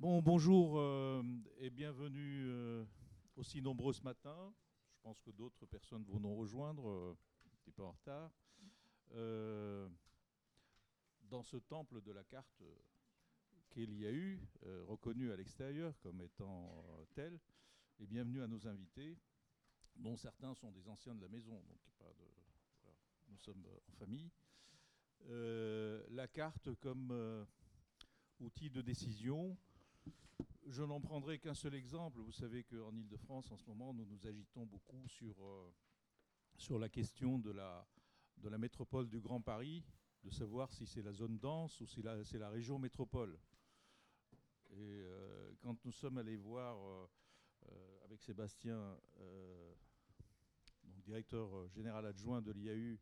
Bon, bonjour euh, et bienvenue euh, aussi nombreux ce matin. Je pense que d'autres personnes vont nous rejoindre, euh, un petit peu en retard. dans ce temple de la carte qu'il y a eu, reconnu à l'extérieur comme étant tel, et bienvenue à nos invités, dont certains sont des anciens de la maison, donc nous sommes en famille. la carte comme outil de décision, je n'en prendrai qu'un seul exemple. Vous savez qu'en Ile-de-France, en ce moment, nous nous agitons beaucoup sur, euh, sur la question de la, de la métropole du Grand Paris, de savoir si c'est la zone dense ou si c'est la région métropole. Et euh, quand nous sommes allés voir euh, avec Sébastien, directeur général adjoint de l'IAU,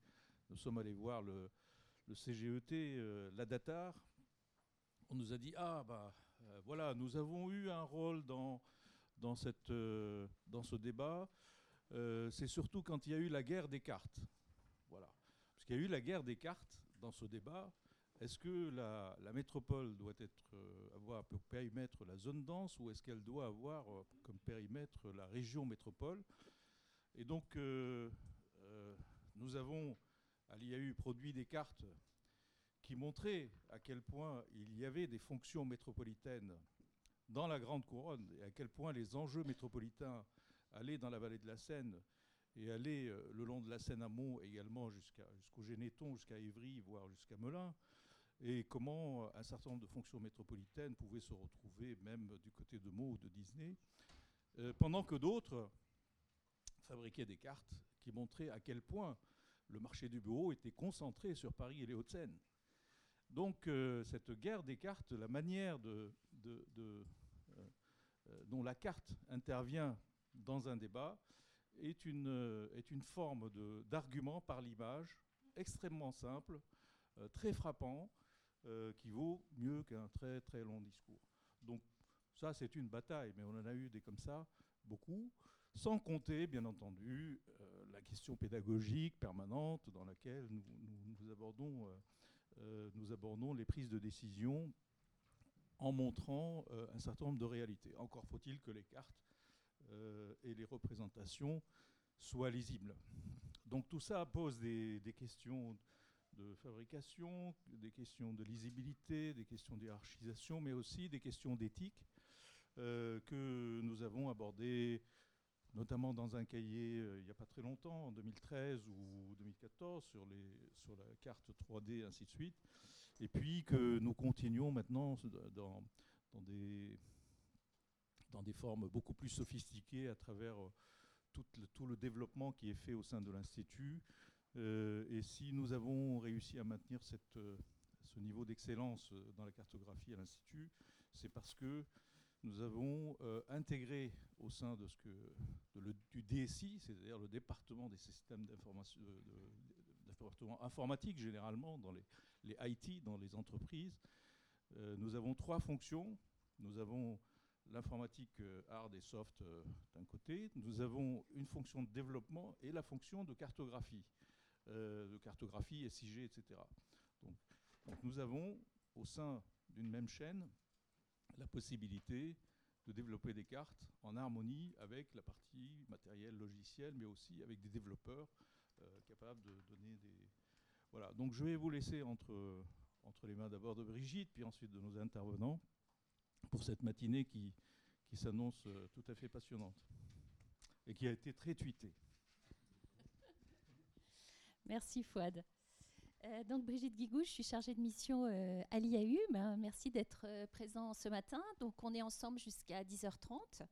nous sommes allés voir le, le CGET, la DATAR, on nous a dit Ah, bah euh, voilà, nous avons eu un rôle dans, euh, ce débat. Euh, c'est surtout quand il y a eu la guerre des cartes. Voilà. Parce qu'il y a eu la guerre des cartes dans ce débat. Est-ce que la, métropole doit être, avoir pour périmètre la zone dense ou est-ce qu'elle doit avoir comme périmètre la région métropole? Et donc, nous avons à l'IAU produit des cartes qui montrait à quel point il y avait des fonctions métropolitaines dans la Grande Couronne et à quel point les enjeux métropolitains allaient dans la vallée de la Seine et allaient euh, le long de la Seine amont également jusqu'au Généton, jusqu'à Évry, voire jusqu'à Melun, et comment un certain nombre de fonctions métropolitaines pouvaient se retrouver même du côté de Meaux ou de Disney, euh, pendant que d'autres fabriquaient des cartes qui montraient à quel point le marché du bureau était concentré sur Paris et les Hauts-de-Seine. Donc euh, cette guerre des cartes, la manière de, euh, euh, dont la carte intervient dans un débat est une, forme d'argument par l'image extrêmement simple, très frappant, qui vaut mieux qu'un très très long discours. Donc ça c'est une bataille, mais on en a eu des comme ça, beaucoup, sans compter bien entendu la question pédagogique permanente dans laquelle nous, nous abordons euh, nous abordons les prises de décision en montrant euh, un certain nombre de réalités. Encore faut-il que les cartes euh, et les représentations soient lisibles. Donc tout ça pose des, questions de fabrication, des questions de lisibilité, des questions d'hierarchisation, mais aussi des questions d'éthique que nous avons abordées notamment dans un cahier il n'y a pas très longtemps, en 2013 ou 2014, sur, les, sur la carte 3D, ainsi de suite. Et puis que nous continuons maintenant dans, dans, des, dans des formes beaucoup plus sophistiquées à travers euh, tout le, tout le développement qui est fait au sein de l'Institut. Euh, et si nous avons réussi à maintenir cette, euh, ce niveau d'excellence dans la cartographie à l'Institut, c'est parce que nous avons intégré au sein de ce que, du DSI, c'est-à-dire le département des systèmes d'information, informatique généralement, dans les, IT, dans les entreprises. Euh, nous avons trois fonctions. Nous avons l'informatique euh, hard et soft euh, d'un côté. Nous avons une fonction de développement et la fonction de cartographie, de cartographie, SIG, etc. Donc nous avons au sein d'une même chaîne la possibilité de développer des cartes en harmonie avec la partie matérielle, logicielle, mais aussi avec des développeurs euh, capable de donner des... Voilà, donc je vais vous laisser entre, entre les mains d'abord de Brigitte, puis ensuite de nos intervenants, pour cette matinée qui, qui s'annonce euh, tout à fait passionnante et qui a été très tweetée. Merci Fouad. Euh, donc Brigitte Guigou, je suis chargée de mission à l'IAU. Ben, merci d'être présent ce matin. Donc on est ensemble jusqu'à 10h30.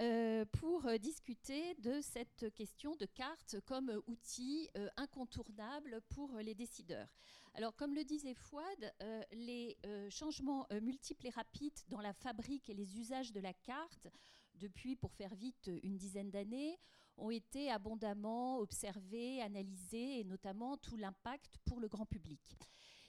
Euh, pour euh, discuter de cette question de carte comme outil euh, incontournable pour les décideurs. Alors, comme le disait Fouad, les changements multiples et rapides dans la fabrique et les usages de la carte, depuis, pour faire vite, une dizaine d'années, ont été abondamment observés, analysés, et notamment tout l'impact pour le grand public.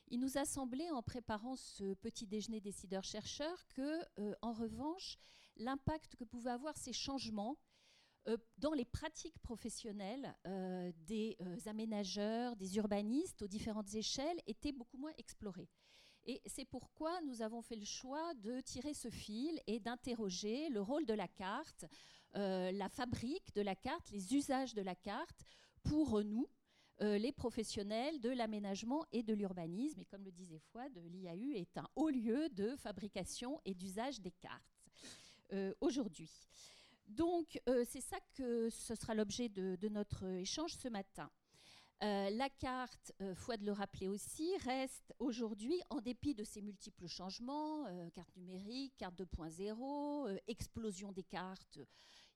Il nous a semblé, en préparant ce petit déjeuner décideurs-chercheurs, que, en revanche, l'impact que pouvaient avoir ces changements euh, dans les pratiques professionnelles euh, des euh, aménageurs, des urbanistes aux différentes échelles était beaucoup moins exploré. Et c'est pourquoi nous avons fait le choix de tirer ce fil et d'interroger le rôle de la carte, euh, la fabrique de la carte, les usages de la carte pour nous, euh, les professionnels de l'aménagement et de l'urbanisme. Et comme le disait Fouad, l'IAU est un haut lieu de fabrication et d'usage des cartes euh, aujourd'hui. Donc, c'est ça que ce sera l'objet de, notre échange ce matin. La carte, de le rappeler aussi, reste aujourd'hui, en dépit de ses multiples changements, carte numérique, carte 2.0, explosion des cartes.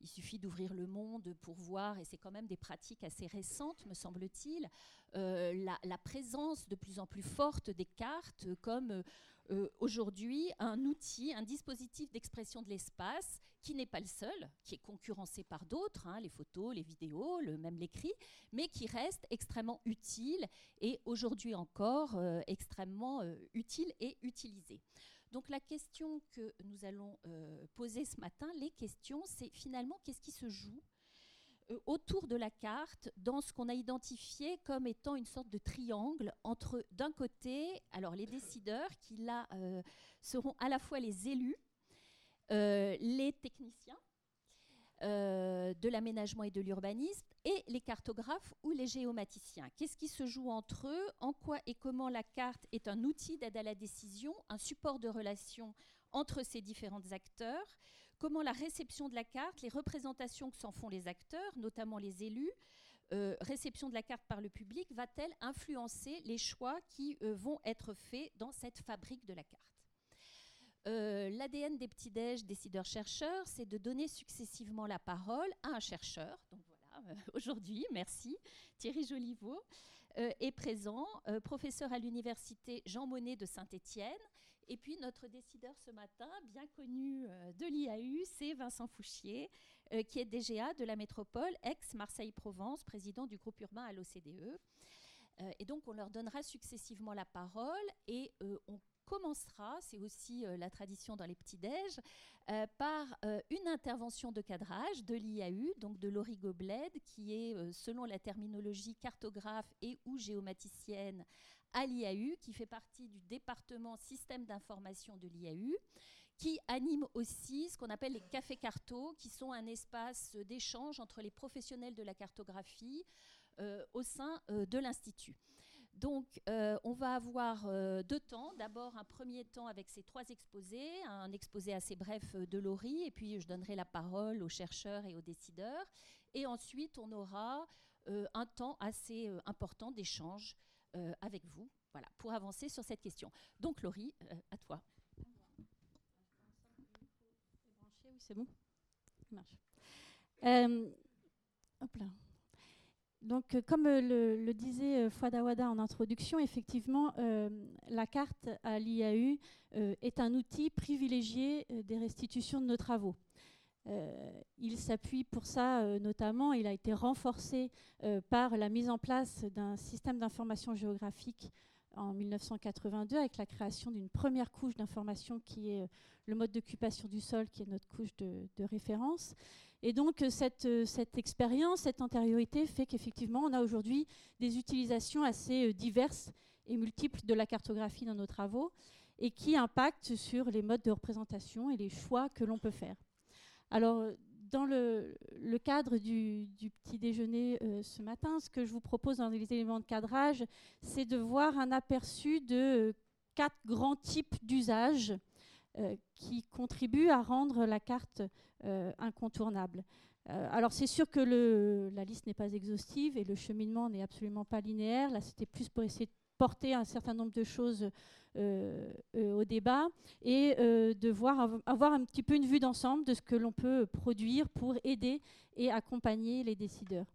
Il suffit d'ouvrir le monde pour voir, et c'est quand même des pratiques assez récentes, me semble-t-il, la, la, présence de plus en plus forte des cartes comme euh, aujourd'hui un outil, un dispositif d'expression de l'espace qui n'est pas le seul, qui est concurrencé par d'autres, hein, les photos, les vidéos, même l'écrit, mais qui reste extrêmement utile et aujourd'hui encore euh, extrêmement euh, utile et utilisé. Donc la question que nous allons poser ce matin, les questions, c'est finalement qu'est-ce qui se joue euh, autour de la carte dans ce qu'on a identifié comme étant une sorte de triangle entre, d'un côté, les décideurs qui là euh, seront à la fois les élus, euh, les techniciens de l'aménagement et de l'urbanisme et les cartographes ou les géomaticiens. Qu'est-ce qui se joue entre eux? En quoi et comment la carte est un outil d'aide à la décision, un support de relation entre ces différents acteurs? Comment la réception de la carte, les représentations que s'en font les acteurs, notamment les élus, euh, réception de la carte par le public, va-t-elle influencer les choix qui euh, vont être faits dans cette fabrique de la carte? Euh, L'ADN des petits-déj décideurs-chercheurs, c'est de donner successivement la parole à un chercheur. Donc voilà, aujourd'hui, merci, Thierry Joliveau, est présent, professeur à l'université Jean Monnet de Saint-Étienne, et puis notre décideur ce matin, bien connu euh, de l'IAU, c'est Vincent Fouchier, euh, qui est DGA de la métropole, ex-Marseille-Provence, président du groupe urbain à l'OCDE. Euh, et donc on leur donnera successivement la parole et on commencera, c'est aussi la tradition dans les petits-déj, par une intervention de cadrage de l'IAU, donc de Laurie Gobled, qui est, selon la terminologie cartographe et ou géomaticienne, à l'IAU, qui fait partie du département système d'information de l'IAU, qui anime aussi ce qu'on appelle les cafés carto, qui sont un espace d'échange entre les professionnels de la cartographie euh, au sein euh, de l'Institut. Donc, euh, on va avoir deux temps. D'abord, un premier temps avec ces trois exposés, un exposé assez bref de Laurie, et puis je donnerai la parole aux chercheurs et aux décideurs. Et ensuite, on aura un temps assez important d'échange euh, avec vous voilà, pour avancer sur cette question. Donc, Laurie, euh, à toi. C'est bon marche. Euh, hop là. Donc, comme le, disait Fouadawada en introduction, effectivement, la carte à l'IAU est un outil privilégié des restitutions de nos travaux. Euh, il s'appuie pour ça euh, notamment, il a été renforcé euh, par la mise en place d'un système d'information géographique en 1982 avec la création d'une première couche d'information qui est le mode d'occupation du sol, qui est notre couche de, référence. Et donc cette, cette expérience, cette antériorité fait qu'effectivement on a aujourd'hui des utilisations assez diverses et multiples de la cartographie dans nos travaux et qui impactent sur les modes de représentation et les choix que l'on peut faire. Alors, dans le, cadre du, petit déjeuner euh, ce matin, ce que je vous propose dans les éléments de cadrage, c'est de voir un aperçu de quatre grands types d'usages euh, qui contribuent à rendre la carte euh, incontournable. alors c'est sûr que la liste n'est pas exhaustive et le cheminement n'est absolument pas linéaire. Là, c'était plus pour essayer de porter un certain nombre de choses au débat et euh, de voir, avoir un petit peu une vue d'ensemble de ce que l'on peut produire pour aider et accompagner les décideurs.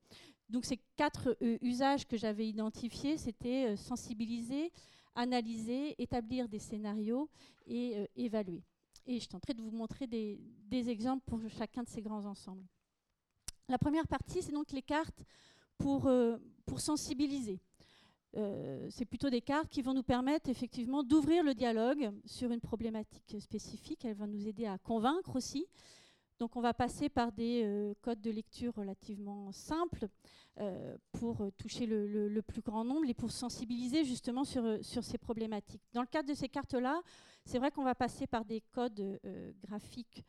Donc ces quatre usages que j'avais identifiés, c'était sensibiliser, analyser, établir des scénarios et évaluer. Et je tenterai de vous montrer des, des, exemples pour chacun de ces grands ensembles. La première partie, c'est donc les cartes pour, pour sensibiliser. Euh, c'est plutôt des cartes qui vont nous permettre effectivement d'ouvrir le dialogue sur une problématique spécifique. Elles vont nous aider à convaincre aussi, Donc on va passer par des codes de lecture relativement simples pour toucher le, plus grand nombre et pour sensibiliser justement sur, ces problématiques. Dans le cadre de ces cartes-là, c'est vrai qu'on va passer par des codes graphiques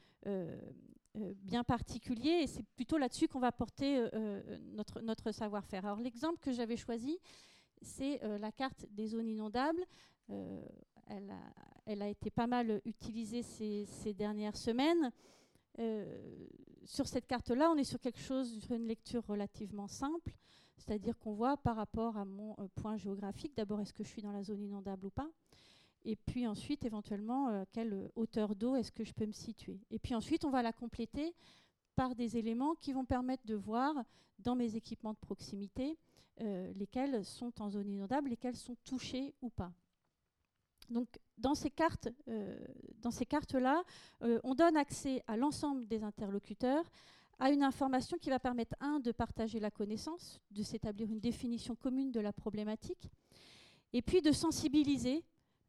bien particuliers et c'est plutôt là-dessus qu'on va porter notre savoir-faire. Alors l'exemple que j'avais choisi, c'est la carte des zones inondables. Elle a, elle, a, été pas mal utilisée ces, dernières semaines. Euh, sur cette carte-là, on est sur quelque chose, sur une lecture relativement simple, c'est-à-dire qu'on voit par rapport à mon euh, point géographique, d'abord est-ce que je suis dans la zone inondable ou pas, et puis ensuite éventuellement euh, quelle hauteur d'eau est-ce que je peux me situer? Et puis ensuite on va la compléter par des éléments qui vont permettre de voir dans mes équipements de proximité lesquels sont en zone inondable, lesquels sont touchés ou pas. Donc, dans ces cartes, euh, cartes-là, euh, on donne accès à l'ensemble des interlocuteurs à une information qui va permettre, un, de partager la connaissance, de s'établir une définition commune de la problématique, et puis de sensibiliser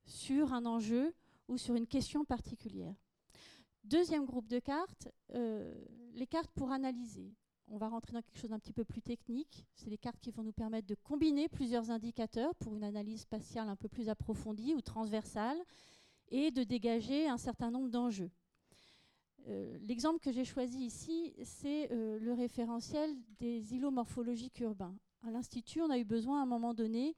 sur un enjeu ou sur une question particulière. Deuxième groupe de cartes, euh, les cartes pour analyser on va rentrer dans quelque chose d'un petit peu plus technique. C'est des cartes qui vont nous permettre de combiner plusieurs indicateurs pour une analyse spatiale un peu plus approfondie ou transversale et de dégager un certain nombre d'enjeux. Euh, l'exemple que j'ai choisi ici, c'est euh, le référentiel des îlots morphologiques urbains. À l'Institut, on a eu besoin à un moment donné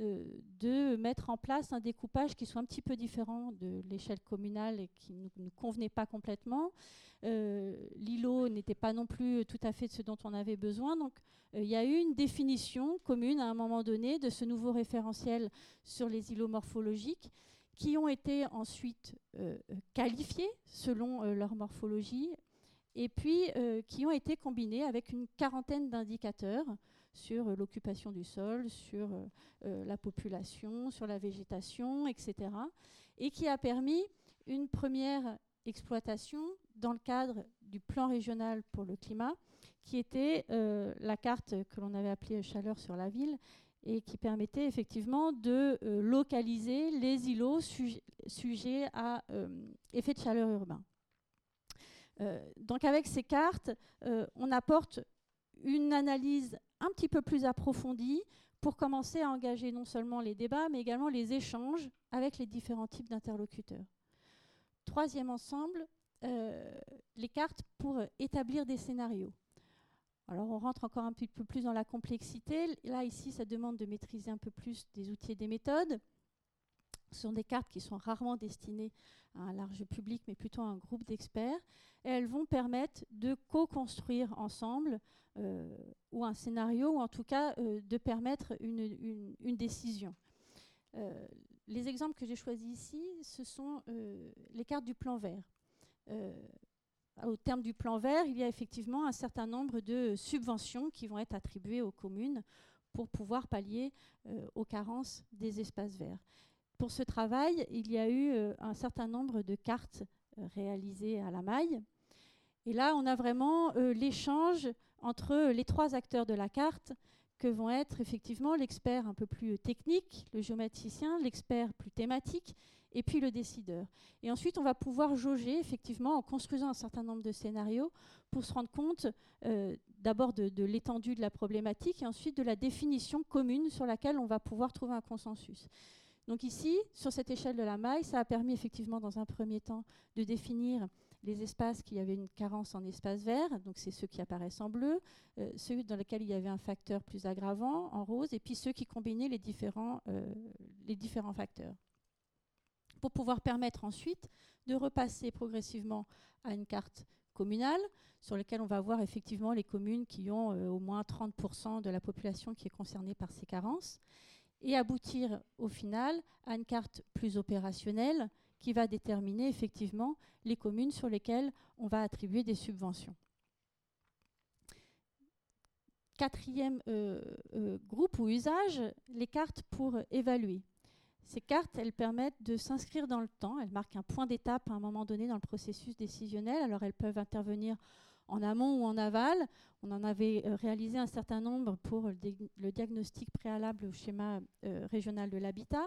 de mettre en place un découpage qui soit un petit peu différent de l'échelle communale et qui ne nous convenait pas complètement. Euh, l'îlot n'était pas non plus tout à fait de ce dont on avait besoin. Donc euh, il y a eu une définition commune à un moment donné de ce nouveau référentiel sur les îlots morphologiques qui ont été ensuite euh, qualifiés selon leur morphologie et puis qui ont été combinés avec une quarantaine d'indicateurs sur l'occupation du sol, sur la population, sur la végétation, etc. Et qui a permis une première exploitation dans le cadre du plan régional pour le climat, qui était euh, la carte que l'on avait appelée chaleur sur la ville et qui permettait effectivement de euh, localiser les îlots sujets à euh, effet de chaleur urbain. donc avec ces cartes, on apporte une analyse un petit peu plus approfondie pour commencer à engager non seulement les débats, mais également les échanges avec les différents types d'interlocuteurs. Troisième ensemble, euh, les cartes pour établir des scénarios. Alors on rentre encore un petit peu plus dans la complexité. Là, ici, ça demande de maîtriser un peu plus des outils et des méthodes. Ce sont des cartes qui sont rarement destinées à un large public, mais plutôt à un groupe d'experts. Elles vont permettre de co-construire ensemble euh, ou un scénario, ou en tout cas euh, de permettre une, décision. les exemples que j'ai choisis ici, ce sont les cartes du plan vert. Euh, au terme du plan vert, il y a effectivement un certain nombre de subventions qui vont être attribuées aux communes pour pouvoir pallier euh, aux carences des espaces verts. Pour ce travail, il y a eu euh, un certain nombre de cartes réalisées à la maille. Et là, on a vraiment l'échange entre les trois acteurs de la carte que vont être effectivement l'expert un peu plus technique, le géomaticien, l'expert plus thématique et puis le décideur. Et ensuite, on va pouvoir jauger, effectivement, en construisant un certain nombre de scénarios pour se rendre compte euh, d'abord de, l'étendue de la problématique et ensuite de la définition commune sur laquelle on va pouvoir trouver un consensus. Donc ici, sur cette échelle de la maille, ça a permis effectivement, dans un premier temps, de définir les espaces qui avaient une carence en espace vert, donc c'est ceux qui apparaissent en bleu, euh, ceux dans lesquels il y avait un facteur plus aggravant en rose, et puis ceux qui combinaient les différents, euh, les différents facteurs. Pour pouvoir permettre ensuite de repasser progressivement à une carte communale sur laquelle on va voir effectivement les communes qui ont euh, au moins 30% de la population qui est concernée par ces carences et aboutir au final à une carte plus opérationnelle qui va déterminer effectivement les communes sur lesquelles on va attribuer des subventions. Quatrième euh, euh, groupe ou usage, les cartes pour évaluer. Ces cartes, elles permettent de s'inscrire dans le temps, elles marquent un point d'étape à un moment donné dans le processus décisionnel, alors elles peuvent intervenir en amont ou en aval. On en avait euh, réalisé un certain nombre pour le, diagnostic préalable au schéma euh, régional de l'habitat,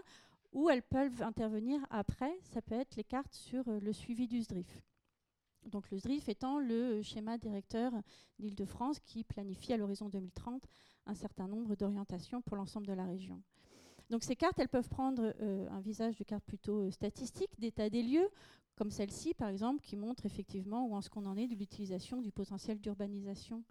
ou elles peuvent intervenir après, ça peut être les cartes sur euh, le suivi du SDRIF. Donc le SDRIF étant le schéma directeur d'Île-de-France qui planifie à l'horizon 2030 un certain nombre d'orientations pour l'ensemble de la région. Donc ces cartes, elles peuvent prendre un visage de carte plutôt statistique, d'état des lieux, comme celle-ci par exemple, qui montre effectivement où en ce qu'on en est de l'utilisation du potentiel d'urbanisation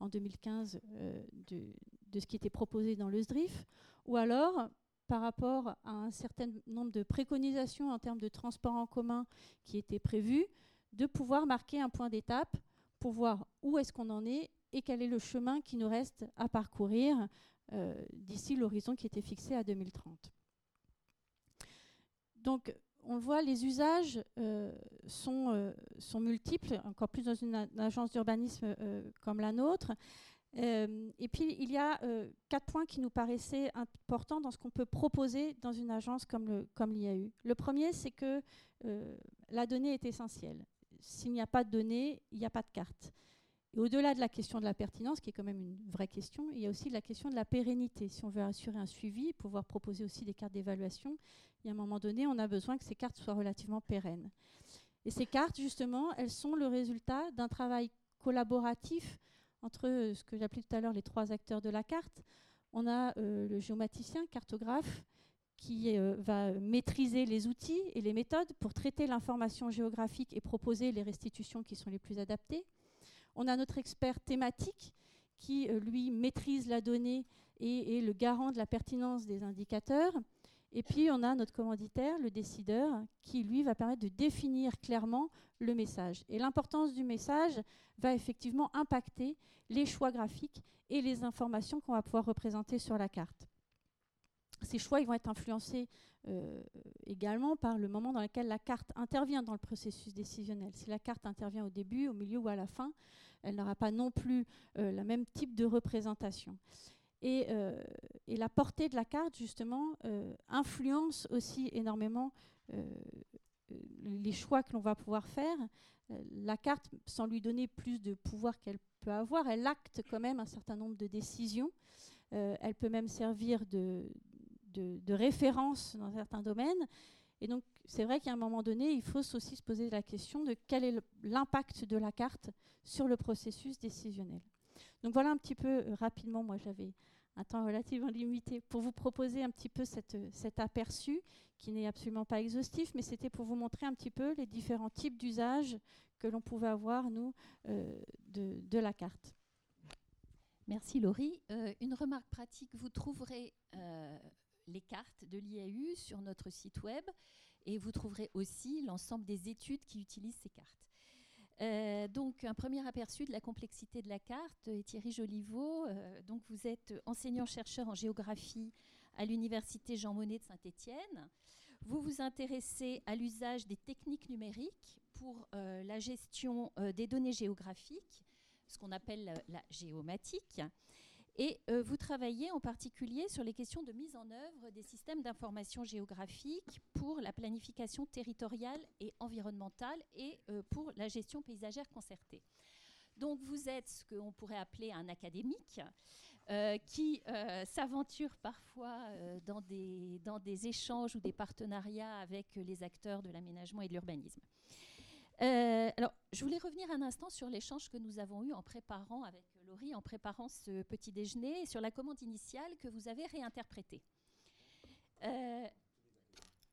en 2015 euh, de, ce qui était proposé dans le SDRIF, ou alors par rapport à un certain nombre de préconisations en termes de transport en commun qui étaient prévues, de pouvoir marquer un point d'étape pour voir où est-ce qu'on en est et quel est le chemin qui nous reste à parcourir euh, d'ici l'horizon qui était fixé à 2030. Donc, on voit, les usages euh, sont, euh, sont, multiples, encore plus dans une, agence d'urbanisme comme la nôtre. et puis, il y a quatre points qui nous paraissaient importants dans ce qu'on peut proposer dans une agence comme l'IAU. Le premier, c'est que la donnée est essentielle s'il n'y a pas de données, il n'y a pas de carte. Au-delà de la question de la pertinence, qui est quand même une vraie question, il y a aussi la question de la pérennité. Si on veut assurer un suivi, pouvoir proposer aussi des cartes d'évaluation, il y a un moment donné, on a besoin que ces cartes soient relativement pérennes. Et ces cartes, justement, elles sont le résultat d'un travail collaboratif entre ce que j'appelais tout à l'heure les trois acteurs de la carte. On a euh, le géomaticien, cartographe, qui euh, va maîtriser les outils et les méthodes pour traiter l'information géographique et proposer les restitutions qui sont les plus adaptées. On a notre expert thématique qui, euh, lui, maîtrise la donnée et est le garant de la pertinence des indicateurs. Et puis, on a notre commanditaire, le décideur, qui, lui, va permettre de définir clairement le message. Et l'importance du message va effectivement impacter les choix graphiques et les informations qu'on va pouvoir représenter sur la carte ces choix ils vont être influencés euh, également par le moment dans lequel la carte intervient dans le processus décisionnel. Si la carte intervient au début, au milieu ou à la fin, elle n'aura pas non plus euh, le même type de représentation. Et, euh, et, la portée de la carte, justement, influence aussi énormément les choix que l'on va pouvoir faire. la carte, sans lui donner plus de pouvoir qu'elle peut avoir, elle acte quand même un certain nombre de décisions. elle peut même servir de, de, référence dans certains domaines. Et donc, c'est vrai qu'à un moment donné, il faut aussi se poser la question de quel est l'impact de la carte sur le processus décisionnel. Donc voilà un petit peu euh, rapidement, moi j'avais un temps relativement limité pour vous proposer un petit peu cette, cet aperçu qui n'est absolument pas exhaustif, mais c'était pour vous montrer un petit peu les différents types d'usages que l'on pouvait avoir, nous, euh, de, la carte. Merci Laurie. Euh, une remarque pratique, vous trouverez les cartes de l'IAU sur notre site web et vous trouverez aussi l'ensemble des études qui utilisent ces cartes. Euh, donc, un premier aperçu de la complexité de la carte. Thierry Joliveau, euh, donc vous êtes enseignant-chercheur en géographie à l'Université Jean Monnet de Saint-Étienne. Vous vous intéressez à l'usage des techniques numériques pour euh, la gestion des données géographiques, ce qu'on appelle la géomatique. Et euh, vous travaillez en particulier sur les questions de mise en œuvre des systèmes d'information géographique pour la planification territoriale et environnementale et euh, pour la gestion paysagère concertée. Donc vous êtes ce qu'on pourrait appeler un académique euh, qui s'aventure parfois dans, des, dans des échanges ou des partenariats avec les acteurs de l'aménagement et de l'urbanisme. alors, je voulais revenir un instant sur l'échange que nous avons eu en préparant avec Laurie, en préparant ce petit déjeuner, sur la commande initiale que vous avez réinterprétée. Euh,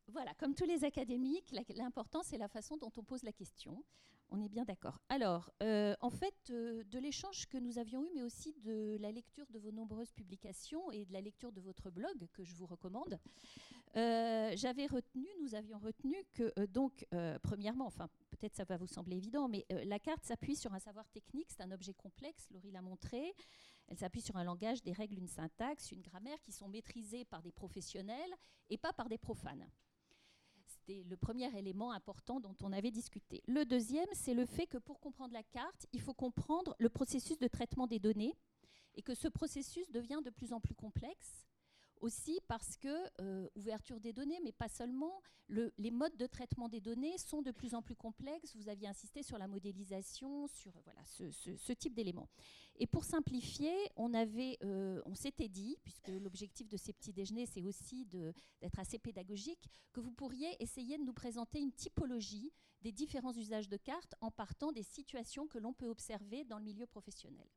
voilà, comme tous les académiques, l'important c'est la façon dont on pose la question. On est bien d'accord. Alors, euh, en fait, euh, de l'échange que nous avions eu, mais aussi de la lecture de vos nombreuses publications et de la lecture de votre blog que je vous recommande, j'avais retenu, nous avions retenu que donc, premièrement, enfin peut-être ça va vous sembler évident, mais euh, la carte s'appuie sur un savoir technique, c'est un objet complexe, Laurie l'a montré. Elle s'appuie sur un langage, des règles, une syntaxe, une grammaire qui sont maîtrisées par des professionnels et pas par des profanes. C'était le premier élément important dont on avait discuté. Le deuxième, c'est le fait que pour comprendre la carte, il faut comprendre le processus de traitement des données et que ce processus devient de plus en plus complexe aussi parce que, euh, ouverture des données, mais pas seulement, les modes de traitement des données sont de plus en plus complexes. Vous aviez insisté sur la modélisation, sur voilà, ce, type d'éléments. Et pour simplifier, on, avait, euh, on s'était dit, puisque l'objectif de ces petits déjeuners, c'est aussi d'être assez pédagogique, que vous pourriez essayer de nous présenter une typologie des différents usages de cartes en partant des situations que l'on peut observer dans le milieu professionnel.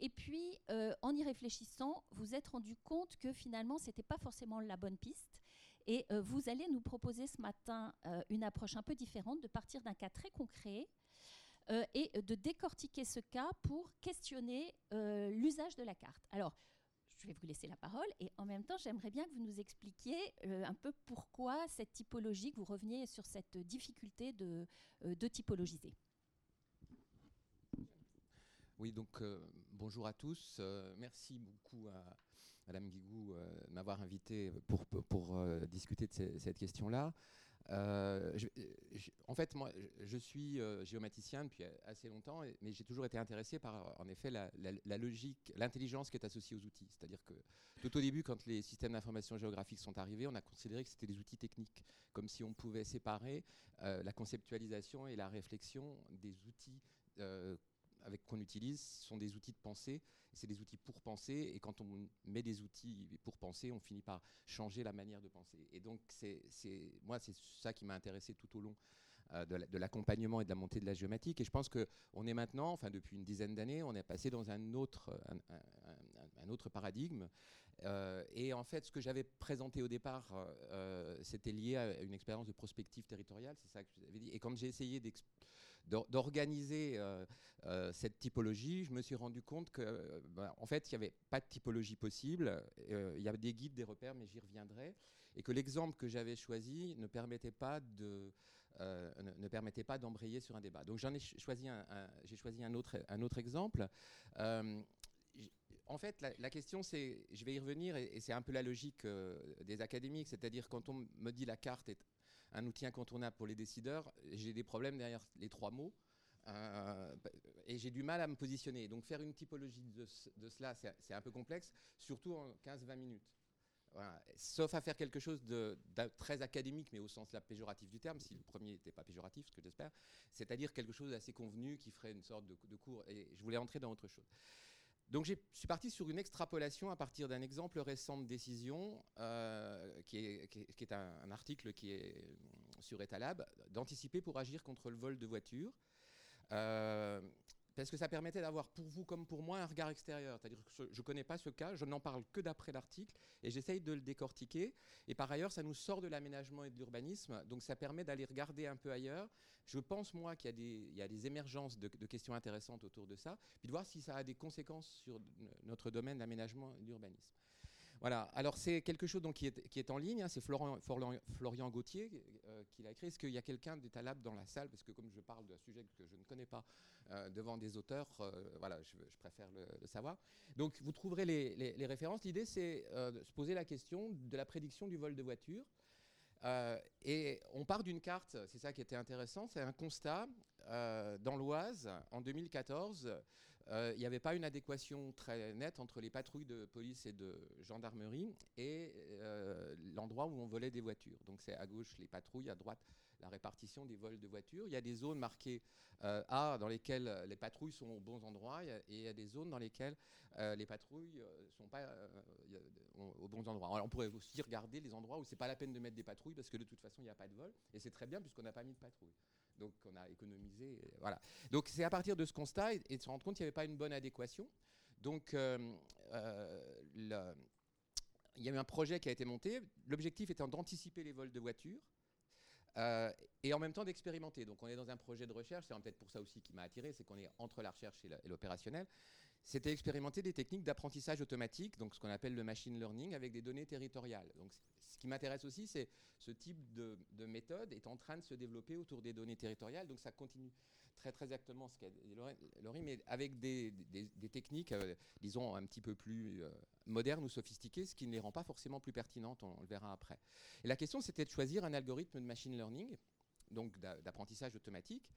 Et puis, euh, en y réfléchissant, vous êtes rendu compte que finalement, ce n'était pas forcément la bonne piste. Et euh, vous allez nous proposer ce matin euh, une approche un peu différente, de partir d'un cas très concret et de décortiquer ce cas pour questionner l'usage de la carte. Alors, je vais vous laisser la parole et en même temps, j'aimerais bien que vous nous expliquiez un peu pourquoi cette typologie, que vous reveniez sur cette difficulté de, de typologiser. Oui, donc euh, bonjour à tous. Euh, merci beaucoup à Madame Guigou euh, de m'avoir invité pour, pour, discuter de cette question-là. en fait, moi, je suis géomaticien depuis assez longtemps, mais j'ai toujours été intéressé par, en effet, la, la logique, l'intelligence qui est associée aux outils. C'est-à-dire que tout au début, quand les systèmes d'information géographique sont arrivés, on a considéré que c'était des outils techniques, comme si on pouvait séparer la conceptualisation et la réflexion des outils avec qu'on utilise sont des outils de pensée. C'est des outils pour penser. Et quand on met des outils pour penser, on finit par changer la manière de penser. Et donc, c'est, moi, c'est ça qui m'a intéressé tout au long euh, de l'accompagnement et de la montée de la géomatique. Et je pense qu'on est maintenant, enfin depuis une dizaine d'années, on est passé dans un autre, un, autre paradigme. Euh, et en fait, ce que j'avais présenté au départ, euh, c'était lié à une expérience de prospective territoriale, c'est ça que vous avais dit. Et quand j'ai essayé d'organiser euh, euh, cette typologie, je me suis rendu compte que, bah, en fait, il n'y avait pas de typologie possible. Euh, il y avait des guides, des repères, mais j'y reviendrai. Et que l'exemple que j'avais choisi ne permettait pas de ne, permettait pas d'embrayer sur un débat. Donc j'en ai choisi un, j'ai choisi un autre, un autre exemple. en fait, la, question, c'est, je vais y revenir, et, et c'est un peu la logique des académiques, c'est-à-dire quand on me dit la carte est un outil incontournable pour les décideurs, j'ai des problèmes derrière les trois mots. Euh, et j'ai du mal à me positionner. Donc faire une typologie de, cela, c'est un peu complexe, surtout en 15-20 minutes. Sauf à faire quelque chose de, très académique, mais au sens la péjoratif du terme, si le premier n'était pas péjoratif, ce que j'espère, c'est-à-dire quelque chose d'assez convenu qui ferait une sorte de cours. Et je voulais entrer dans autre chose. Donc je suis parti sur une extrapolation à partir d'un exemple récent de décision, euh, qui, est, un, article qui est sur Etalab, d'anticiper pour agir contre le vol de voitures. Euh, parce que ça permettait d'avoir pour vous comme pour moi un regard extérieur. C'est-à-dire que je ne connais pas ce cas, je n'en parle que d'après l'article et j'essaye de le décortiquer. Et par ailleurs, ça nous sort de l'aménagement et de l'urbanisme, donc ça permet d'aller regarder un peu ailleurs. Je pense, moi, qu'il y, a des émergences de, questions intéressantes autour de ça, puis de voir si ça a des conséquences sur notre domaine d'aménagement et d'urbanisme. Voilà, alors c'est quelque chose donc, qui, est, qui est en ligne, hein. c'est Florian, Gauthier euh, qui l'a écrit. Est-ce qu'il y a quelqu'un d'étalable dans la salle? Parce que comme je parle d'un sujet que je ne connais pas euh, devant des auteurs, euh, voilà, je, préfère le, savoir. Donc vous trouverez les, les, références. L'idée c'est de se poser la question de la prédiction du vol de voiture. et on part d'une carte, c'est ça qui était intéressant, c'est un constat dans l'Oise en 2014 euh, il n'y avait pas une adéquation très nette entre les patrouilles de police et de gendarmerie et euh, l'endroit où on volait des voitures. Donc c'est à gauche les patrouilles, à droite la répartition des vols de voitures. Il y a des zones marquées euh, A dans lesquelles les patrouilles sont aux bons endroits et il y a des zones dans lesquelles les patrouilles ne sont pas aux bons endroits. Alors on pourrait aussi regarder les endroits où c'est pas la peine de mettre des patrouilles parce que de toute façon il n'y a pas de vol et c'est très bien puisqu'on n'a pas mis de patrouille. Donc on a économisé. Voilà. Donc c'est à partir de ce constat et, de se rendre compte qu'il n'y avait pas une bonne adéquation. Donc euh, euh, il y a eu un projet qui a été monté. L'objectif étant d'anticiper les vols de voitures. Euh, et en même temps d'expérimenter. Donc on est dans un projet de recherche, c'est peut-être pour ça aussi qui m'a attiré, c'est qu'on est entre la recherche et l'opérationnel. C'était expérimenter des techniques d'apprentissage automatique, donc ce qu'on appelle le machine learning, avec des données territoriales. Donc ce qui m'intéresse aussi, c'est ce type de, méthode est en train de se développer autour des données territoriales. Donc ça continue très très exactement ce qu'a dit Laurie, mais avec des, techniques, euh, disons, un petit peu plus euh, modernes ou sophistiquées, ce qui ne les rend pas forcément plus pertinentes, on, le verra après. Et la question, c'était de choisir un algorithme de machine learning, donc d'apprentissage automatique,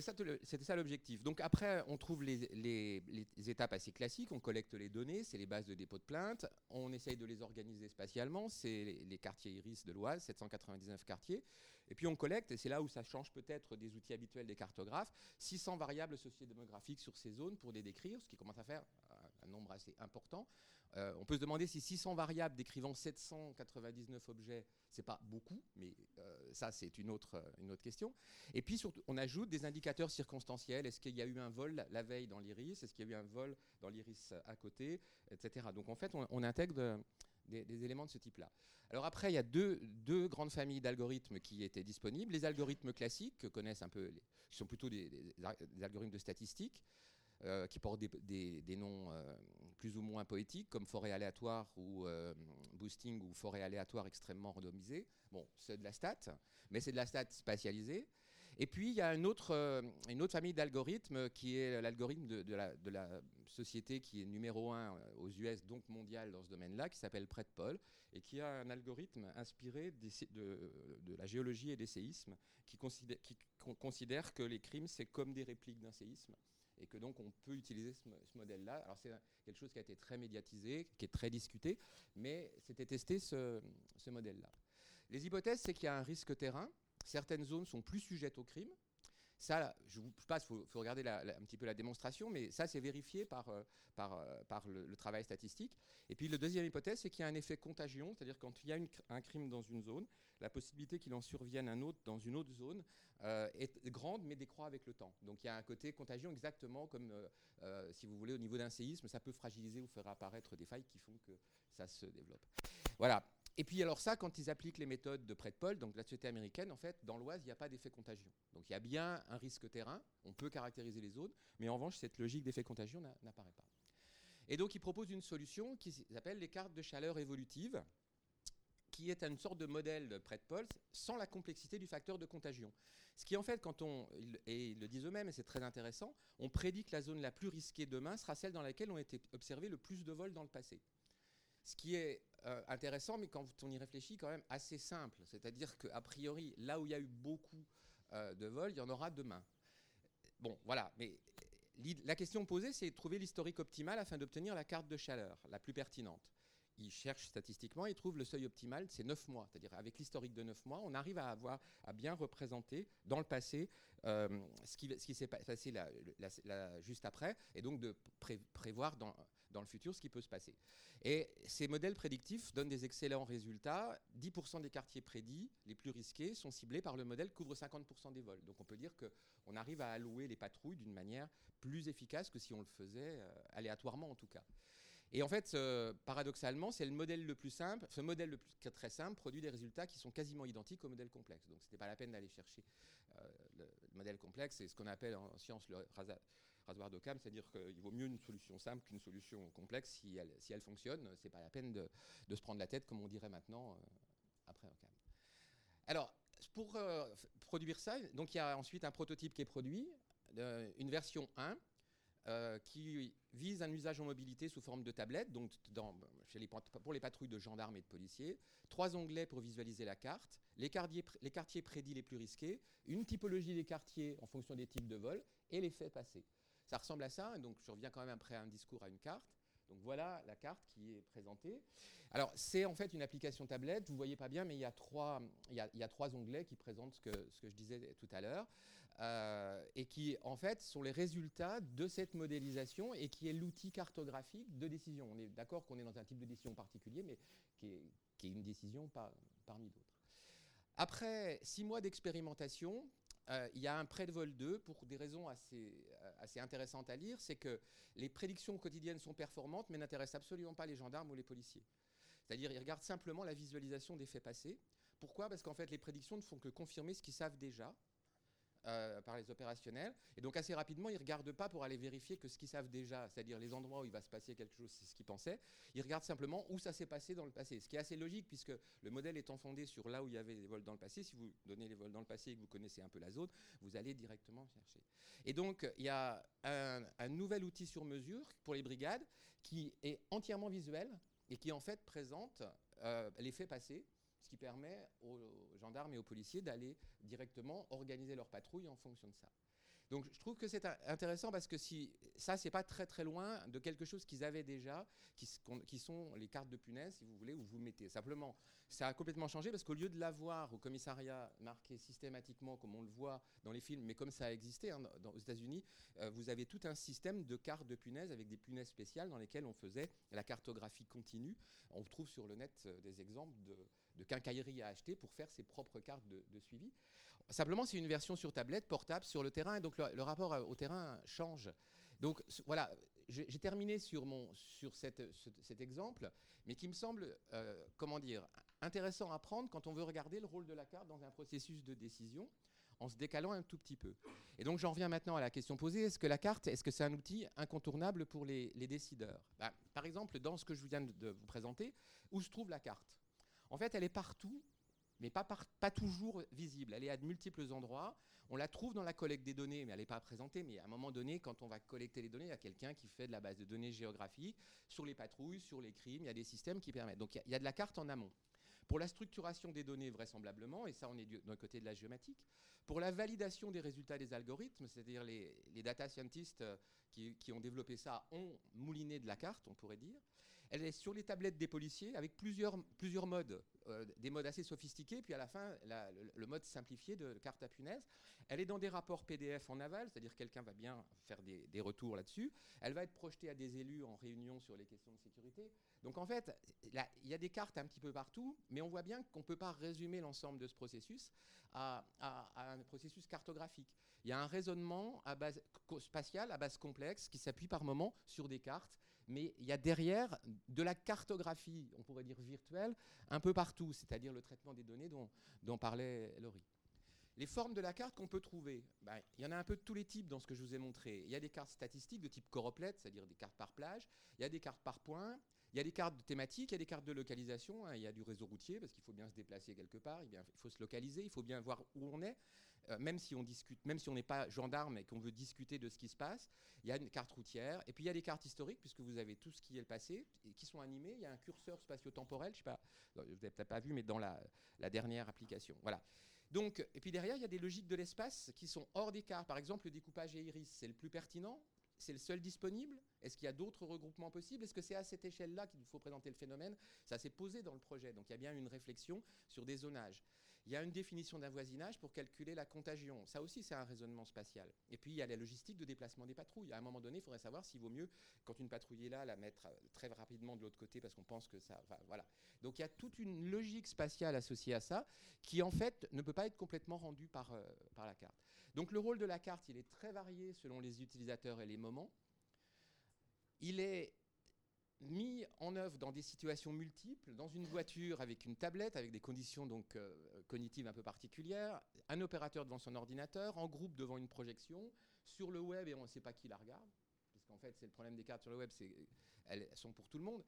c'était ça l'objectif. Donc après, on trouve les, étapes assez classiques. On collecte les données, c'est les bases de dépôt de plainte. On essaye de les organiser spatialement. C'est les, quartiers Iris de l'Oise, 799 quartiers. Et puis on collecte, et c'est là où ça change peut-être des outils habituels des cartographes, 600 variables sociodémographiques sur ces zones pour les décrire, ce qui commence à faire un nombre assez important. Euh, on peut se demander si 600 variables décrivant 799 objets, c'est pas beaucoup, mais euh, ça c'est une autre, une autre question. Et puis on ajoute des indicateurs circonstanciels. Est-ce qu'il y a eu un vol la, veille dans l'iris? Est-ce qu'il y a eu un vol dans l'iris à côté? Etc. Donc en fait, on, intègre des, éléments de ce type-là. Alors après, il y a deux, deux grandes familles d'algorithmes qui étaient disponibles. Les algorithmes classiques, que connaissent un peu, qui sont plutôt des, algorithmes de statistiques, euh, qui portent des, noms euh, plus ou moins poétiques, comme forêt aléatoire ou euh, boosting ou forêt aléatoire extrêmement randomisée. Bon, c'est de la stat, mais c'est de la stat spatialisée. Et puis, il y a une autre, famille d'algorithmes qui est l'algorithme de, la, société qui est numéro un aux US, donc mondial dans ce domaine-là, qui s'appelle PredPol, et qui a un algorithme inspiré de, la géologie et des séismes, qui considère que les crimes, c'est comme des répliques d'un séisme et que donc on peut utiliser ce, modèle-là. Alors c'est quelque chose qui a été très médiatisé, qui est très discuté, mais c'était testé ce, ce modèle-là. Les hypothèses, c'est qu'il y a un risque terrain. Certaines zones sont plus sujettes au crime. Ça, je vous passe, il faut, regarder un petit peu la démonstration, mais ça, c'est vérifié par, euh, par, euh, le, travail statistique. Et puis, la deuxième hypothèse, c'est qu'il y a un effet contagion, c'est-à-dire quand il y a un crime dans une zone, la possibilité qu'il en survienne un autre dans une autre zone euh, est grande, mais décroît avec le temps. Donc, il y a un côté contagion exactement comme, si vous voulez, au niveau d'un séisme, ça peut fragiliser ou faire apparaître des failles qui font que ça se développe. Voilà. Et puis alors ça, quand ils appliquent les méthodes de Paul, donc la société américaine, en fait, dans l'Oise, il n'y a pas d'effet contagion. Donc il y a bien un risque terrain, on peut caractériser les zones, mais en revanche, cette logique d'effet contagion n'apparaît pas. Et donc ils proposent une solution qui s'appelle les cartes de chaleur évolutive, qui est une sorte de modèle de Paul sans la complexité du facteur de contagion. Ce qui en fait, quand on, et ils le disent eux-mêmes, et c'est très intéressant, on prédit que la zone la plus risquée demain sera celle dans laquelle ont été observés le plus de vols dans le passé. Ce qui est euh, intéressant, mais quand on y réfléchit, quand même assez simple. C'est-à-dire qu'a priori, là où il y a eu beaucoup euh, de vols, il y en aura demain. Bon, voilà. Mais la question posée, c'est de trouver l'historique optimal afin d'obtenir la carte de chaleur la plus pertinente. Ils cherchent statistiquement, ils trouvent le seuil optimal, c'est 9 mois. C'est-à-dire avec l'historique de 9 mois, on arrive à avoir à bien représenter dans le passé euh, ce qui s'est passé juste après, et donc de prévoir dans, dans le futur ce qui peut se passer. Et ces modèles prédictifs donnent des excellents résultats. 10% des quartiers prédits, les plus risqués, sont ciblés par le modèle couvre 50% des vols. Donc on peut dire qu'on arrive à allouer les patrouilles d'une manière plus efficace que si on le faisait euh, aléatoirement en tout cas. Et en fait, paradoxalement, c'est le modèle le plus simple. Ce modèle le plus très simple produit des résultats qui sont quasiment identiques au modèle complexe. Donc, ce n'était pas la peine d'aller chercher euh, le, modèle complexe. C'est ce qu'on appelle en science le rasoir d'Occam, c'est-à-dire qu'il vaut mieux une solution simple qu'une solution complexe. Si elle, si elle fonctionne, c'est pas la peine de, se prendre la tête, comme on dirait maintenant, euh, après Occam. Alors, pour euh, produire ça, donc il y a ensuite un prototype qui est produit, euh, une version 1, qui vise un usage en mobilité sous forme de tablette, donc pour les patrouilles de gendarmes et de policiers, trois onglets pour visualiser la carte, les quartiers, les quartiers prédits les plus risqués, une typologie des quartiers en fonction des types de vol et les faits passés. Ça ressemble à ça, donc je reviens quand même après un discours à une carte. Donc voilà la carte qui est présentée. Alors c'est en fait une application tablette, vous ne voyez pas bien, mais il y, a trois, onglets qui présentent ce que, je disais tout à l'heure, euh, et qui en fait sont les résultats de cette modélisation et qui est l'outil cartographique de décision. On est d'accord qu'on est dans un type de décision particulier, mais qui est, une décision parmi d'autres. Après six mois d'expérimentation, euh, il y a un prêt de vol 2 pour des raisons assez, assez intéressantes à lire. C'est que les prédictions quotidiennes sont performantes, mais n'intéressent absolument pas les gendarmes ou les policiers. C'est-à-dire, ils regardent simplement la visualisation des faits passés. Pourquoi? Parce qu'en fait, les prédictions ne font que confirmer ce qu'ils savent déjà. Euh, par les opérationnels. Et donc assez rapidement, ils ne regardent pas pour aller vérifier que ce qu'ils savent déjà, c'est-à-dire les endroits où il va se passer quelque chose, c'est ce qu'ils pensaient. Ils regardent simplement où ça s'est passé dans le passé. Ce qui est assez logique puisque le modèle étant fondé sur là où il y avait des vols dans le passé, si vous donnez les vols dans le passé et que vous connaissez un peu la zone, vous allez directement chercher. Et donc il y a un, nouvel outil sur mesure pour les brigades qui est entièrement visuel et qui en fait présente euh, les faits passés qui permet aux gendarmes et aux policiers d'aller directement organiser leur patrouille en fonction de ça. Donc je trouve que c'est intéressant parce que si ça, c'est pas très très loin de quelque chose qu'ils avaient déjà, qui, sont les cartes de punaise, si vous voulez, où vous mettez. Simplement, ça a complètement changé parce qu'au lieu de l'avoir au commissariat marqué systématiquement comme on le voit dans les films, mais comme ça a existé hein, aux États-Unis, euh, vous avez tout un système de cartes de punaises avec des punaises spéciales dans lesquelles on faisait la cartographie continue. On trouve sur le net euh, des exemples de, de quincailleries à acheter pour faire ses propres cartes de, suivi. Simplement, c'est une version sur tablette, portable, sur le terrain, et donc le, rapport au terrain change. Donc voilà, j'ai terminé sur, mon, sur cet exemple, mais qui me semble, euh, comment dire, intéressant à prendre quand on veut regarder le rôle de la carte dans un processus de décision, en se décalant un tout petit peu. Et donc j'en reviens maintenant à la question posée, est-ce que la carte, est-ce que c'est un outil incontournable pour les, décideurs? Ben, Par exemple, dans ce que je viens de vous présenter, où se trouve la carte? En fait, elle est partout mais pas, toujours visible. Elle est à de multiples endroits. On la trouve dans la collecte des données, mais elle n'est pas présentée. Mais à un moment donné, quand on va collecter les données, il y a quelqu'un qui fait de la base de données géographique sur les patrouilles, sur les crimes. Il y a des systèmes qui permettent. Donc il y, a de la carte en amont. Pour la structuration des données, vraisemblablement, et ça on est d'un côté de la géomatique, pour la validation des résultats des algorithmes, c'est-à-dire les, les, data scientists euh, qui, qui, ont développé ça ont mouliné de la carte, on pourrait dire. Elle est sur les tablettes des policiers avec plusieurs, plusieurs modes, euh, des modes assez sophistiqués, puis à la fin, le, mode simplifié de carte à punaise. Elle est dans des rapports PDF en aval, c'est-à-dire quelqu'un va bien faire des, des retours là-dessus. Elle va être projetée à des élus en réunion sur les questions de sécurité. Donc en fait, il y a des cartes un petit peu partout, mais on voit bien qu'on ne peut pas résumer l'ensemble de ce processus à, un processus cartographique. Il y a un raisonnement spatial, à base complexe, qui s'appuie par moments sur des cartes mais il y a derrière de la cartographie, on pourrait dire virtuelle, un peu partout, c'est-à-dire le traitement des données dont, parlait Laurie. Les formes de la carte qu'on peut trouver, ben, il y en a un peu de tous les types dans ce que je vous ai montré. Il y a des cartes statistiques de type Coroplet, c'est-à-dire des cartes par plage, il y a des cartes par point, il y a des cartes thématiques, il y a des cartes de localisation, hein, il y a du réseau routier parce qu'il faut bien se déplacer quelque part, il faut se localiser, il faut bien voir où on est. Euh, même si on discute, même si on n'est pas gendarme et qu'on veut discuter de ce qui se passe, il y a une carte routière. Et puis il y a des cartes historiques, puisque vous avez tout ce qui est le passé, et qui sont animées. Il y a un curseur spatio-temporel, je sais pas, vous n'avez peut-être pas vu, mais dans la, dernière application. Voilà. Donc, et puis derrière, il y a des logiques de l'espace qui sont hors des cartes. Par exemple, le découpage iris, c'est le plus pertinent? C'est le seul disponible? Est-ce qu'il y a d'autres regroupements possibles? Est-ce que c'est à cette échelle-là qu'il faut présenter le phénomène? Ça s'est posé dans le projet, donc il y a bien une réflexion sur des zonages. Il y a une définition d'un voisinage pour calculer la contagion. Ça aussi, c'est un raisonnement spatial. Et puis, il y a la logistique de déplacement des patrouilles. À un moment donné, il faudrait savoir s'il vaut mieux, quand une patrouille est là, la mettre euh, très rapidement de l'autre côté parce qu'on pense que ça... Voilà. Donc, il y a toute une logique spatiale associée à ça qui, en fait, ne peut pas être complètement rendue par, euh, par la carte. Donc, le rôle de la carte, il est très varié selon les utilisateurs et les moments. Il est mis en œuvre dans des situations multiples, dans une voiture avec une tablette, avec des conditions donc euh, cognitives un peu particulières, un opérateur devant son ordinateur, en groupe devant une projection, sur le web et on ne sait pas qui la regarde, puisqu'en fait c'est le problème des cartes sur le web, c'est elles sont pour tout le monde.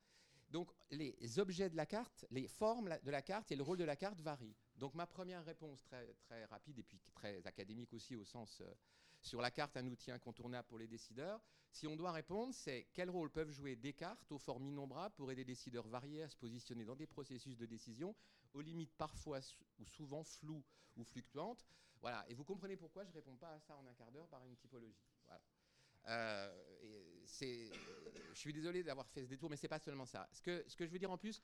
Donc les objets de la carte, les formes de la carte et le rôle de la carte varient. Donc ma première réponse très, très rapide et puis très académique aussi au sens euh, sur la carte un outil incontournable pour les décideurs. Si on doit répondre, c'est quel rôle peuvent jouer des cartes aux formes innombrables pour aider les décideurs variés à se positionner dans des processus de décision, aux limites parfois ou souvent floues ou fluctuantes. Voilà. Et vous comprenez pourquoi je ne réponds pas à ça en un quart d'heure par une typologie. Voilà. Euh, je suis désolé d'avoir fait ce détour, mais ce n'est pas seulement ça. Ce que, ce que je veux dire en plus,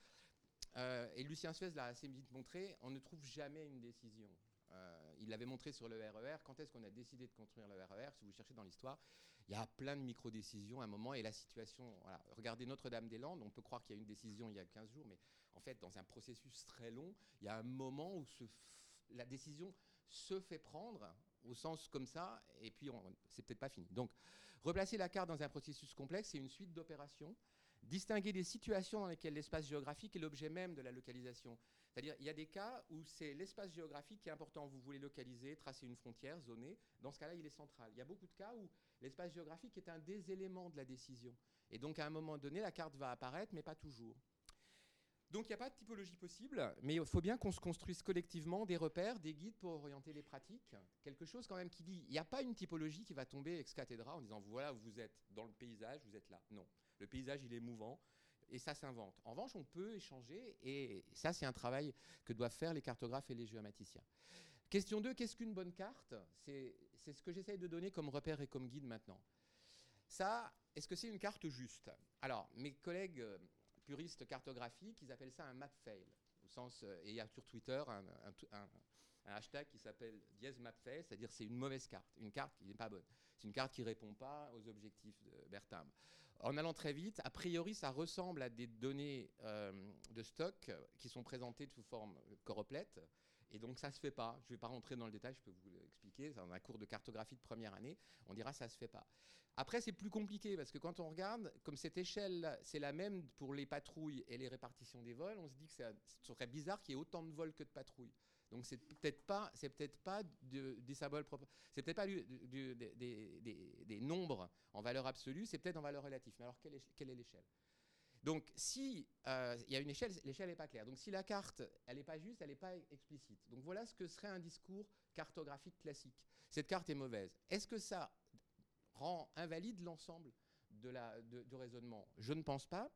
euh, et Lucien Suez l'a assez vite montré, on ne trouve jamais une décision. Euh, il l'avait montré sur le RER. Quand est-ce qu'on a décidé de construire le RER Si vous cherchez dans l'histoire, il y a plein de micro-décisions à un moment et la situation. Regardez Notre-Dame-des-Landes, on peut croire qu'il y a une décision il y a 15 jours, mais en fait, dans un processus très long, il y a un moment où la décision se fait prendre au sens comme ça, et puis c'est peut-être pas fini. Donc, replacer la carte dans un processus complexe, c'est une suite d'opérations. Distinguer des situations dans lesquelles l'espace géographique est l'objet même de la localisation. C'est-à-dire, il y a des cas où c'est l'espace géographique qui est important. Vous voulez localiser, tracer une frontière, zoner. Dans ce cas-là, il est central. Il y a beaucoup de cas où l'espace géographique est un des éléments de la décision. Et donc, à un moment donné, la carte va apparaître, mais pas toujours. Donc, il n'y a pas de typologie possible, mais il faut bien qu'on se construise collectivement des repères, des guides pour orienter les pratiques. Quelque chose quand même qui dit, il n'y a pas une typologie qui va tomber ex cathedra en disant, voilà, vous êtes dans le paysage, vous êtes là. Non. Le paysage, il est mouvant et ça s'invente. En revanche, on peut échanger, et ça, c'est un travail que doivent faire les cartographes et les géomaticiens. Question 2, qu'est-ce qu'une bonne carte? C'est ce que j'essaye de donner comme repère et comme guide maintenant. Ça, est-ce que c'est une carte juste? Alors, mes collègues euh, puristes cartographiques, ils appellent ça un map fail. Au sens, euh, et il y a sur Twitter un, hashtag qui s'appelle dièse mapfail, c'est-à-dire c'est une mauvaise carte, une carte qui n'est pas bonne. C'est une carte qui ne répond pas aux objectifs de Bertin. En allant très vite, a priori, ça ressemble à des données euh, de stock qui sont présentées sous forme choroplète. Et donc ça ne se fait pas. Je ne vais pas rentrer dans le détail, je peux vous l'expliquer. Dans un cours de cartographie de première année, on dira ça ne se fait pas. Après, c'est plus compliqué parce que quand on regarde, comme cette échelle, c'est la même pour les patrouilles et les répartitions des vols, on se dit que ce serait bizarre qu'il y ait autant de vols que de patrouilles. Donc c'est peut-être pas, c'est peut-être pas des symboles propres, c'est peut-être pas des, nombres en valeur absolue, c'est peut-être en valeur relative. Mais alors quelle est, quelle est l'échelle? Donc, si euh, il y a une échelle, l'échelle n'est pas claire. Donc, si la carte, elle n'est pas juste, elle n'est pas explicite. Donc, voilà ce que serait un discours cartographique classique. Cette carte est mauvaise. Est-ce que ça rend invalide l'ensemble de la, du raisonnement? Je ne pense pas.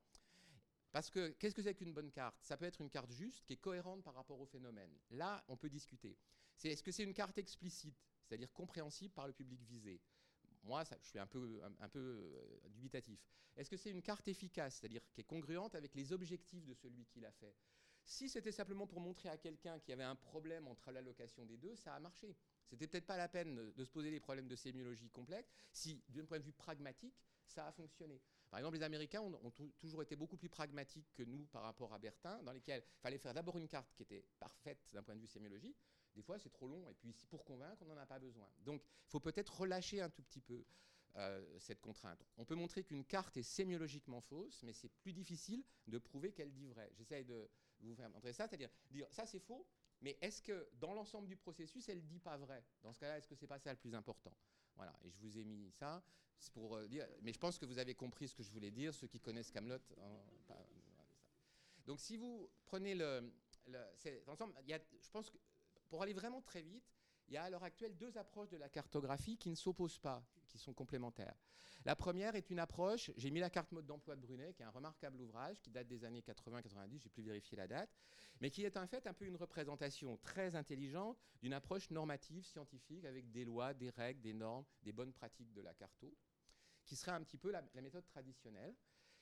Parce que qu'est-ce que c'est qu'une bonne carte? Ça peut être une carte juste qui est cohérente par rapport au phénomène. Là, on peut discuter. Est-ce que c'est une carte explicite, c'est-à-dire compréhensible par le public visé? Moi, je suis un peu, euh, dubitatif. Est-ce que c'est une carte efficace, c'est-à-dire qui est congruente avec les objectifs de celui qui l'a fait? Si c'était simplement pour montrer à quelqu'un qu'il y avait un problème entre l'allocation des deux, ça a marché. C'était peut-être pas la peine de se poser des problèmes de sémiologie complexes si, d'un point de vue pragmatique, ça a fonctionné. Par exemple, les Américains ont, toujours été beaucoup plus pragmatiques que nous par rapport à Bertin, dans lesquels il fallait faire d'abord une carte qui était parfaite d'un point de vue sémiologique. Des fois, c'est trop long, et puis pour convaincre, on n'en a pas besoin. Donc, il faut peut-être relâcher un tout petit peu euh, cette contrainte. On peut montrer qu'une carte est sémiologiquement fausse, mais c'est plus difficile de prouver qu'elle dit vrai. J'essaye de vous faire montrer ça, c'est-à-dire dire ça c'est faux, mais est-ce que dans l'ensemble du processus, elle ne dit pas vrai? Dans ce cas-là, est-ce que c'est pas ça le plus important? Voilà, et je vous ai mis ça pour euh, dire, mais je pense que vous avez compris ce que je voulais dire, ceux qui connaissent Camelot. Hein, Donc si vous prenez le, ensemble, il y a, je pense que pour aller vraiment très vite, il y a à l'heure actuelle deux approches de la cartographie qui ne s'opposent pas, qui sont complémentaires. La première est une approche, j'ai mis la carte mode d'emploi de Brunet, qui est un remarquable ouvrage qui date des années 80-90, j'ai plus vérifié la date, mais qui est en fait un peu une représentation très intelligente d'une approche normative, scientifique, avec des lois, des règles, des normes, des bonnes pratiques de la carto qui serait un petit peu la, méthode traditionnelle.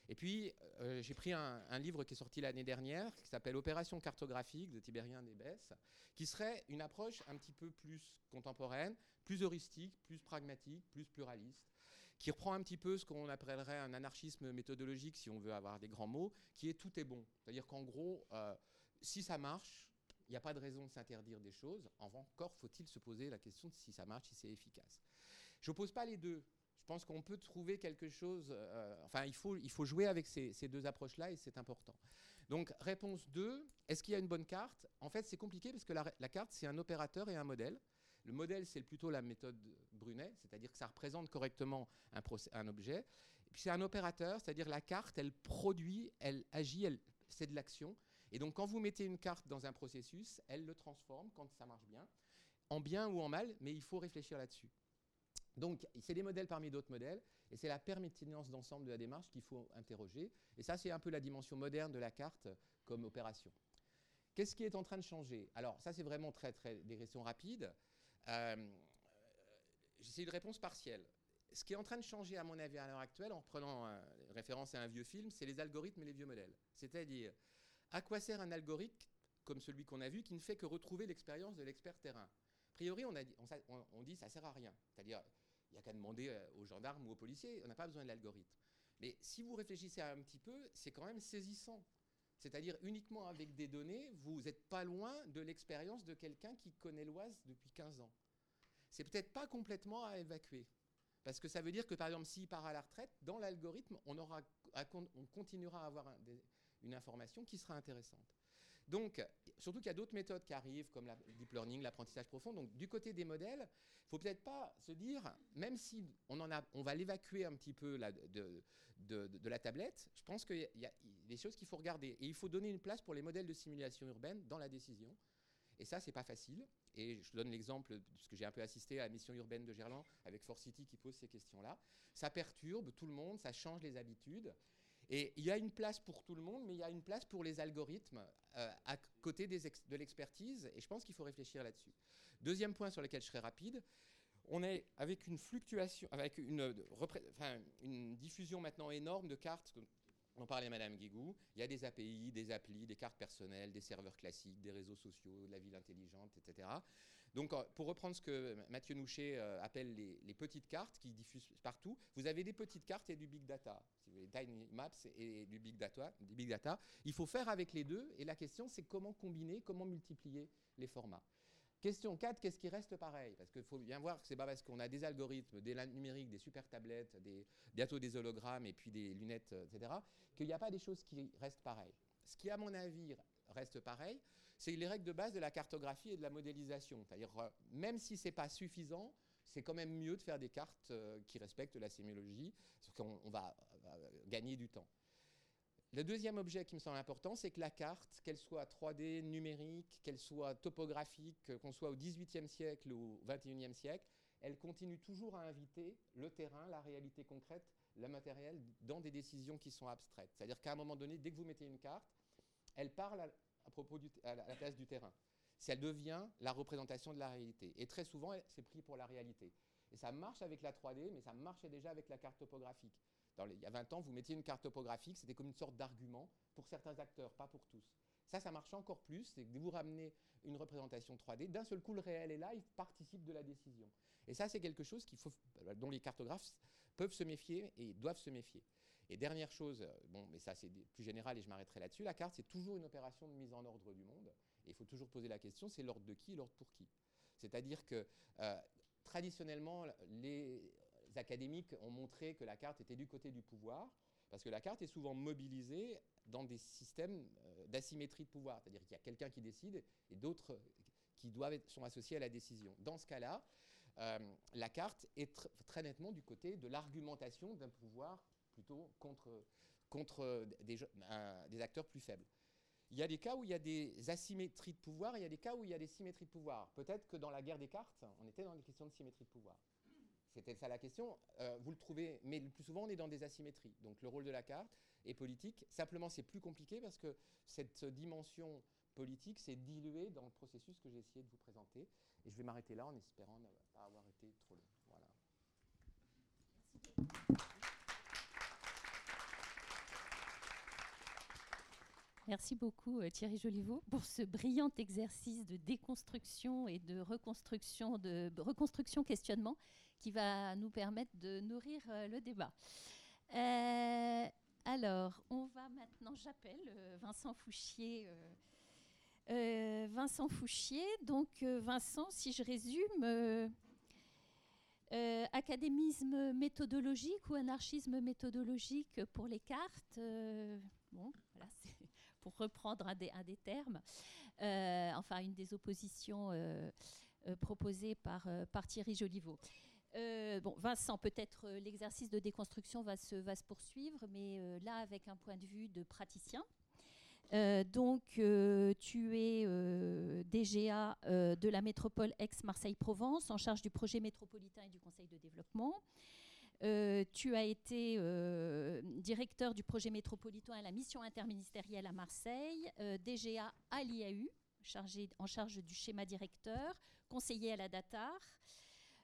Et puis, euh, j'ai pris un, livre qui est sorti l'année dernière, qui s'appelle Opération cartographique de Tibérien Debès, qui serait une approche un petit peu plus contemporaine, plus heuristique, plus pragmatique, plus pluraliste, qui reprend un petit peu ce qu'on appellerait un anarchisme méthodologique, si on veut avoir des grands mots, qui est tout est bon. C'est-à-dire qu'en gros, euh, si ça marche, il n'y a pas de raison de s'interdire des choses. Encore faut-il se poser la question de si ça marche, si c'est efficace. Je n'oppose pas les deux je pense qu'on peut trouver quelque chose. Euh, enfin, il faut, jouer avec ces, deux approches-là et c'est important. Donc, réponse 2, est-ce qu'il y a une bonne carte? En fait, c'est compliqué parce que la, carte, c'est un opérateur et un modèle. Le modèle, c'est plutôt la méthode Brunet, c'est-à-dire que ça représente correctement un, objet. Et puis, c'est un opérateur, c'est-à-dire la carte, elle produit, elle agit, c'est de l'action. Et donc, quand vous mettez une carte dans un processus, elle le transforme quand ça marche bien, en bien ou en mal, mais il faut réfléchir là-dessus. Donc, c'est des modèles parmi d'autres modèles, et c'est la pertinence d'ensemble de la démarche qu'il faut interroger. Et ça, c'est un peu la dimension moderne de la carte comme opération. Qu'est-ce qui est en train de changer? Alors, ça, c'est vraiment très, très des questions rapides. Euh, J'essaie une réponse partielle. Ce qui est en train de changer, à mon avis, à l'heure actuelle, en prenant référence à un vieux film, c'est les algorithmes et les vieux modèles. C'est-à-dire, à quoi sert un algorithme comme celui qu'on a vu qui ne fait que retrouver l'expérience de l'expert terrain? A priori, on, dit, on, on dit ça sert à rien. C'est-à-dire, il n'y a qu'à demander euh, aux gendarmes ou aux policiers, on n'a pas besoin de l'algorithme. Mais si vous réfléchissez un petit peu, c'est quand même saisissant. C'est-à-dire uniquement avec des données, vous n'êtes pas loin de l'expérience de quelqu'un qui connaît l'Oise depuis 15 ans. C'est peut-être pas complètement à évacuer. Parce que ça veut dire que, par exemple, s'il part à la retraite, dans l'algorithme, on, on continuera à avoir une information qui sera intéressante. Donc, surtout qu'il y a d'autres méthodes qui arrivent, comme le deep learning, l'apprentissage profond. Donc, du côté des modèles, il ne faut peut-être pas se dire, même si on, va l'évacuer un petit peu de, la tablette, je pense qu'il y, a des choses qu'il faut regarder. Et il faut donner une place pour les modèles de simulation urbaine dans la décision. Et ça, c'est pas facile. Et je donne l'exemple, puisque j'ai un peu assisté à la mission urbaine de Gerland avec Forcity qui pose ces questions-là. Ça perturbe tout le monde, ça change les habitudes. Et il y a une place pour tout le monde, mais il y a une place pour les algorithmes euh, à côté de l'expertise, et je pense qu'il faut réfléchir là-dessus. Deuxième point sur lequel je serai rapide, On est avec une fluctuation, avec une, une diffusion maintenant énorme de cartes. On parlait Madame Guigou, il y a des API, des applis, des cartes personnelles, des serveurs classiques, des réseaux sociaux, de la ville intelligente, etc. Donc, euh, pour reprendre ce que Mathieu Nouchet euh, appelle les, petites cartes qui diffusent partout, vous avez des petites cartes et du big data, voulez, tiny maps et du big data. Il faut faire avec les deux, et la question c'est comment combiner, comment multiplier les formats. Question 4, qu'est-ce qui reste pareil? Parce qu'il faut bien voir que c'est pas parce qu'on a des algorithmes, des numériques, des super tablettes, bientôt des hologrammes et puis des lunettes, etc., qu'il n'y a pas des choses qui restent pareilles. Ce qui, à mon avis, reste pareil, c'est les règles de base de la cartographie et de la modélisation. C'est-à-dire, euh, même si ce n'est pas suffisant, c'est quand même mieux de faire des cartes euh, qui respectent la sémiologie, parce qu'on va, gagner du temps. Le deuxième objet qui me semble important, c'est que la carte, qu'elle soit 3D, numérique, qu'elle soit topographique, qu'on soit au XVIIIe siècle ou au XXIe siècle, elle continue toujours à inviter le terrain, la réalité concrète, le matériel dans des décisions qui sont abstraites. C'est-à-dire qu'à un moment donné, dès que vous mettez une carte, elle parle à, propos du, la place du terrain. Elle devient la représentation de la réalité. Et très souvent, c'est pris pour la réalité. Et ça marche avec la 3D, mais ça marchait déjà avec la carte topographique. Il y a 20 ans, vous mettiez une carte topographique, c'était comme une sorte d'argument pour certains acteurs, pas pour tous. Ça, ça marche encore plus, c'est que vous ramenez une représentation 3D, d'un seul coup, le réel est là, il participe de la décision. Et ça, c'est quelque chose dont les cartographes peuvent se méfier et doivent se méfier. Et dernière chose, bon, mais ça c'est plus général et je m'arrêterai là-dessus, la carte c'est toujours une opération de mise en ordre du monde. Et il faut toujours poser la question, c'est l'ordre de qui, l'ordre pour qui C'est-à-dire que euh, traditionnellement, les académiques ont montré que la carte était du côté du pouvoir, parce que la carte est souvent mobilisée dans des systèmes euh, d'asymétrie de pouvoir, c'est-à-dire qu'il y a quelqu'un qui décide et d'autres qui sont associés à la décision. Dans ce cas-là, la carte est très nettement du côté de l'argumentation d'un pouvoir plutôt contre, des, acteurs plus faibles. Il y a des cas où il y a des asymétries de pouvoir, il y a des cas où il y a des symétries de pouvoir. Peut-être que dans la guerre des cartes, on était dans des questions de symétrie de pouvoir. C'était ça la question. Euh, vous le trouvez, mais le plus souvent, on est dans des asymétries. Donc le rôle de la carte est politique. Simplement, c'est plus compliqué parce que cette dimension politique s'est diluée dans le processus que j'ai essayé de vous présenter. Et je vais m'arrêter là en espérant ne pas avoir été trop long. Merci beaucoup euh, Thierry Joliveau pour ce brillant exercice de déconstruction et de reconstruction, de reconstruction questionnement qui va nous permettre de nourrir euh, le débat. Euh, alors, on va maintenant, j'appelle Vincent Fouchier. Vincent Fouchier, donc Vincent, si je résume, académisme méthodologique ou anarchisme méthodologique pour les cartes. bon, voilà, pour reprendre un des, termes, euh, enfin une des oppositions euh, euh, proposées par, par Thierry Joliveau. Bon, Vincent, peut-être l'exercice de déconstruction va se, poursuivre, mais là avec un point de vue de praticien. donc, tu es DGA de la métropole Aix-Marseille-Provence, en charge du projet métropolitain et du conseil de développement. Euh, tu as été euh, directeur du projet métropolitain à la mission interministérielle à Marseille, euh, DGA à l'IAU, chargé, en charge du schéma directeur, conseiller à la DATAR.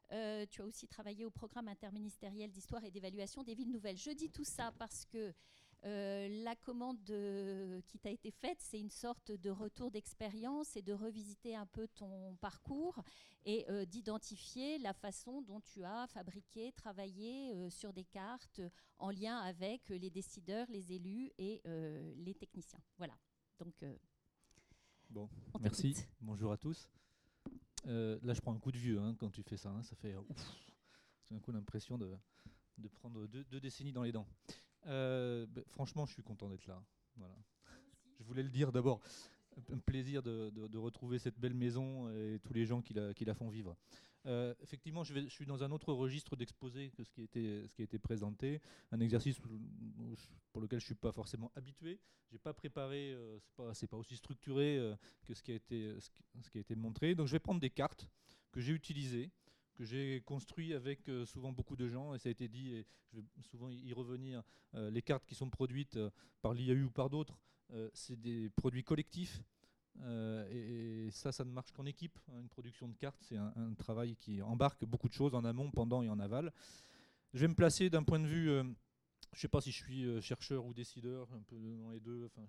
Tu as aussi travaillé au programme interministériel d'histoire et d'évaluation des villes nouvelles. Je dis tout ça parce que euh, la commande qui t'a été faite, c'est une sorte de retour d'expérience et de revisiter un peu ton parcours et euh, d'identifier la façon dont tu as fabriqué, travaillé euh, sur des cartes en lien avec les décideurs, les élus et les techniciens. Voilà. Donc, bon, merci. Bonjour à tous. Là, je prends un coup de vieux hein, quand tu fais ça. Hein. ça fait c'est un coup l'impression de, prendre deux, décennies dans les dents. Euh, bah, franchement, je suis content d'être là. Voilà. Je voulais le dire d'abord. Un plaisir de, retrouver cette belle maison et tous les gens qui la font vivre. Euh, effectivement, je, suis dans un autre registre d'exposé que ce qui, était, a été présenté. Un exercice pour lequel je ne suis pas forcément habitué. Je n'ai pas préparé, euh, ce n'est pas, aussi structuré que ce qui, a été, ce qui a été montré. Donc je vais prendre des cartes que j'ai utilisées que j'ai construit avec euh, souvent beaucoup de gens, et ça a été dit, et je vais souvent y revenir, euh, les cartes qui sont produites euh, par l'IAU ou par d'autres, c'est des produits collectifs. Et, ça, ça ne marche qu'en équipe. Une production de cartes, c'est un, travail qui embarque beaucoup de choses en amont, pendant et en aval. Je vais me placer d'un point de vue, je ne sais pas si je suis chercheur ou décideur, un peu dans les deux, enfin,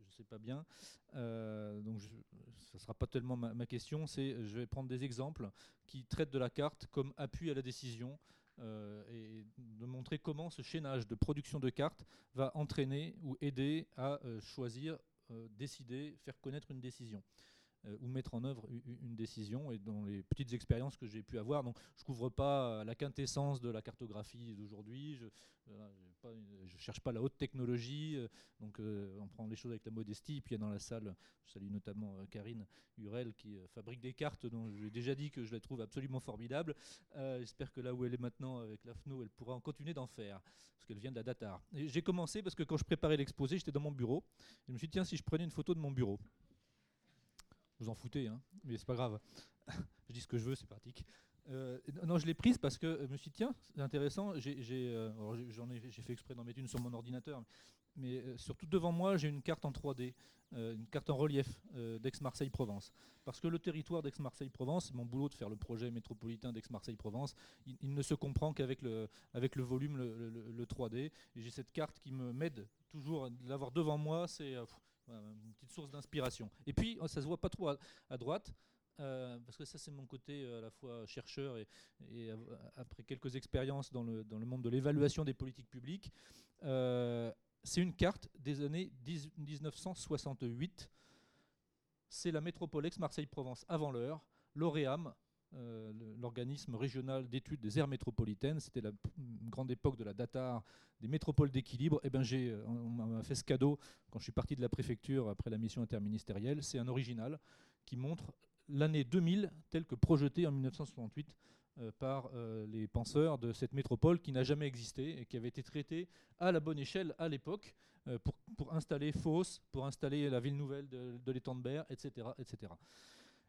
je ne sais pas bien. donc ça ne sera pas tellement ma, ma question, c'est je vais prendre des exemples qui traitent de la carte comme appui à la décision, euh, et de montrer comment ce chaînage de production de cartes va entraîner ou aider à euh, choisir, euh, décider, faire connaître une décision. Euh, ou mettre en œuvre une décision. Et dans les petites expériences que j'ai pu avoir, donc je ne couvre pas la quintessence de la cartographie d'aujourd'hui, je ne cherche pas la haute technologie, euh, donc euh, on prend les choses avec la modestie. Et puis il y a dans la salle, je salue notamment Karine Hurel qui fabrique des cartes dont j'ai déjà dit que je les trouve absolument formidables. J'espère que là où elle est maintenant avec l'AFNO, elle pourra en continuer d'en faire, parce qu'elle vient de la Datar. J'ai commencé parce que quand je préparais l'exposé, j'étais dans mon bureau. Et je me suis dit, tiens, si je prenais une photo de mon bureau vous en foutez, hein, mais c'est pas grave. je dis ce que je veux, c'est pratique. Euh, non, je l'ai prise parce que je me suis dit, tiens, c'est intéressant. J'ai euh, ai, fait exprès d'en mettre une sur mon ordinateur, mais euh, surtout devant moi, j'ai une carte en 3D, une carte en relief d'Aix-Marseille-Provence. Parce que le territoire d'Aix-Marseille-Provence, mon boulot de faire le projet métropolitain d'Aix-Marseille-Provence, il, ne se comprend qu'avec le, avec le volume, le, 3D. Et j'ai cette carte qui me m'aide toujours, l'avoir devant moi, c'est une petite source d'inspiration. Et puis, oh, ça se voit pas trop à, droite, euh, parce que ça c'est mon côté euh, à la fois chercheur et, après quelques expériences dans le, dans le, monde de l'évaluation des politiques publiques, euh, c'est une carte des années 1968. C'est la métropole Aix-Marseille-Provence avant l'heure, l'OREAM, euh, l'organisme régional d'études des aires métropolitaines. C'était la grande époque de la DATAR, des métropoles d'équilibre. Et eh ben euh, on m'a fait ce cadeau quand je suis parti de la préfecture après la mission interministérielle. C'est un original qui montre l'année 2000 telle que projetée en 1968 euh, par les penseurs de cette métropole qui n'a jamais existé et qui avait été traitée à la bonne échelle à l'époque pour, pour, installer Fos, pour installer la ville nouvelle de, de l'étang de Berre, etc., etc.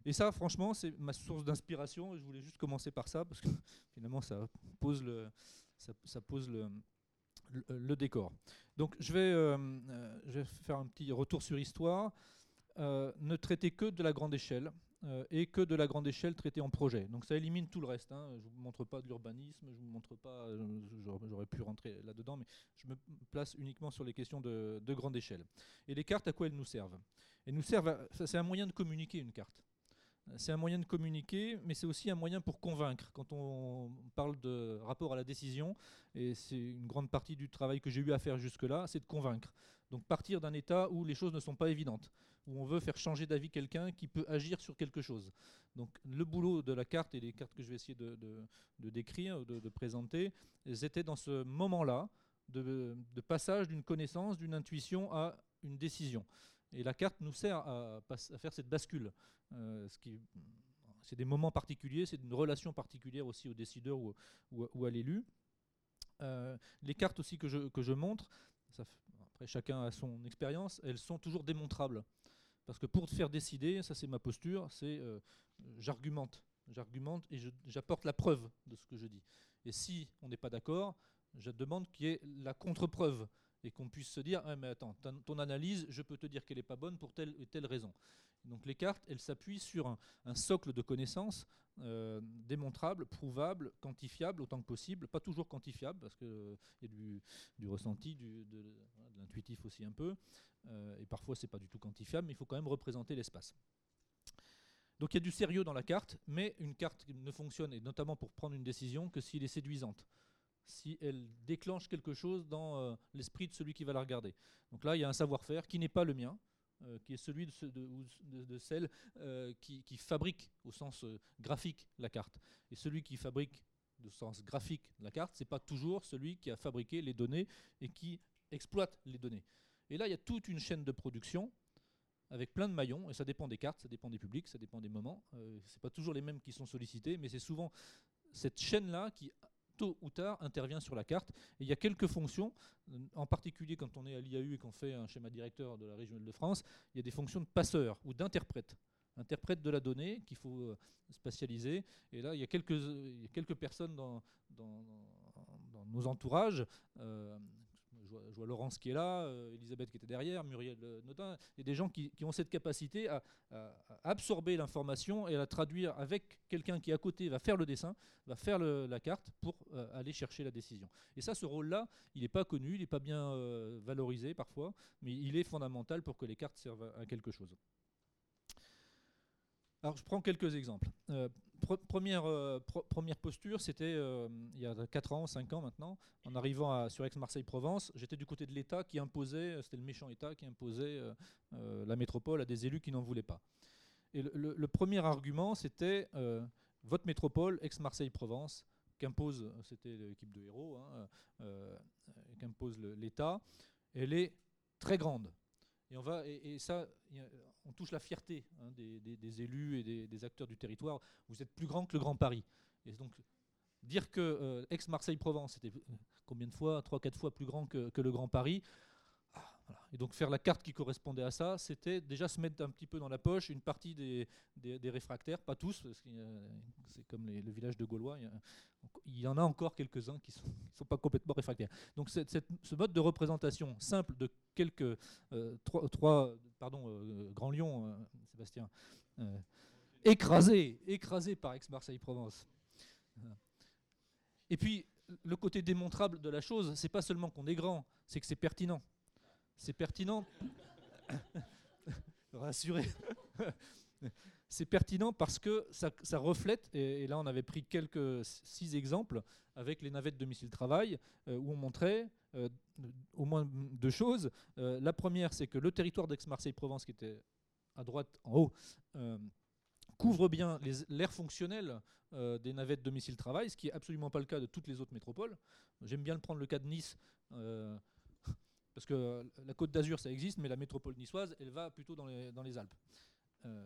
Et ça, franchement, c'est ma source d'inspiration. Je voulais juste commencer par ça, parce que finalement, ça pose le, ça, pose le, le, décor. Donc, je vais, euh, euh, je vais faire un petit retour sur histoire. Euh, ne traiter que de la grande échelle et que de la grande échelle traitée en projet. Donc ça élimine tout le reste. Hein. Je ne vous montre pas de l'urbanisme, je vous montre pas, j'aurais pu rentrer là-dedans, mais je me place uniquement sur les questions de, de grande échelle. Et les cartes, à quoi elles nous servent? Elles nous servent, c'est un moyen de communiquer une carte. C'est un moyen de communiquer, mais c'est aussi un moyen pour convaincre. Quand on parle de rapport à la décision, et c'est une grande partie du travail que j'ai eu à faire jusque-là, c'est de convaincre. Donc partir d'un état où les choses ne sont pas évidentes, où on veut faire changer d'avis quelqu'un qui peut agir sur quelque chose. Donc le boulot de la carte et les cartes que je vais essayer de, décrire, de, présenter, étaient dans ce moment-là de passage d'une connaissance, d'une intuition à une décision. Et la carte nous sert à, faire cette bascule. Euh, c'est des moments particuliers, c'est une relation particulière aussi au décideur ou, à l'élu. Euh, les cartes aussi que je, que je montre, après chacun a son expérience, elles sont toujours démontrables. Parce que pour te faire décider, ça c'est ma posture, c'est euh, j'argumente. J'argumente et j'apporte la preuve de ce que je dis. Et si on n'est pas d'accord, je demande qu'il y ait la contre-preuve et qu'on puisse se dire ah, mais attends, ton analyse, je peux te dire qu'elle n'est pas bonne pour telle et telle raison. Donc les cartes, elles s'appuient sur un, socle de connaissances euh, démontrables, prouvables, quantifiables autant que possible, pas toujours quantifiables parce qu'il euh, y a du, ressenti, de, l'intuitif aussi un peu, euh, et parfois c'est pas du tout quantifiable, mais il faut quand même représenter l'espace. Donc il y a du sérieux dans la carte, mais une carte ne fonctionne, et notamment pour prendre une décision, que s'il est séduisante si elle déclenche quelque chose dans euh, l'esprit de celui qui va la regarder. Donc là, il y a un savoir-faire qui n'est pas le mien, euh, qui est celui de, celle euh, qui, fabrique au sens graphique la carte. Et celui qui fabrique au sens graphique la carte, c'est pas toujours celui qui a fabriqué les données et qui exploite les données. Et là, il y a toute une chaîne de production avec plein de maillons, et ça dépend des cartes, ça dépend des publics, ça dépend des moments. Ce c'est pas toujours les mêmes qui sont sollicités, mais c'est souvent cette chaîne-là qui tôt ou tard intervient sur la carte. Et il y a quelques fonctions, en particulier quand on est à l'IAU et qu'on fait un schéma directeur de la région de france il y a des fonctions de passeur ou d'interprète. Interprète de la donnée qu'il faut euh, spatialiser. Et là, il y a quelques, quelques personnes dans, dans, nos entourages. Euh, je, vois Laurence qui est là, Elisabeth qui était derrière, Muriel Notin, et des gens qui, ont cette capacité à, absorber l'information et à la traduire avec quelqu'un qui à côté va faire le dessin, va faire la carte pour aller chercher la décision. Et ça, ce rôle-là, il n'est pas connu, il n'est pas bien valorisé parfois, mais il est fondamental pour que les cartes servent à quelque chose. Alors je prends quelques exemples. Euh, première, euh, première posture, c'était euh, il y a 4 ans, 5 ans maintenant, en arrivant sur Aix-Marseille-Provence, j'étais du côté de l'État qui imposait, c'était le méchant État qui imposait la métropole à des élus qui n'en voulaient pas. Et le, premier argument, c'était votre métropole, Aix-Marseille-Provence, qu'impose, c'était l'équipe de héros, hein, qu'impose l'État, elle est très grande. Et, on va, et, ça, on touche la fierté hein, des, élus et des, acteurs du territoire. Vous êtes plus grand que le Grand Paris. Et donc, dire que euh, Aix-Marseille-Provence était euh, combien de fois, 3-4 fois plus grand que, le Grand Paris, et donc faire la carte qui correspondait à ça, c'était déjà se mettre un petit peu dans la poche une partie des, réfractaires, pas tous, parce que c'est comme le village de Gaulois, il y, en a encore quelques-uns qui ne sont, pas complètement réfractaires. Donc ce mode de représentation simple de quelques euh, trois, pardon, euh, Grand Lyon, euh, Sébastien, écrasé, écrasé par Aix-Marseille-Provence. Et puis le côté démontrable de la chose, c'est pas seulement qu'on est grand, c'est que c'est pertinent. C'est pertinent. Rassuré. c'est pertinent parce que ça, reflète, et, là on avait pris quelques six exemples avec les navettes de missile travail, euh, où on montrait euh, au moins deux choses. Euh, la première, c'est que le territoire d'Aix-Marseille-Provence, qui était à droite en haut, couvre bien l'air fonctionnel des navettes de missile travail, ce qui n'est absolument pas le cas de toutes les autres métropoles. J'aime bien prendre le cas de Nice. Parce que la Côte d'Azur, ça existe, mais la métropole niçoise, elle va plutôt dans les, Alpes. Euh,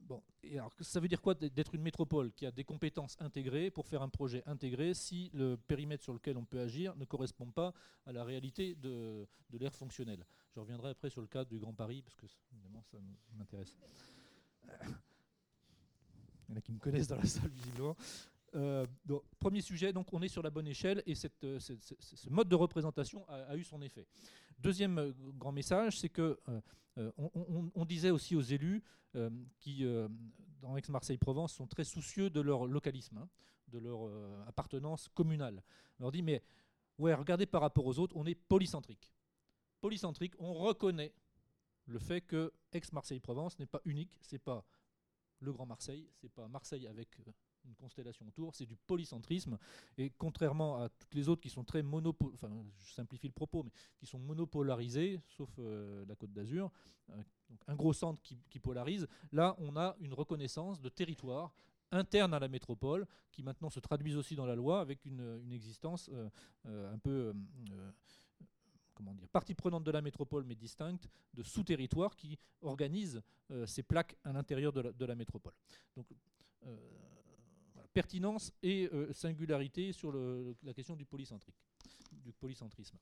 bon, et alors, ça veut dire quoi d'être une métropole qui a des compétences intégrées pour faire un projet intégré si le périmètre sur lequel on peut agir ne correspond pas à la réalité de, de l'ère fonctionnelle? Je reviendrai après sur le cas du Grand Paris, parce que évidemment, ça m'intéresse. Il y en a qui me connaissent dans la salle, visiblement. Euh, premier sujet, donc on est sur la bonne échelle et euh, ce mode de représentation a, eu son effet. Deuxième euh, grand message, c'est que on, disait aussi aux élus qui, dans Aix-Marseille-Provence, sont très soucieux de leur localisme, hein, de leur appartenance communale. On leur dit, mais ouais, regardez par rapport aux autres, on est polycentrique. Polycentrique, on reconnaît le fait que Aix-Marseille-Provence n'est pas unique, c'est pas le Grand Marseille, c'est pas Marseille avec une constellation autour, c'est du polycentrisme. Et contrairement à toutes les autres qui sont très monopol, enfin je simplifie le propos, mais qui sont monopolarisées, sauf euh, la Côte d'Azur, euh, un gros centre qui, polarise, là on a une reconnaissance de territoire interne à la métropole, qui maintenant se traduisent aussi dans la loi avec une, existence euh, un peu comment dire, partie prenante de la métropole mais distincte, de sous-territoire qui organise ces plaques à l'intérieur de, de, la métropole. Donc, pertinence et euh, singularité sur la question du, polycentrisme.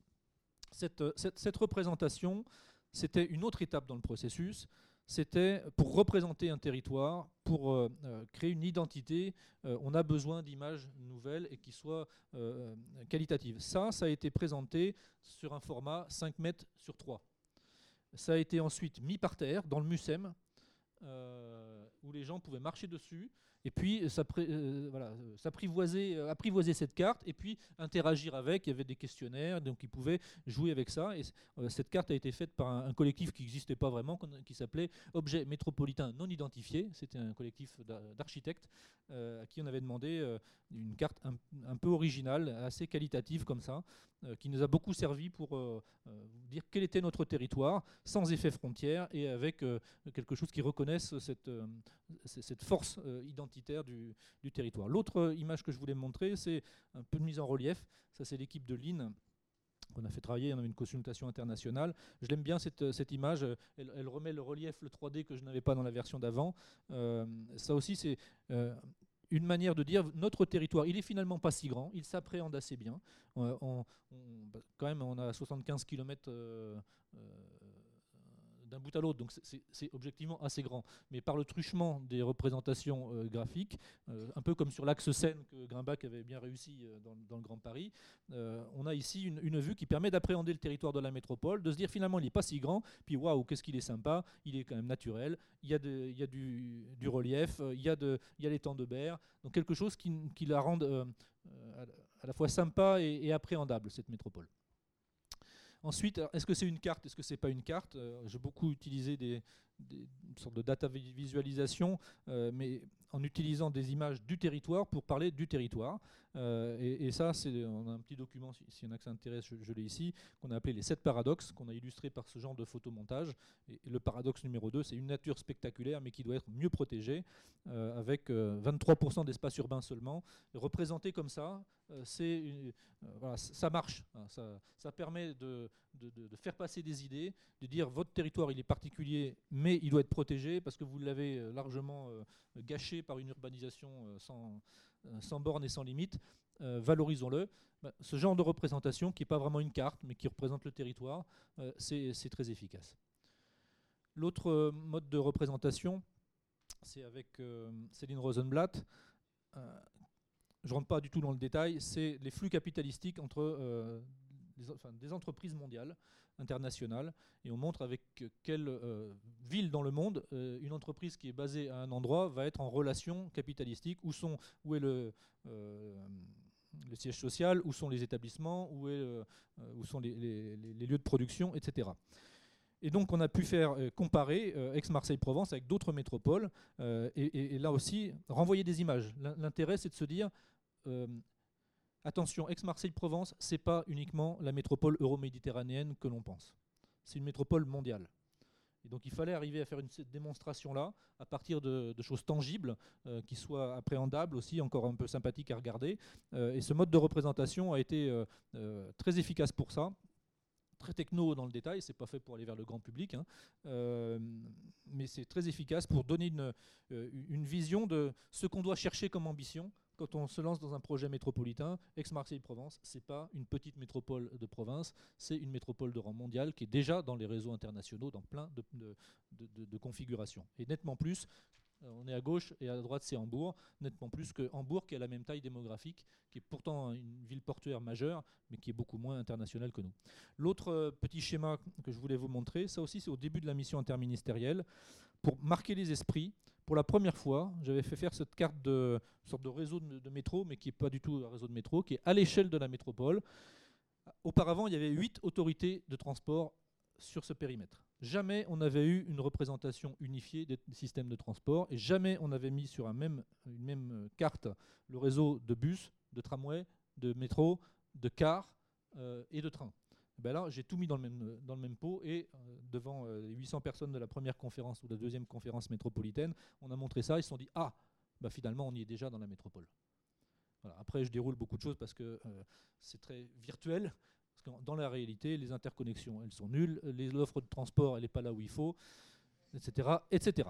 Euh, cette, représentation, c'était une autre étape dans le processus. C'était pour représenter un territoire, pour euh, créer une identité, on a besoin d'images nouvelles et qui soient qualitatives. Ça, ça a été présenté sur un format 5 mètres sur 3. Ça a été ensuite mis par terre dans le MUSEM, où les gens pouvaient marcher dessus, et puis euh, euh, s'apprivoiser euh, apprivoiser cette carte et puis interagir avec. Il y avait des questionnaires, donc ils pouvaient jouer avec ça. Et cette carte a été faite par un, collectif qui n'existait pas vraiment, qui s'appelait Objet métropolitain non identifié. C'était un collectif d'architectes à qui on avait demandé une carte un, peu originale, assez qualitative comme ça, qui nous a beaucoup servi pour dire quel était notre territoire, sans effet frontière et avec quelque chose qui reconnaisse cette, cette force identitaire du, territoire. L'autre image que je voulais montrer, c'est un peu de mise en relief. Ça, c'est l'équipe de Lynn qu'on a fait travailler, on a une consultation internationale. Je l'aime bien cette, cette image, elle, remet le relief, le 3D que je n'avais pas dans la version d'avant. Euh, ça aussi, c'est euh, une manière de dire notre territoire, il est finalement pas si grand, il s'appréhende assez bien. Euh, bah, quand même, on a 75 km d'un bout à l'autre, donc c'est objectivement assez grand. Mais par le truchement des représentations euh, graphiques, euh, un peu comme sur l'axe Seine que Grimbach avait bien réussi euh, dans, le Grand Paris, on a ici une, vue qui permet d'appréhender le territoire de la métropole, de se dire finalement il n'est pas si grand, puis waouh, qu'est-ce qu'il est sympa, il est quand même naturel, il y a, du, relief, il y a, les temps de berre, donc quelque chose qui, la rende à la fois sympa et appréhendable, cette métropole. Ensuite, est-ce que c'est une carte Est-ce que c'est pas une carte? Euh, J'ai beaucoup utilisé des, des, une sorte de data visualisation, euh, mais en utilisant des images du territoire pour parler du territoire. Euh, et, ça, c'est, on a un petit document, s'il y en a que ça intéresse, je, l'ai ici, qu'on a appelé les sept paradoxes, qu'on a illustré par ce genre de photomontage. Et, le paradoxe numéro 2, c'est une nature spectaculaire, mais qui doit être mieux protégée, euh, avec 23% d'espace urbain seulement. représenté comme ça, c'est, voilà, ça marche. Hein. ça, permet de, faire passer des idées, de dire votre territoire, il est particulier, mais il doit être protégé parce que vous l'avez euh, largement euh, gâché par une urbanisation euh, sans, sans bornes et sans limites. Valorisons-le. Bah, ce genre de représentation, qui n'est pas vraiment une carte, mais qui représente le territoire, c'est très efficace. L'autre mode de représentation, c'est avec Céline Rosenblatt. Je ne rentre pas du tout dans le détail, c'est les flux capitalistiques entre des entreprises mondiales internationale. Et on montre avec quelle euh, ville dans le monde euh, une entreprise qui est basée à un endroit va être en relation capitalistique. Où, sont, où est le, euh, siège social, où sont les établissements, où, sont les, lieux de production, etc. Et donc on a pu faire comparer Aix-Marseille-Provence avec d'autres métropoles et, là aussi renvoyer des images. L'intérêt c'est de se dire Attention, Aix-Marseille-Provence, ce n'est pas uniquement la métropole euro-méditerranéenne que l'on pense. C'est une métropole mondiale. Et donc il fallait arriver à faire une, cette démonstration-là à partir de, choses tangibles, euh, qui soient appréhendables aussi, encore un peu sympathiques à regarder. Euh, et ce mode de représentation a été euh, très efficace pour ça. Très techno dans le détail, c'est pas fait pour aller vers le grand public, hein. mais c'est très efficace pour donner une, une vision de ce qu'on doit chercher comme ambition quand on se lance dans un projet métropolitain, Aix-Marseille-Provence, ce n'est pas une petite métropole de province, c'est une métropole de rang mondial qui est déjà dans les réseaux internationaux, dans plein de, configurations. Et nettement plus, euh, on est à gauche et à droite c'est Hambourg, nettement plus que Hambourg qui a la même taille démographique, qui est pourtant une ville portuaire majeure, mais qui est beaucoup moins internationale que nous. L'autre euh, petit schéma que je voulais vous montrer, ça aussi c'est au début de la mission interministérielle, pour marquer les esprits, pour la première fois, j'avais fait faire cette carte de sorte de réseau de, métro, mais qui n'est pas du tout un réseau de métro, qui est à l'échelle de la métropole. Auparavant, il y avait huit autorités de transport sur ce périmètre. Jamais on n'avait eu une représentation unifiée des systèmes de transport et jamais on n'avait mis sur une même carte le réseau de bus, de tramway, de métro, de cars euh, et de trains. Ben là, j'ai tout mis dans le même, pot et euh, devant euh, les 800 personnes de la première conférence ou de la deuxième conférence métropolitaine, on a montré ça, ils se sont dit Ah, bah finalement, on y est déjà dans la métropole. Après, je déroule beaucoup de choses parce que c'est très virtuel. Dans la réalité, les interconnexions, elles sont nulles, les offres de transport, elle n'est pas là où il faut, etc., etc.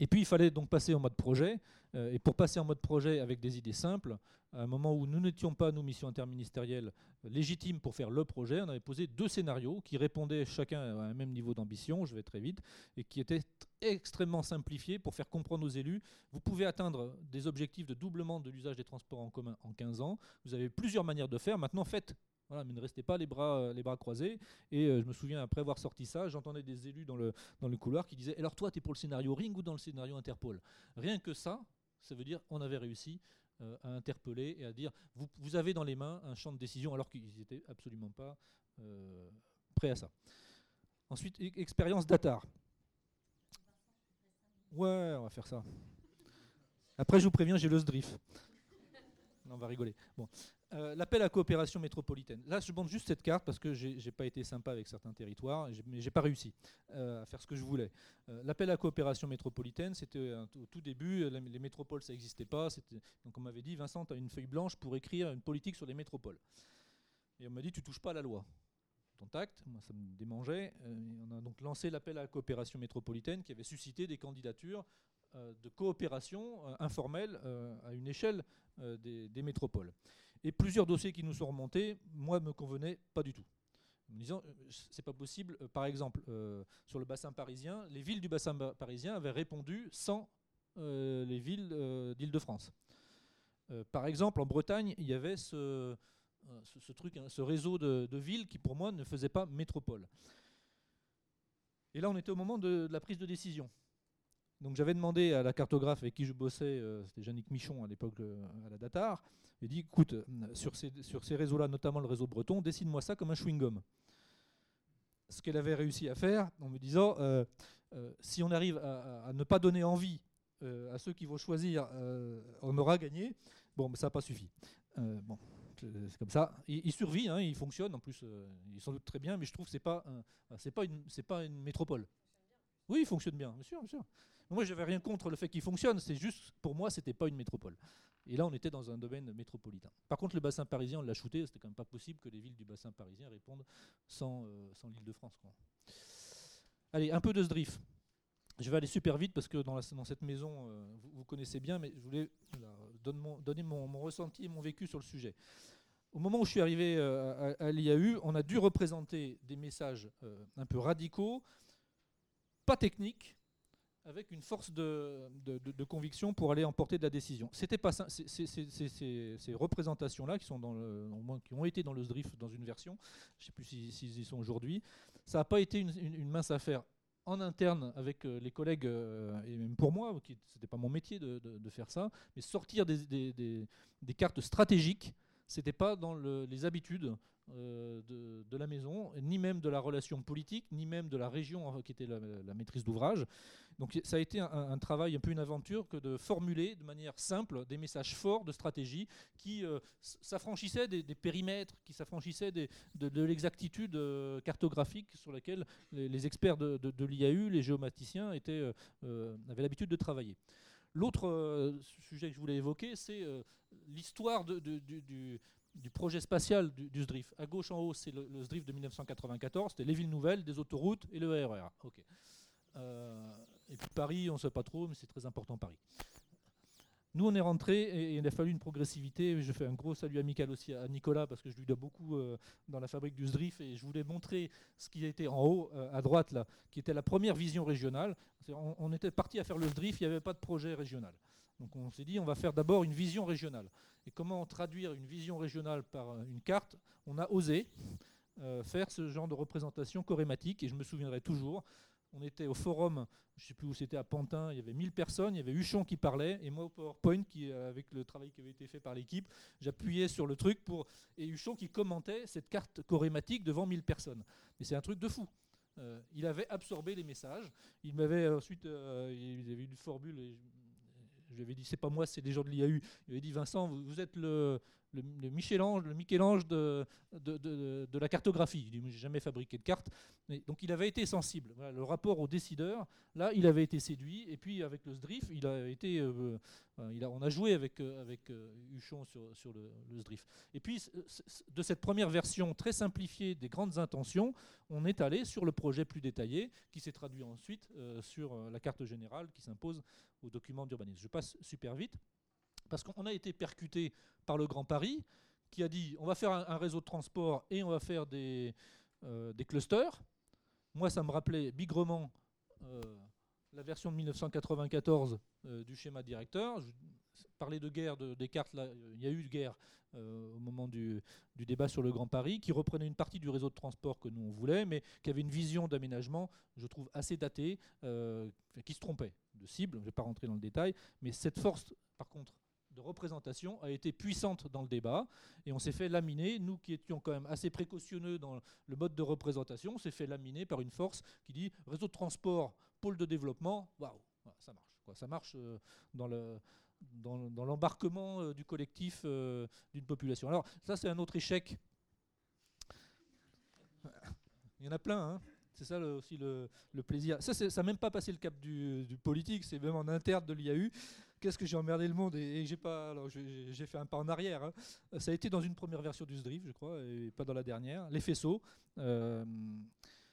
Et puis il fallait donc passer en mode projet. Euh, et pour passer en mode projet avec des idées simples, à un moment où nous n'étions pas, nous, mission interministérielle, légitimes pour faire le projet, on avait posé deux scénarios qui répondaient chacun à un même niveau d'ambition, je vais très vite, et qui étaient extrêmement simplifiés pour faire comprendre aux élus, vous pouvez atteindre des objectifs de doublement de l'usage des transports en commun en 15 ans, vous avez plusieurs manières de faire, maintenant faites voilà, mais ne restez pas les bras, euh, les bras croisés. Et euh, je me souviens, après avoir sorti ça, j'entendais des élus dans le, dans couloir qui disaient Alors, toi, tu es pour le scénario Ring ou dans le scénario Interpol? Rien que ça, ça veut dire on avait réussi euh, à interpeller et à dire vous, vous, avez dans les mains un champ de décision alors qu'ils n'étaient absolument pas prêts à ça. Ensuite, e-, expérience d'Atar. Ouais, on va faire ça. Après, je vous préviens, j'ai le SDRIF. on va rigoler. Bon. Euh, l'appel à coopération métropolitaine. Là, je montre juste cette carte parce que j'ai pas été sympa avec certains territoires, mais j'ai pas réussi euh, à faire ce que je voulais. Euh, l'appel à coopération métropolitaine, c'était au tout début, les métropoles, ça n'existait pas. Donc on m'avait dit, Vincent, tu as une feuille blanche pour écrire une politique sur les métropoles. Et on m'a dit, tu touches pas la loi. Contact, moi ça me démangeait. on a donc lancé l'appel à la coopération métropolitaine qui avait suscité des candidatures de coopération informelle à une échelle des métropoles. Et plusieurs dossiers qui nous sont remontés, moi, me convenaient pas du tout. en me disant c'est pas possible. par exemple, sur le bassin parisien, les villes du bassin parisien avaient répondu sans les villes d'Île-de-France. par exemple, en Bretagne, il y avait ce, ce, truc, hein, ce réseau de, villes qui, pour moi, ne faisait pas métropole. Et là, on était au moment de, la prise de décision. Donc j'avais demandé à la cartographe avec qui je bossais, euh, c'était Yannick Michon à l'époque euh, à la Datar, il dit écoute, euh, sur ces, réseaux-là, notamment le réseau breton, dessine-moi ça comme un chewing-gum. Ce qu'elle avait réussi à faire en me disant si on arrive à, ne pas donner envie à ceux qui vont choisir, on aura gagné. Bon, mais ça n'a pas suffi. bon, c'est comme ça. Il, survit, hein, il fonctionne. En plus, euh, il sans doute très bien, mais je trouve que pas, c'est pas c'est pas une métropole. Oui, il fonctionne bien, bien sûr, bien sûr. Moi, j'avais rien contre le fait qu'il fonctionne. C'est juste, pour moi, c'était pas une métropole. Et là, on était dans un domaine métropolitain. Par contre, le bassin parisien, on l'a shooté. C'était quand même pas possible que les villes du bassin parisien répondent sans, euh, l'Île-de-France. Allez, un peu de SDRIF. Je vais aller super vite parce que dans, cette maison, euh, vous, connaissez bien, mais je voulais donner, mon, ressenti et mon vécu sur le sujet. Au moment où je suis arrivé euh, à, l'IAU, on a dû représenter des messages un peu radicaux, pas techniques, avec une force de, conviction pour aller emporter de la décision. C'était pas ces représentations-là qui sont dans le, qui ont été dans le SDRIF dans une version, je ne sais plus s'ils y sont aujourd'hui, ça n'a pas été une, mince affaire en interne avec euh, les collègues, et même pour moi, ce n'était pas mon métier de, faire ça, mais sortir des, des cartes stratégiques c'était pas dans les habitudes euh, de, la maison, ni même de la relation politique, ni même de la région euh, qui était la, maîtrise d'ouvrage. Donc ça a été un, travail, un peu une aventure que de formuler de manière simple des messages forts de stratégie qui euh, s'affranchissaient des, périmètres, qui s'affranchissaient de, l'exactitude cartographique sur laquelle les, experts de, l'IAU, les géomaticiens, avaient l'habitude de travailler. L'autre sujet que je voulais évoquer, c'est l'histoire du, projet spatial du, SDRIF. À gauche en haut, c'est le, SDRIF de 1994, c'était les villes nouvelles, des autoroutes et le RER. Euh, et puis Paris, on ne sait pas trop, mais c'est très important Paris. Nous, on est rentré et, il a fallu une progressivité. Je fais un gros salut amical aussi à Nicolas parce que je lui dois beaucoup euh, dans la fabrique du SDRIF et je voulais montrer ce qui était en haut, euh, à droite, là, qui était la première vision régionale. On, était parti à faire le SDRIF, il n'y avait pas de projet régional. Donc on s'est dit, on va faire d'abord une vision régionale. Et comment traduire une vision régionale par une carte? On a osé euh, faire ce genre de représentation chorématique, et je me souviendrai toujours, on était au forum, je ne sais plus où c'était, à Pantin, il y avait 1000 personnes, il y avait Huchon qui parlait, et moi au PowerPoint, euh, avec le travail qui avait été fait par l'équipe, j'appuyais sur le truc, pour, et Huchon qui commentait cette carte chorématique devant 1000 personnes. Mais c'est un truc de fou. Euh, il avait absorbé les messages. Il m'avait ensuite, il avait une formule, je lui avais dit, c'est pas moi, c'est des gens de l'IAU. Il avait dit, Vincent, vous, êtes le, le, Michel-Ange, le Michel-Ange de, de, la cartographie. Il dit, jamais fabriqué de carte. donc il avait été sensible. le rapport au décideur, là, il avait été séduit. Et puis avec le SDRIF, il a été, euh, il a, on a joué avec, euh, avec euh, Huchon sur, sur le, le, SDRIF. Et puis de cette première version très simplifiée des grandes intentions, on est allé sur le projet plus détaillé, qui s'est traduit ensuite sur la carte générale qui s'impose aux documents d'urbanisme. Je passe super vite. Parce qu'on a été percuté par le Grand Paris, qui a dit on va faire un, réseau de transport et on va faire des, euh, clusters. Moi, ça me rappelait bigrement euh, la version de 1994 euh, du schéma directeur. Je parlais de guerre, de, des cartes, il y a eu de guerre au moment du, du, débat sur le Grand Paris, qui reprenait une partie du réseau de transport que nous on voulait, mais qui avait une vision d'aménagement, je trouve, assez datée, qui se trompait de cible, je ne vais pas rentrer dans le détail, mais cette force, par contre, de représentation a été puissante dans le débat et on s'est fait laminer, nous qui étions quand même assez précautionneux dans le mode de représentation, on s'est fait laminer par une force qui dit réseau de transport, pôle de développement, waouh, ça marche. Quoi. Ça marche euh, dans le dans, l'embarquement euh, du collectif euh, d'une population. Alors ça c'est un autre échec. Il y en a plein, hein c'est ça aussi le, plaisir. Ça, n'a même pas passé le cap du politique, c'est même en interne de l'IAU qu'est-ce que j'ai emmerdé le monde et, j'ai pas alors j'ai fait un pas en arrière hein. ça a été dans une première version du SDRIF je crois et pas dans la dernière les faisceaux euh,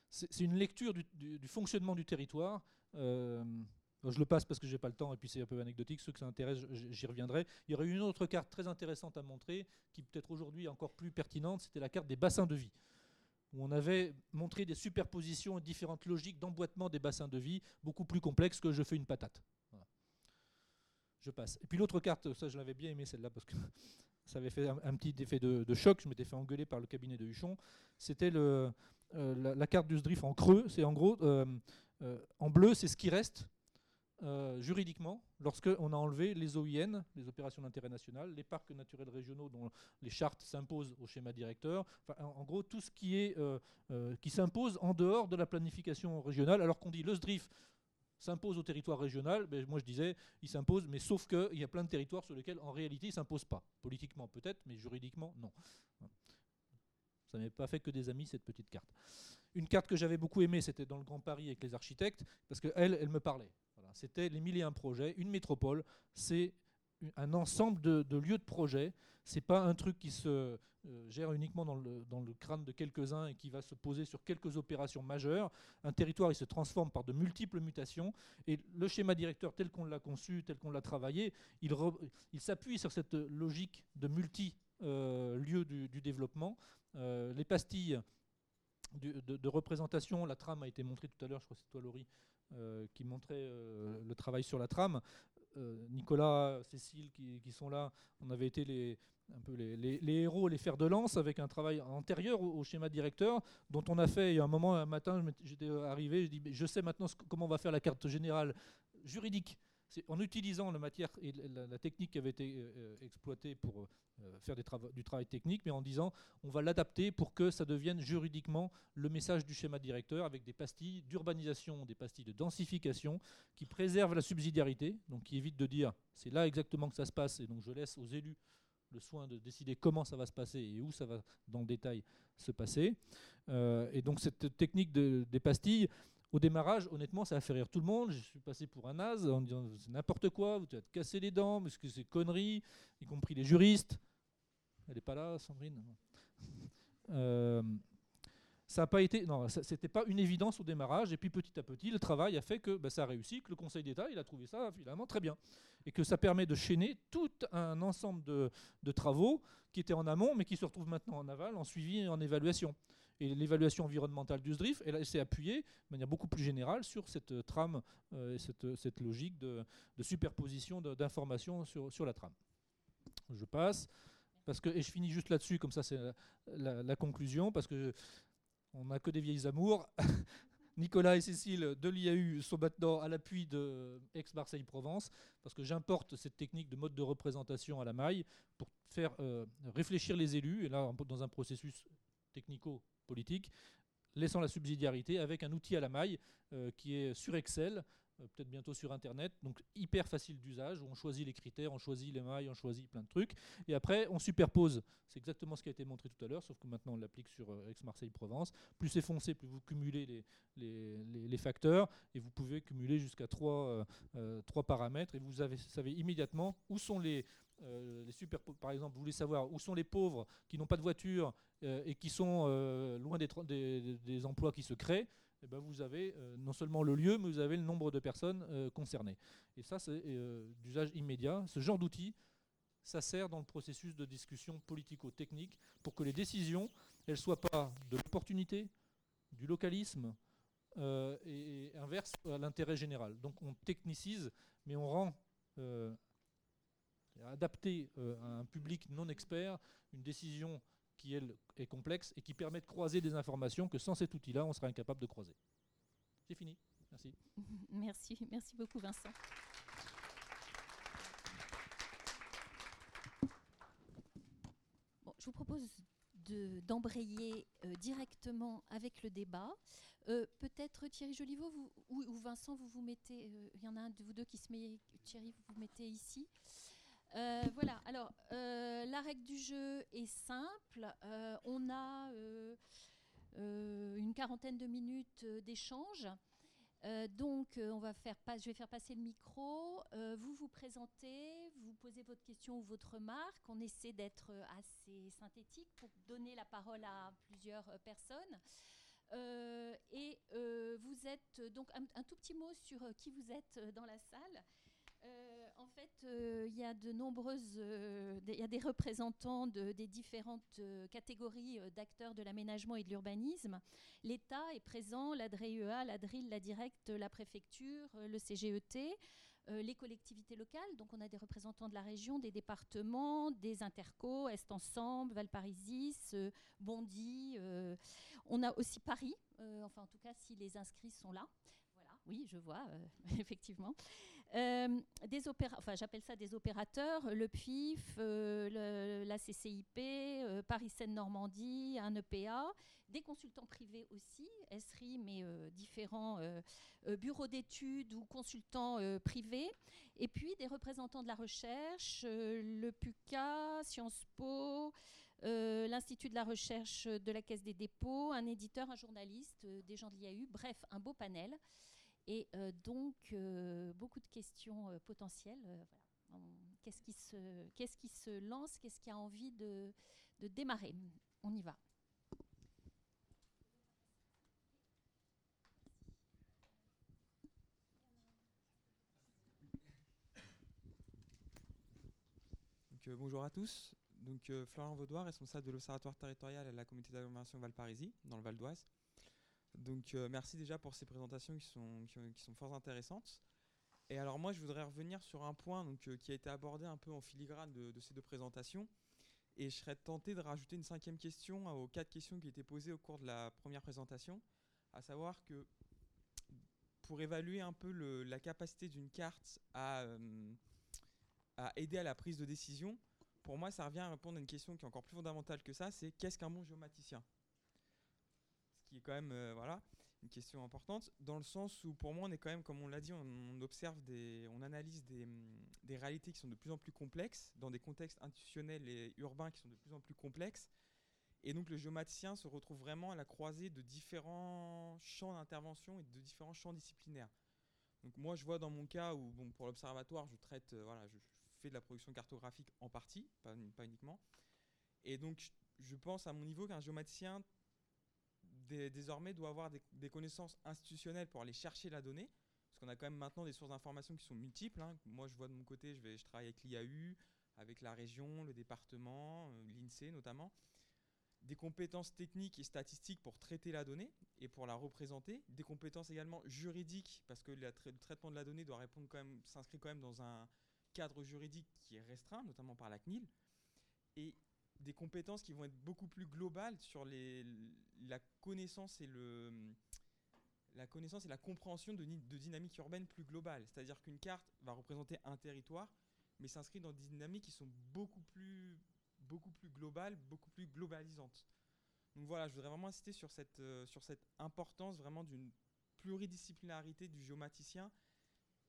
c'est une lecture du, fonctionnement du territoire euh, je le passe parce que j'ai pas le temps et puis c'est un peu anecdotique. Ceux que ça intéresse, j'y reviendrai. Il y aurait une autre carte très intéressante à montrer, qui peut-être aujourd'hui encore plus pertinente. C'était la carte des bassins de vie. où on avait montré des superpositions et différentes logiques d'emboîtement des bassins de vie beaucoup plus complexes que je fais une patate. Je passe. Et puis l'autre carte, ça je l'avais bien aimé celle-là parce que ça avait fait un, petit effet de, choc. Je m'étais fait engueuler par le cabinet de Huchon. C'était euh, la, carte du SDRIF en creux. C'est en gros, euh, euh, en bleu, c'est ce qui reste juridiquement lorsqu'on a enlevé les OIN, les opérations d'intérêt national, les parcs naturels régionaux dont les chartes s'imposent au schéma directeur. en, gros, tout ce qui, qui s'impose en dehors de la planification régionale, alors qu'on dit le SDRIF, s'impose au territoire régional, ben, moi je disais, il s'impose, mais sauf qu'il y a plein de territoires sur lesquels en réalité il ne s'impose pas. Politiquement peut-être, mais juridiquement non. Ça n'avait pas fait que des amis cette petite carte. Une carte que j'avais beaucoup aimée, c'était dans le Grand Paris avec les architectes, parce qu'elle, elle me parlait. C'était les mille et un projets. Une métropole, c'est un ensemble de, lieux de projet. C'est pas un truc qui se euh, gère uniquement dans le, crâne de quelques-uns et qui va se poser sur quelques opérations majeures. Un territoire, il se transforme par de multiples mutations. Et le schéma directeur, tel qu'on l'a conçu, tel qu'on l'a travaillé, il, s'appuie sur cette logique de multi-lieux euh, du, développement. Euh, les pastilles de, de, représentation, la trame a été montrée tout à l'heure, je crois que c'est toi Laurie, qui montrait le travail sur la trame. Euh, Nicolas, Cécile qui, sont là, on avait été les, un peu les, héros, les fers de lance avec un travail antérieur au, schéma directeur dont on a fait. Il y a un moment, un matin, j'étais arrivé, je dis je sais maintenant comment on va faire la carte générale juridique en utilisant la matière et la, technique qui avait été euh, euh, exploitée pour euh, faire du travail technique, mais en disant on va l'adapter pour que ça devienne juridiquement le message du schéma directeur avec des pastilles d'urbanisation, des pastilles de densification qui préservent la subsidiarité, donc qui évitent de dire c'est là exactement que ça se passe, et donc je laisse aux élus le soin de décider comment ça va se passer et où ça va dans le détail se passer. et donc cette technique des pastilles, au démarrage, honnêtement, ça a fait rire tout le monde. Je suis passé pour un naze en disant c'est n'importe quoi, vous allez te casser les dents, parce que c'est conneries, y compris les juristes. Elle n'est pas là, Sandrine euh, ça n'a pas été, non, c'était pas une évidence au démarrage. Et puis petit à petit, le travail a fait que bah, ça a réussi, que le Conseil d'État, il a trouvé ça finalement très bien, et que ça permet de chaîner tout un ensemble de travaux qui étaient en amont, mais qui se retrouvent maintenant en aval, en suivi et en évaluation. Et l'évaluation environnementale du SDRIF, elle, s'est appuyée de manière beaucoup plus générale sur cette euh, trame euh, et cette, cette, logique de, superposition d'informations sur, sur la trame. Je passe. Parce que, et je finis juste là-dessus, comme ça c'est la, conclusion, parce que on n'a que des vieilles amours. Nicolas et Cécile de l'IAU sont maintenant à l'appui de Aix-Marseille-Provence, parce que j'importe cette technique de mode de représentation à la maille pour faire euh, réfléchir les élus, et là dans un processus technico politique, laissant la subsidiarité avec un outil à la maille euh, qui est sur Excel, euh, peut-être bientôt sur Internet, donc hyper facile d'usage, on choisit les critères, on choisit les mailles, on choisit plein de trucs, et après on superpose. C'est exactement ce qui a été montré tout à l'heure, sauf que maintenant on l'applique sur euh, Aix-Marseille-Provence. Plus c'est foncé, plus vous cumulez les, facteurs, et vous pouvez cumuler jusqu'à trois, trois paramètres, et vous avez, savez immédiatement où sont les, euh, les super, par exemple, vous voulez savoir où sont les pauvres qui n'ont pas de voiture euh, et qui sont euh, loin des, emplois qui se créent, eh ben vous avez non seulement le lieu, mais vous avez le nombre de personnes concernées. Et ça, c'est d'usage immédiat. Ce genre d'outil, ça sert dans le processus de discussion politico-technique pour que les décisions, elles soient pas de l'opportunité, du localisme, et, inverse à l'intérêt général. Donc on technicise, mais on rend adapter euh, à un public non expert une décision qui elle, est complexe et qui permet de croiser des informations que sans cet outil-là, on serait incapable de croiser. C'est fini. Merci. Merci, merci beaucoup Vincent. je vous propose d'embrayer euh, directement avec le débat. Euh, peut-être Thierry Joliveau vous, ou, Vincent, vous vous mettez, il y en a un de vous deux qui se met, Thierry, vous vous mettez ici. Euh, voilà, alors euh, la règle du jeu est simple. Euh, on a une quarantaine de minutes d'échange. donc, on va faire je vais faire passer le micro. vous vous présentez, vous posez votre question ou votre remarque. On essaie d'être assez synthétique pour donner la parole à plusieurs personnes. et vous êtes donc un, tout petit mot sur qui vous êtes dans la salle. En fait, euh, il y a de nombreuses, euh, il y a des représentants de, des différentes euh, catégories d'acteurs de l'aménagement et de l'urbanisme. L'État est présent, la DREA, la DRIL, la Direct, la préfecture, le CGET. les collectivités locales, donc on a des représentants de la région, des départements, des intercos, Est Ensemble, Valparisis, Bondy. on a aussi Paris, enfin en tout cas si les inscrits sont là. Voilà, oui, je vois, effectivement. Euh, des enfin, j'appelle ça des opérateurs, le PIF, euh, la CCIP, euh, Paris Seine-Normandie, un EPA, des consultants privés aussi, ESRI, mais différents bureaux d'études ou consultants privés, et puis des représentants de la recherche, le PUCA, Sciences Po, l'Institut de la recherche de la Caisse des dépôts, un éditeur, un journaliste, des gens de l'IAU, bref, un beau panel. Et euh, donc, euh, beaucoup de questions euh, potentielles. Qu'est-ce qui, se, qui se lance Qu'est-ce qui a envie de, démarrer On y va. Bonjour à tous. Donc, Florian Vaudois, responsable de l'Observatoire territorial à la communauté d'agglomération Valparisie, dans le Val d'Oise. Donc euh, merci déjà pour ces présentations qui sont, qui, sont fort intéressantes. Et alors moi je voudrais revenir sur un point euh, qui a été abordé un peu en filigrane de, ces deux présentations. Et je serais tenté de rajouter une cinquième question aux quatre questions qui étaient posées au cours de la première présentation, à savoir que pour évaluer un peu la capacité d'une carte à, euh, à aider à la prise de décision, pour moi ça revient à répondre à une question qui est encore plus fondamentale que ça, c'est qu'est-ce qu'un bon géomaticien? Qui est quand même euh, voilà, une question importante, dans le sens où pour moi on est quand même, comme on l'a dit, on, observe des, on analyse des, mm, des, réalités qui sont de plus en plus complexes, dans des contextes institutionnels et urbains qui sont de plus en plus complexes. Et donc le géomaticien se retrouve vraiment à la croisée de différents champs d'intervention et de différents champs disciplinaires. Donc moi je vois dans mon cas où bon, pour l'observatoire je traite, euh, voilà, je, fais de la production cartographique en partie, pas, pas uniquement. Et donc je pense à mon niveau qu'un géomaticien désormais doit avoir des, connaissances institutionnelles pour aller chercher la donnée, parce qu'on a quand même maintenant des sources d'information qui sont multiples. Hein. Moi, je vois de mon côté, je, vais, travaille avec l'IAU, avec la région, le département, euh, l'INSEE notamment. Des compétences techniques et statistiques pour traiter la donnée et pour la représenter. Des compétences également juridiques, parce que le traitement de la donnée doit répondre quand même, s'inscrit quand même dans un cadre juridique qui est restreint, notamment par la CNIL. Et des compétences qui vont être beaucoup plus globales sur les, la connaissance et la connaissance et la compréhension de, de dynamiques urbaines plus globales. C'est-à-dire qu'une carte va représenter un territoire, mais s'inscrit dans des dynamiques qui sont beaucoup plus, beaucoup plus globales, beaucoup plus globalisantes. Donc voilà, je voudrais vraiment insister sur cette, euh, sur cette importance vraiment d'une pluridisciplinarité du géomaticien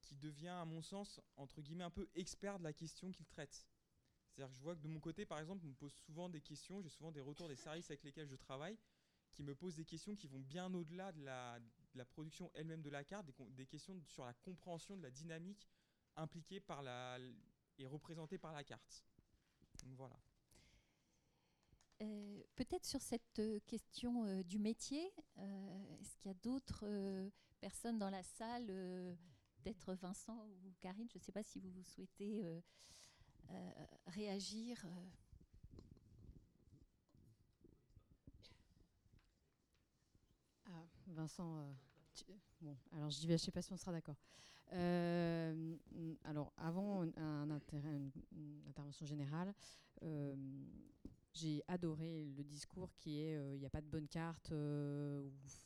qui devient, à mon sens, entre guillemets, un peu expert de la question qu'il traite. C'est-à-dire que je vois que de mon côté, par exemple, on me pose souvent des questions, j'ai souvent des retours des services avec lesquels je travaille, qui me posent des questions qui vont bien au-delà de la, production elle-même de la carte, des, questions sur la compréhension de la dynamique impliquée par la, et représentée par la carte. Voilà. Euh, peut-être sur cette euh, question euh, du métier, est-ce qu'il y a d'autres personnes dans la salle, peut-être Vincent ou Karine, je ne sais pas si vous souhaitez réagir euh. ah, Vincent, euh, bon, alors je je sais pas si on sera d'accord. alors, avant une, intervention générale, j'ai adoré le discours qui est il n'y a pas de bonne carte,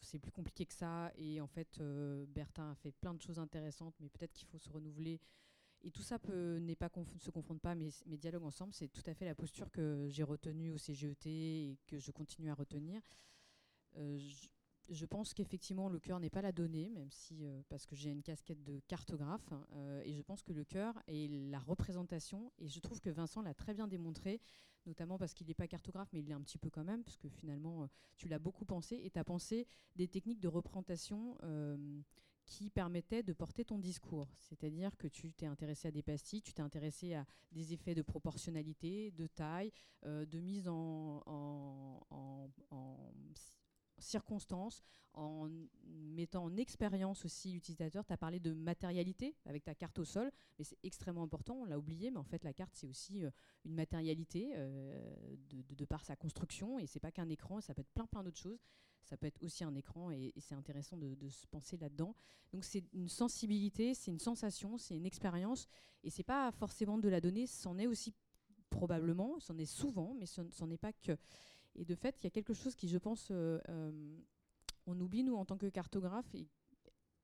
c'est plus compliqué que ça. Et en fait, Bertin a fait plein de choses intéressantes, mais peut-être qu'il faut se renouveler et tout ça ne pas se confronte pas, mais mes dialogues ensemble, c'est tout à fait la posture que j'ai retenue au CGET et que je continue à retenir. Euh, je, pense qu'effectivement, le cœur n'est pas la donnée, même si, euh, parce que j'ai une casquette de cartographe, hein, euh, et je pense que le cœur est la représentation, et je trouve que Vincent l'a très bien démontré, notamment parce qu'il n'est pas cartographe, mais il l'est un petit peu quand même, parce que finalement, tu l'as beaucoup pensé, et tu as pensé des techniques de représentation qui permettait de porter ton discours. C'est-à-dire que tu t'es intéressé à des pastilles, tu t'es intéressé à des effets de proportionnalité, de taille, euh, de mise en, circonstance, en mettant en expérience aussi l'utilisateur. Tu as parlé de matérialité avec ta carte au sol, mais c'est extrêmement important, on l'a oublié, mais en fait la carte c'est aussi une matérialité de, par sa construction, et c'est pas qu'un écran, ça peut être plein plein d'autres choses ça peut être aussi un écran et, c'est intéressant de, se penser là-dedans. Donc c'est une sensibilité, c'est une sensation, c'est une expérience et c'est pas forcément de la donnée, c'en est aussi probablement, c'en est souvent, mais ce n'en est pas que. Et de fait, il y a quelque chose qui, je pense, euh, euh, on oublie nous en tant que cartographe et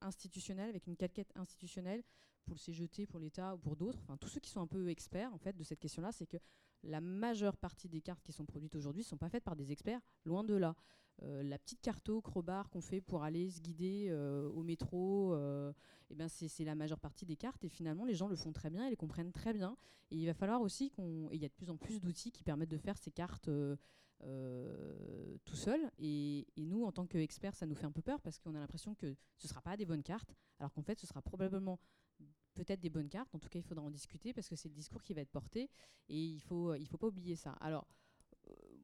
institutionnel, avec une calquette institutionnelle pour le CGT, pour l'État ou pour d'autres, enfin tous ceux qui sont un peu experts en fait de cette question-là, c'est que la majeure partie des cartes qui sont produites aujourd'hui ne sont pas faites par des experts, loin de là. Euh, la petite carto crowbar qu'on fait pour aller se guider euh, au métro, euh, eh ben c'est la majeure partie des cartes. Et finalement, les gens le font très bien, ils les comprennent très bien. Et il va falloir aussi qu'on. Il y a de plus en plus d'outils qui permettent de faire ces cartes tout seul. Et, et, nous, en tant qu'experts, ça nous fait un peu peur parce qu'on a l'impression que ce ne sera pas des bonnes cartes, alors qu'en fait, ce sera probablement peut-être des bonnes cartes. En tout cas, il faudra en discuter parce que c'est le discours qui va être porté et il faut, il faut pas oublier ça. Alors,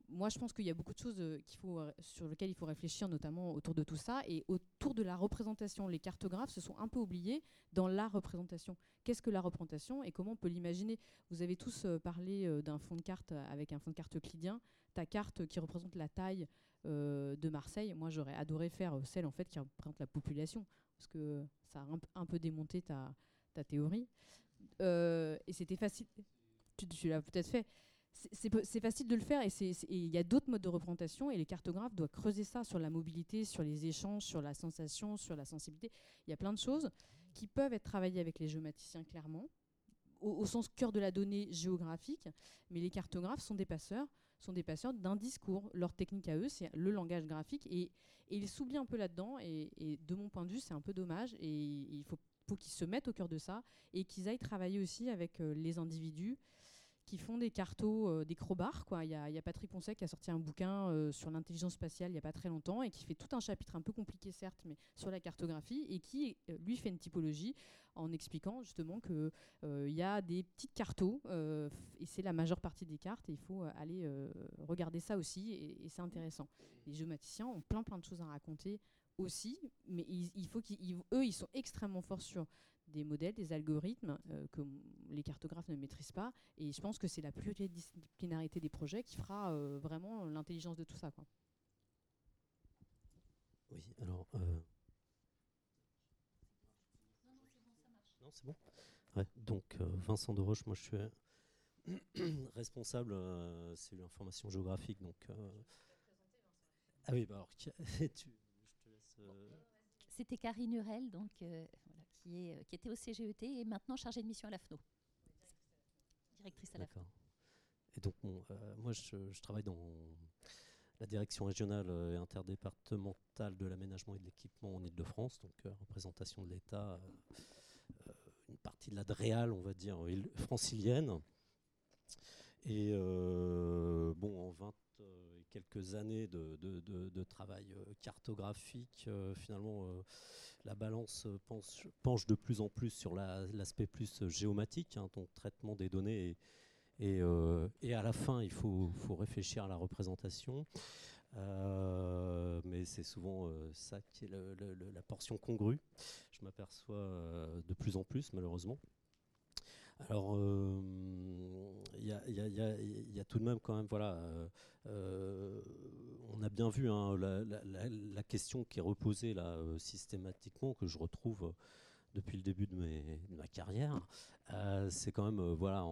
moi, je pense qu'il y a beaucoup de choses euh, euh, sur lesquelles il faut réfléchir, notamment autour de tout ça. Et autour de la représentation, les cartographes se sont un peu oubliés dans la représentation. Qu'est-ce que la représentation et comment on peut l'imaginer? Vous avez tous euh, parlé d'un fond de carte avec un fond de carte euclidien. Ta carte qui représente la taille de Marseille, moi, j'aurais adoré faire celle en fait qui représente la population, parce que ça a un, peu démonté ta, théorie. et c'était facile. Tu l'as peut-être fait c'est facile de le faire et il y a d'autres modes de représentation et les cartographes doivent creuser ça sur la mobilité, sur les échanges, sur la sensation, sur la sensibilité. Il y a plein de choses qui peuvent être travaillées avec les géomaticiens clairement, au, sens cœur de la donnée géographique, mais les cartographes sont des passeurs sont des passeurs d'un discours. Leur technique à eux, c'est le langage graphique et, ils s'oublient un peu là-dedans et, de mon point de vue, c'est un peu dommage et il faut, qu'ils se mettent au cœur de ça et qu'ils aillent travailler aussi avec euh, les individus qui font des cartos, euh, des crowbars. Quoi. Il, y a, Patrick Poncet qui a sorti un bouquin euh, sur l'intelligence spatiale il n'y a pas très longtemps et qui fait tout un chapitre un peu compliqué certes, mais sur la cartographie et qui euh, lui fait une typologie en expliquant justement qu'il il y a des petites cartos et c'est la majeure partie des cartes et il faut aller regarder ça aussi et, c'est intéressant. Les géomaticiens ont plein plein de choses à raconter aussi, mais il, eux, ils sont extrêmement forts sur des modèles, des algorithmes euh, que les cartographes ne maîtrisent pas. Et je pense que c'est la pluridisciplinarité des projets qui fera euh, vraiment l'intelligence de tout ça. Quoi. Oui, alors. Euh... Non, c'est bon. Ouais, donc, euh, Vincent de Roche, moi je suis responsable, c'est l'information géographique. Donc, Ah oui, bah alors, tu, je te laisse. C'était Karine Hurel, donc euh, qui, était au CGET et maintenant chargée de mission à l'AFNO. Directrice à l'AFNO. Et donc, euh, moi, je, travaille dans la direction régionale et interdépartementale de l'aménagement et de l'équipement en Ile-de-France, donc euh, représentation de l'État, une partie de la DREAL, on va dire, francilienne. Et bon, en 20 et quelques années de, travail cartographique, finalement, la balance euh, penche, de plus en plus sur l'aspect plus euh, géomatique, hein, donc traitement des données. Et, euh, à la fin, il faut, faut réfléchir à la représentation. mais c'est souvent ça qui est la portion congrue. Je m'aperçois de plus en plus, malheureusement. Alors, il y, a, tout de même quand même, voilà, on a bien vu hein, la, question qui est reposée là euh, systématiquement, que je retrouve euh, depuis le début de, ma carrière, euh, c'est quand même voilà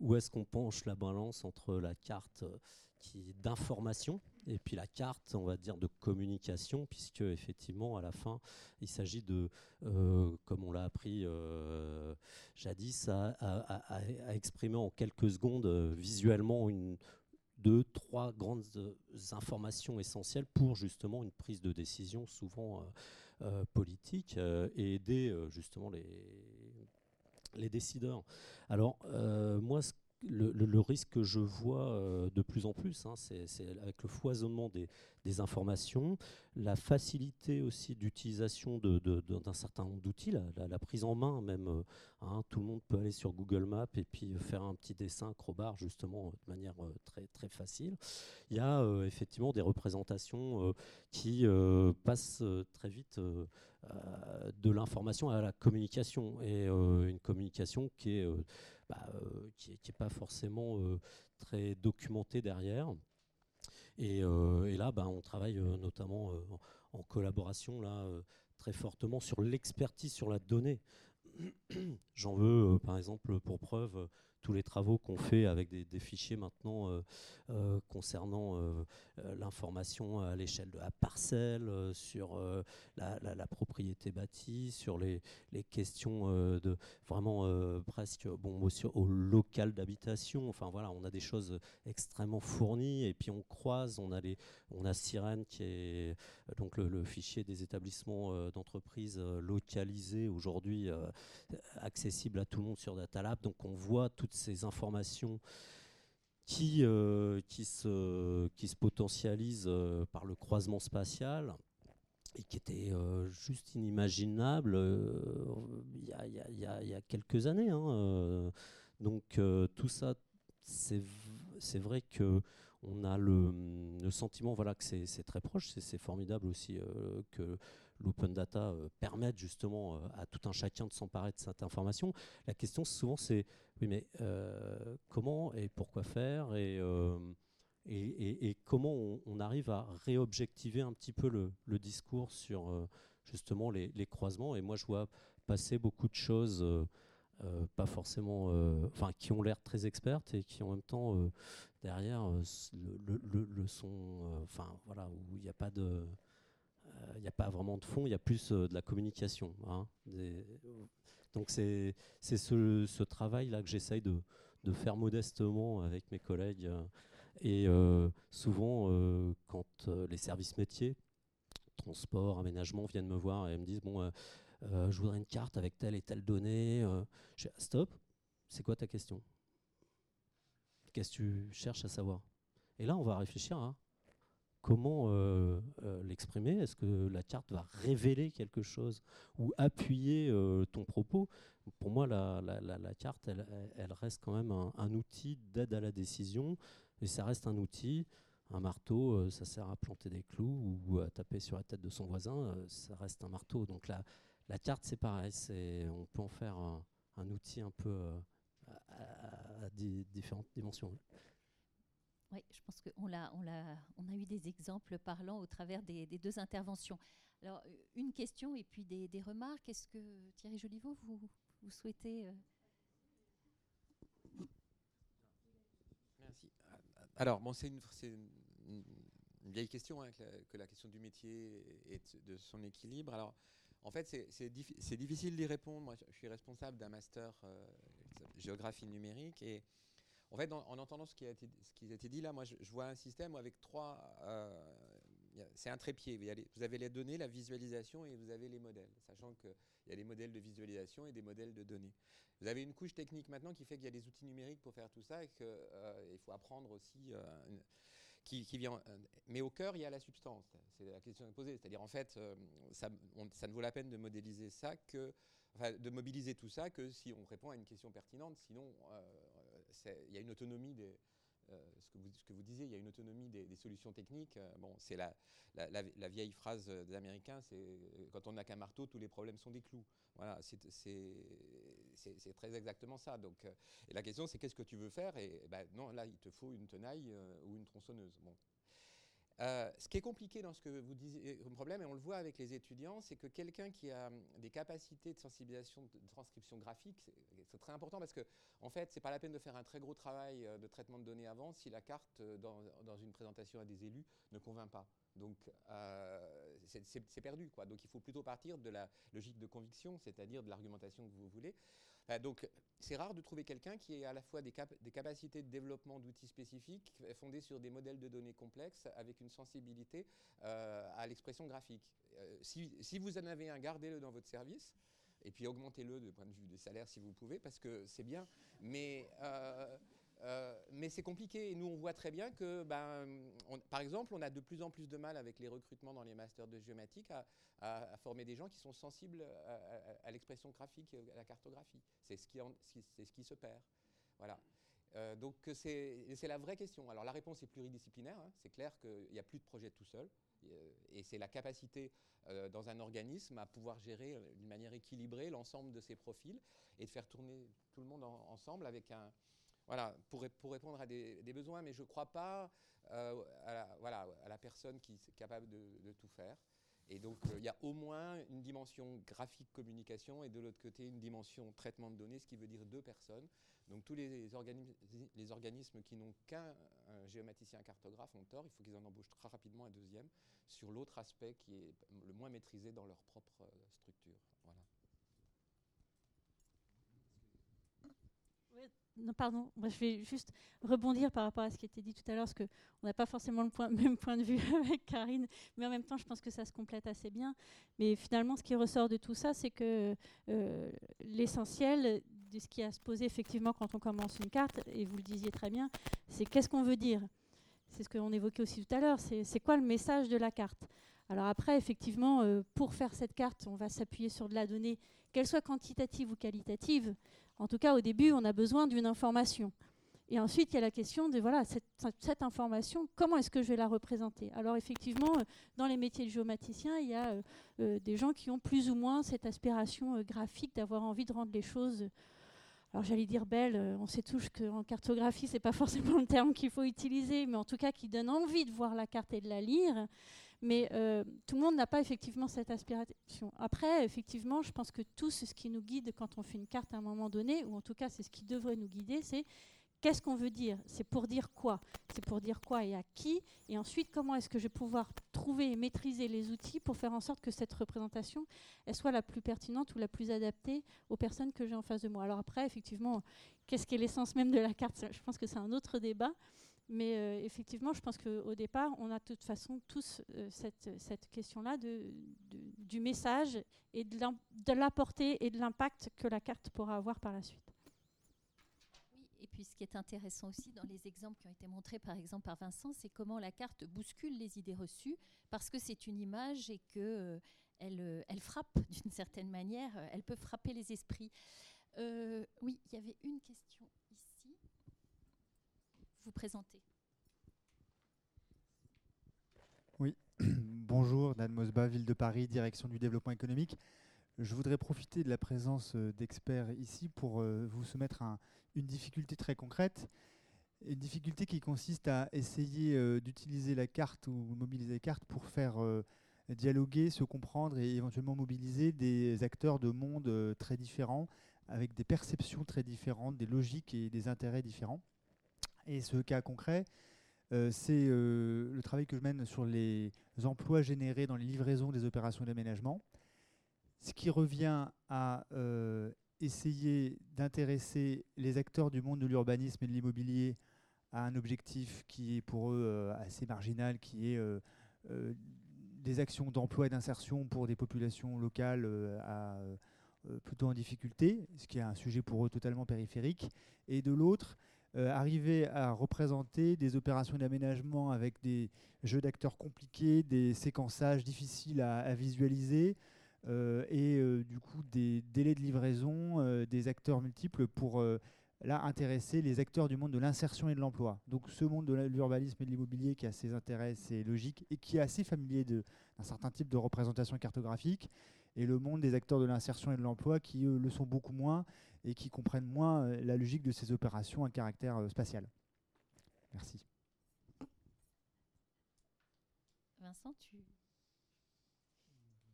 où est-ce qu'on penche la balance entre la carte d'information et puis la carte, on va dire, de communication, puisque effectivement, à la fin, il s'agit de, comme on l'a appris jadis, à, exprimer en quelques secondes visuellement une, deux, trois grandes euh, informations essentielles pour justement une prise de décision souvent euh, euh, politique et aider justement les, les décideurs. Alors moi, le, risque que je vois euh, de plus en plus, hein, c'est avec le foisonnement des, informations, la facilité aussi d'utilisation d'un certain nombre d'outils, la, prise en main même. Euh, hein, tout le monde peut aller sur Google Maps et puis faire un petit dessin acrobar justement de manière très, très facile. Il y a effectivement des représentations qui passent très vite de l'information à la communication et une communication qui est bah, euh, qui n'est pas forcément euh, très documenté derrière. Et, euh, là, bah, on travaille notamment en collaboration là, très fortement sur l'expertise sur la donnée. J'en veux, par exemple, pour preuve, tous les travaux qu'on fait avec des, fichiers maintenant euh, euh, concernant euh, l'information à l'échelle de la parcelle, sur la, propriété bâtie, sur les, questions de vraiment presque bon, au local d'habitation. Enfin voilà, on a des choses extrêmement fournies et puis on croise, on a, les, on a Sirène qui est donc le, fichier des établissements d'entreprise localisés aujourd'hui accessible à tout le monde sur Datalab. Donc on voit ces informations qui, euh, qui, se, qui se potentialisent euh, par le croisement spatial et qui était euh, juste inimaginable il y, y, a quelques années. Hein, donc tout ça, c'est vrai que on a le, le sentiment voilà, que c'est très proche, c'est formidable aussi que l'open data euh, permette justement euh, à tout un chacun de s'emparer de cette information. La question souvent c'est oui mais euh, comment et pourquoi faire et, et, comment on, arrive à réobjectiver un petit peu le, discours sur justement les, croisements. Et moi je vois passer beaucoup de choses. pas forcément, enfin, qui ont l'air très expertes et qui en même temps derrière le, le, le, sont, enfin voilà, où il n'y a pas de, il n'y a pas vraiment de fond, il y a plus euh, de la communication. Hein, donc c'est ce, travail-là que j'essaye de, faire modestement avec mes collègues. Euh, et euh, souvent, quand les services métiers, transport, aménagement, viennent me voir et me disent, bon, je voudrais une carte avec telle et telle donnée, je dis, stop, c'est quoi ta question? Qu'est-ce que tu cherches à savoir? Et là, on va réfléchir à comment euh, euh, l'exprimer Est-ce que la carte va révéler quelque chose ou appuyer euh, ton propos? Pour moi, la, carte, elle, reste quand même un, outil d'aide à la décision, et ça reste un outil. Un marteau, ça sert à planter des clous ou à taper sur la tête de son voisin, ça reste un marteau. Donc la, carte, c'est pareil, on peut en faire un, outil un peu à différentes dimensions. Oui, je pense qu'on a, eu des exemples parlants au travers des, deux interventions. Alors, euh, une question et puis des, remarques. Est-ce que Thierry Joliveau, vous, souhaitez. Euh, Merci. Alors, bon, c'est une, une, vieille question hein, que, la, question du métier et de son équilibre. Alors, en fait, c'est difficile d'y répondre. Moi, je suis responsable d'un master euh, géographie numérique et en fait, en, entendant ce qui, a été, dit là, moi, je, vois un système avec trois. Euh, c'est un trépied. Vous avez les données, la visualisation et vous avez les modèles, sachant qu'il y a des modèles de visualisation et des modèles de données. Vous avez une couche technique maintenant qui fait qu'il y a des outils numériques pour faire tout ça et qu'il euh, faut apprendre aussi. Euh, mais au cœur, il y a la substance. C'est la question posée. C'est-à-dire, en fait, ça, ne vaut la peine de modéliser ça que, de mobiliser tout ça que si on répond à une question pertinente. Sinon, il y a une autonomie des, euh, ce, que vous, ce, que vous, disiez, il y a une autonomie des, solutions techniques. Euh, bon, c'est la, la, vieille phrase des Américains, c'est euh, quand on n'a qu'un marteau, tous les problèmes sont des clous. Voilà, c'est très exactement ça. Donc, et la question, c'est qu'est-ce que tu veux faire? Et, ben, non, là, il te faut une tenaille ou une tronçonneuse. Euh, ce qui est compliqué dans ce que vous disiez comme problème, et on le voit avec les étudiants, c'est que quelqu'un qui a hum, des capacités de sensibilisation, de transcription graphique, c'est très important parce que, en fait, c'est pas la peine de faire un très gros travail euh, de traitement de données avant si la carte euh, dans, dans une présentation à des élus ne convainc pas. Donc, c'est perdu. Quoi. Donc, il faut plutôt partir de la logique de conviction, c'est-à-dire de l'argumentation que vous voulez. Euh, donc, c'est rare de trouver quelqu'un qui ait à la fois des, capacités de développement d'outils spécifiques fondés sur des modèles de données complexes avec une sensibilité euh, à l'expression graphique. Euh, si, vous en avez un, gardez-le dans votre service et puis augmentez-le du point de vue des salaires si vous pouvez, parce que c'est bien. Mais mais c'est compliqué. Et nous, on voit très bien que, ben, par exemple, on a de plus en plus de mal avec les recrutements dans les masters de géomatique à, former des gens qui sont sensibles à, l'expression graphique, à la cartographie. C'est ce, qui se perd. Voilà. Euh, donc c'est la vraie question. Alors la réponse est pluridisciplinaire. Hein. C'est clair qu'il n'y a plus de projet tout seul. Euh, et c'est la capacité euh, dans un organisme à pouvoir gérer d'une manière équilibrée l'ensemble de ces profils et de faire tourner tout le monde ensemble avec un, voilà, pour, pour répondre à des, besoins. Mais je ne crois pas à, la, voilà, à la personne qui est capable de, tout faire. Et donc, il y a au moins une dimension graphique communication et de l'autre côté, une dimension traitement de données, ce qui veut dire deux personnes. Donc tous les, les organismes qui n'ont qu'un géomaticien cartographe ont tort, il faut qu'ils en embauchent très rapidement un deuxième sur l'autre aspect qui est le moins maîtrisé dans leur propre euh, structure. Non, pardon, moi je vais juste rebondir par rapport à ce qui a été dit tout à l'heure, parce qu'on n'a pas forcément le même point de vue avec Karine, mais en même temps, je pense que ça se complète assez bien. Mais finalement, ce qui ressort de tout ça, c'est que euh, l'essentiel de ce qui a se poser effectivement quand on commence une carte, et vous le disiez très bien, c'est qu'est-ce qu'on veut dire? C'est ce qu'on évoquait aussi tout à l'heure, c'est quoi le message de la carte? Alors après, effectivement, euh, pour faire cette carte, on va s'appuyer sur de la donnée, qu'elle soit quantitative ou qualitative. En tout cas, au début, on a besoin d'une information. Et ensuite, il y a la question de voilà, cette, information, comment est-ce que je vais la représenter? Alors effectivement, euh, dans les métiers de géomaticien, il y a euh, des gens qui ont plus ou moins cette aspiration graphique d'avoir envie de rendre les choses alors j'allais dire belle, on sait tous qu'en cartographie, ce n'est pas forcément le terme qu'il faut utiliser, mais en tout cas qui donne envie de voir la carte et de la lire. Mais euh, tout le monde n'a pas effectivement cette aspiration. Après, effectivement, je pense que tout ce qui nous guide quand on fait une carte à un moment donné, ou en tout cas c'est ce qui devrait nous guider, c'est qu'est-ce qu'on veut dire? C'est pour dire quoi? C'est pour dire quoi et à qui? Et ensuite, comment est-ce que je vais pouvoir trouver et maîtriser les outils pour faire en sorte que cette représentation soit la plus pertinente ou la plus adaptée aux personnes que j'ai en face de moi? Alors après, effectivement, qu'est-ce qui est l'essence même de la carte? Je pense que c'est un autre débat. Mais euh, effectivement, je pense qu'au départ, on a de toute façon tous euh, cette, question-là de, du message et de la portée et de l'impact que la carte pourra avoir par la suite. Oui, et puis ce qui est intéressant aussi dans les exemples qui ont été montrés par exemple par Vincent, c'est comment la carte bouscule les idées reçues parce que c'est une image et que euh, elle, elle, frappe d'une certaine manière, elle peut frapper les esprits. oui, il y avait une question présenter. Oui, bonjour, Dan Mosba, Ville de Paris, Direction du développement économique. Je voudrais profiter de la présence euh, d'experts ici pour euh, vous soumettre une difficulté très concrète. Une difficulté qui consiste à essayer euh, d'utiliser la carte ou mobiliser la carte pour faire dialoguer, se comprendre et éventuellement mobiliser des acteurs de mondes très différents, avec des perceptions très différentes, des logiques et des intérêts différents. Et ce cas concret, euh, c'est euh, le travail que je mène sur les emplois générés dans les livraisons des opérations d'aménagement, ce qui revient à euh, essayer d'intéresser les acteurs du monde de l'urbanisme et de l'immobilier à un objectif qui est pour eux assez marginal, qui est des actions d'emploi et d'insertion pour des populations locales plutôt en difficulté, ce qui est un sujet pour eux totalement périphérique, et de l'autre, euh, arriver à représenter des opérations d'aménagement avec des jeux d'acteurs compliqués, des séquençages difficiles à, visualiser euh, et euh, du coup des délais de livraison, des acteurs multiples pour là intéresser les acteurs du monde de l'insertion et de l'emploi. Donc ce monde de l'urbanisme et de l'immobilier qui a ses intérêts, ses logiques et qui est assez familier d'un certain type de représentation cartographique et le monde des acteurs de l'insertion et de l'emploi qui le sont beaucoup moins et qui comprennent moins euh, la logique de ces opérations à caractère euh, spatial. Merci. Vincent, tu...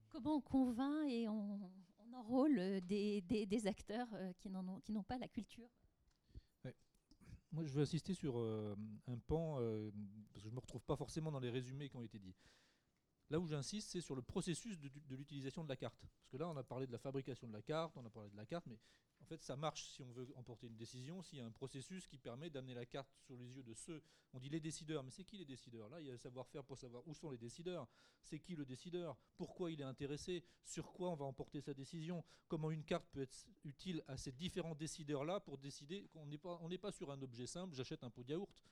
comment on convainc et on, enrôle euh, des, des, acteurs qui n'ont pas la culture? Moi, je veux insister sur un pan, parce que je ne me retrouve pas forcément dans les résumés qui ont été dits. Là où j'insiste, c'est sur le processus de, l'utilisation de la carte. Parce que là, on a parlé de la fabrication de la carte, on a parlé de la carte, mais en fait, ça marche si on veut emporter une décision, s'il y a un processus qui permet d'amener la carte sur les yeux de ceux. On dit les décideurs, mais c'est qui les décideurs? Là, il y a le savoir-faire pour savoir où sont les décideurs. C'est qui le décideur? Pourquoi il est intéressé? Sur quoi on va emporter sa décision? Comment une carte peut être utile à ces différents décideurs-là pour décider qu'on n'est pas, sur un objet simple, j'achète un pot de yaourt.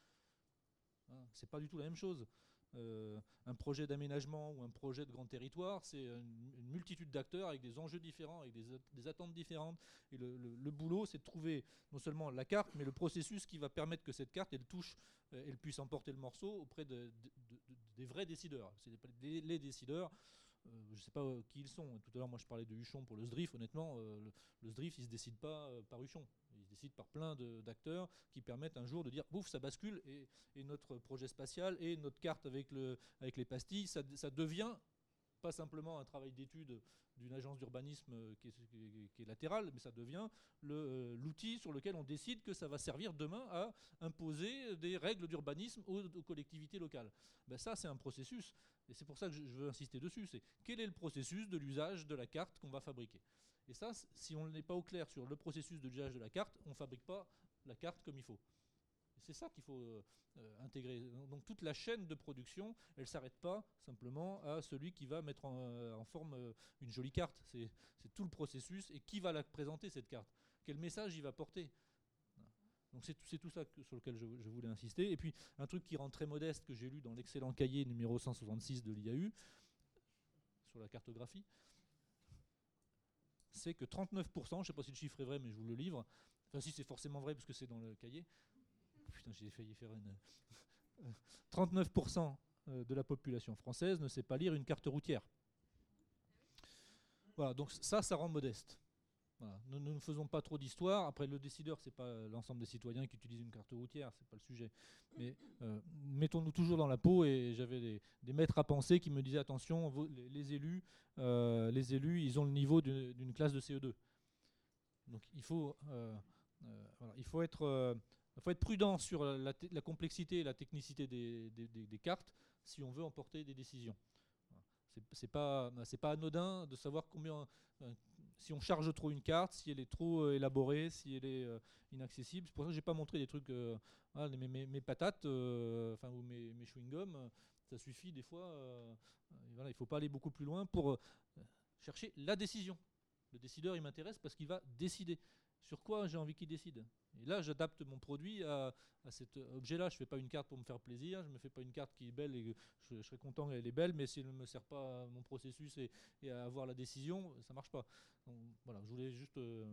Hein, c'est pas du tout la même chose. Euh, un projet d'aménagement ou un projet de grand territoire, c'est une, multitude d'acteurs avec des enjeux différents, avec des, attentes différentes. Et le, boulot, c'est de trouver non seulement la carte, mais le processus qui va permettre que cette carte, elle touche, euh, elle puisse emporter le morceau auprès des vrais décideurs. C'est les, les décideurs euh, je ne sais pas qui ils sont. Tout à l'heure, moi, je parlais de Huchon pour le SDRIF. Honnêtement, euh, le, SDRIF, il ne se décide pas par Huchon. Décide par plein d'acteurs qui permettent un jour de dire bouf, ça bascule et, notre projet spatial et notre carte avec, le, avec les pastilles, ça, ça devient pas simplement un travail d'étude d'une agence d'urbanisme qui, est latérale, mais ça devient l'outil sur lequel on décide que ça va servir demain à imposer des règles d'urbanisme aux, collectivités locales. Ben ça, c'est un processus. Et c'est pour ça que je veux insister dessus, c'est quel est le processus de l'usage de la carte qu'on va fabriquer. Et ça, si on n'est pas au clair sur le processus de l'usage de la carte, on ne fabrique pas la carte comme il faut. C'est ça qu'il faut euh, euh, intégrer. Donc toute la chaîne de production, elle ne s'arrête pas simplement à celui qui va mettre en, euh, forme une jolie carte. C'est tout le processus et qui va la présenter cette carte. Quel message il va porter donc c'est tout ça sur lequel je, voulais insister. Et puis un truc qui rend très modeste que j'ai lu dans l'excellent cahier numéro 166 de l'IAU sur la cartographie, c'est que 39%, je ne sais pas si le chiffre est vrai, mais je vous le livre, enfin si c'est forcément vrai parce que c'est dans le cahier, putain j'ai failli faire une... 39% euh, de la population française ne sait pas lire une carte routière. Voilà, donc ça, ça rend modeste. Nous, ne faisons pas trop d'histoire. Après, le décideur, c'est pas l'ensemble des citoyens qui utilisent une carte routière, c'est pas le sujet. Mais euh, mettons-nous toujours dans la peau. Et j'avais des, maîtres à penser qui me disaient attention, les, élus, euh, les élus, ils ont le niveau d'une classe de CE2. Donc il faut, il faut être, faut être prudent sur la, complexité et la technicité des, cartes si on veut emporter des décisions. C'est pas, pas anodin de savoir combien si on charge trop une carte, si elle est trop euh, élaborée, si elle est euh, inaccessible. C'est pour ça que j'ai pas montré des trucs, euh, mes, patates, ou mes, chewing-gums, ça suffit des fois. voilà, il faut pas aller beaucoup plus loin pour chercher la décision. Le décideur, il m'intéresse parce qu'il va décider sur quoi j'ai envie qu'il décide. Et là, j'adapte mon produit à, cet objet-là. Je ne fais pas une carte pour me faire plaisir, je ne me fais pas une carte qui est belle et je, serais content qu'elle est belle, mais si elle ne me sert pas à mon processus et, à avoir la décision, ça ne marche pas. voilà, je voulais juste, euh,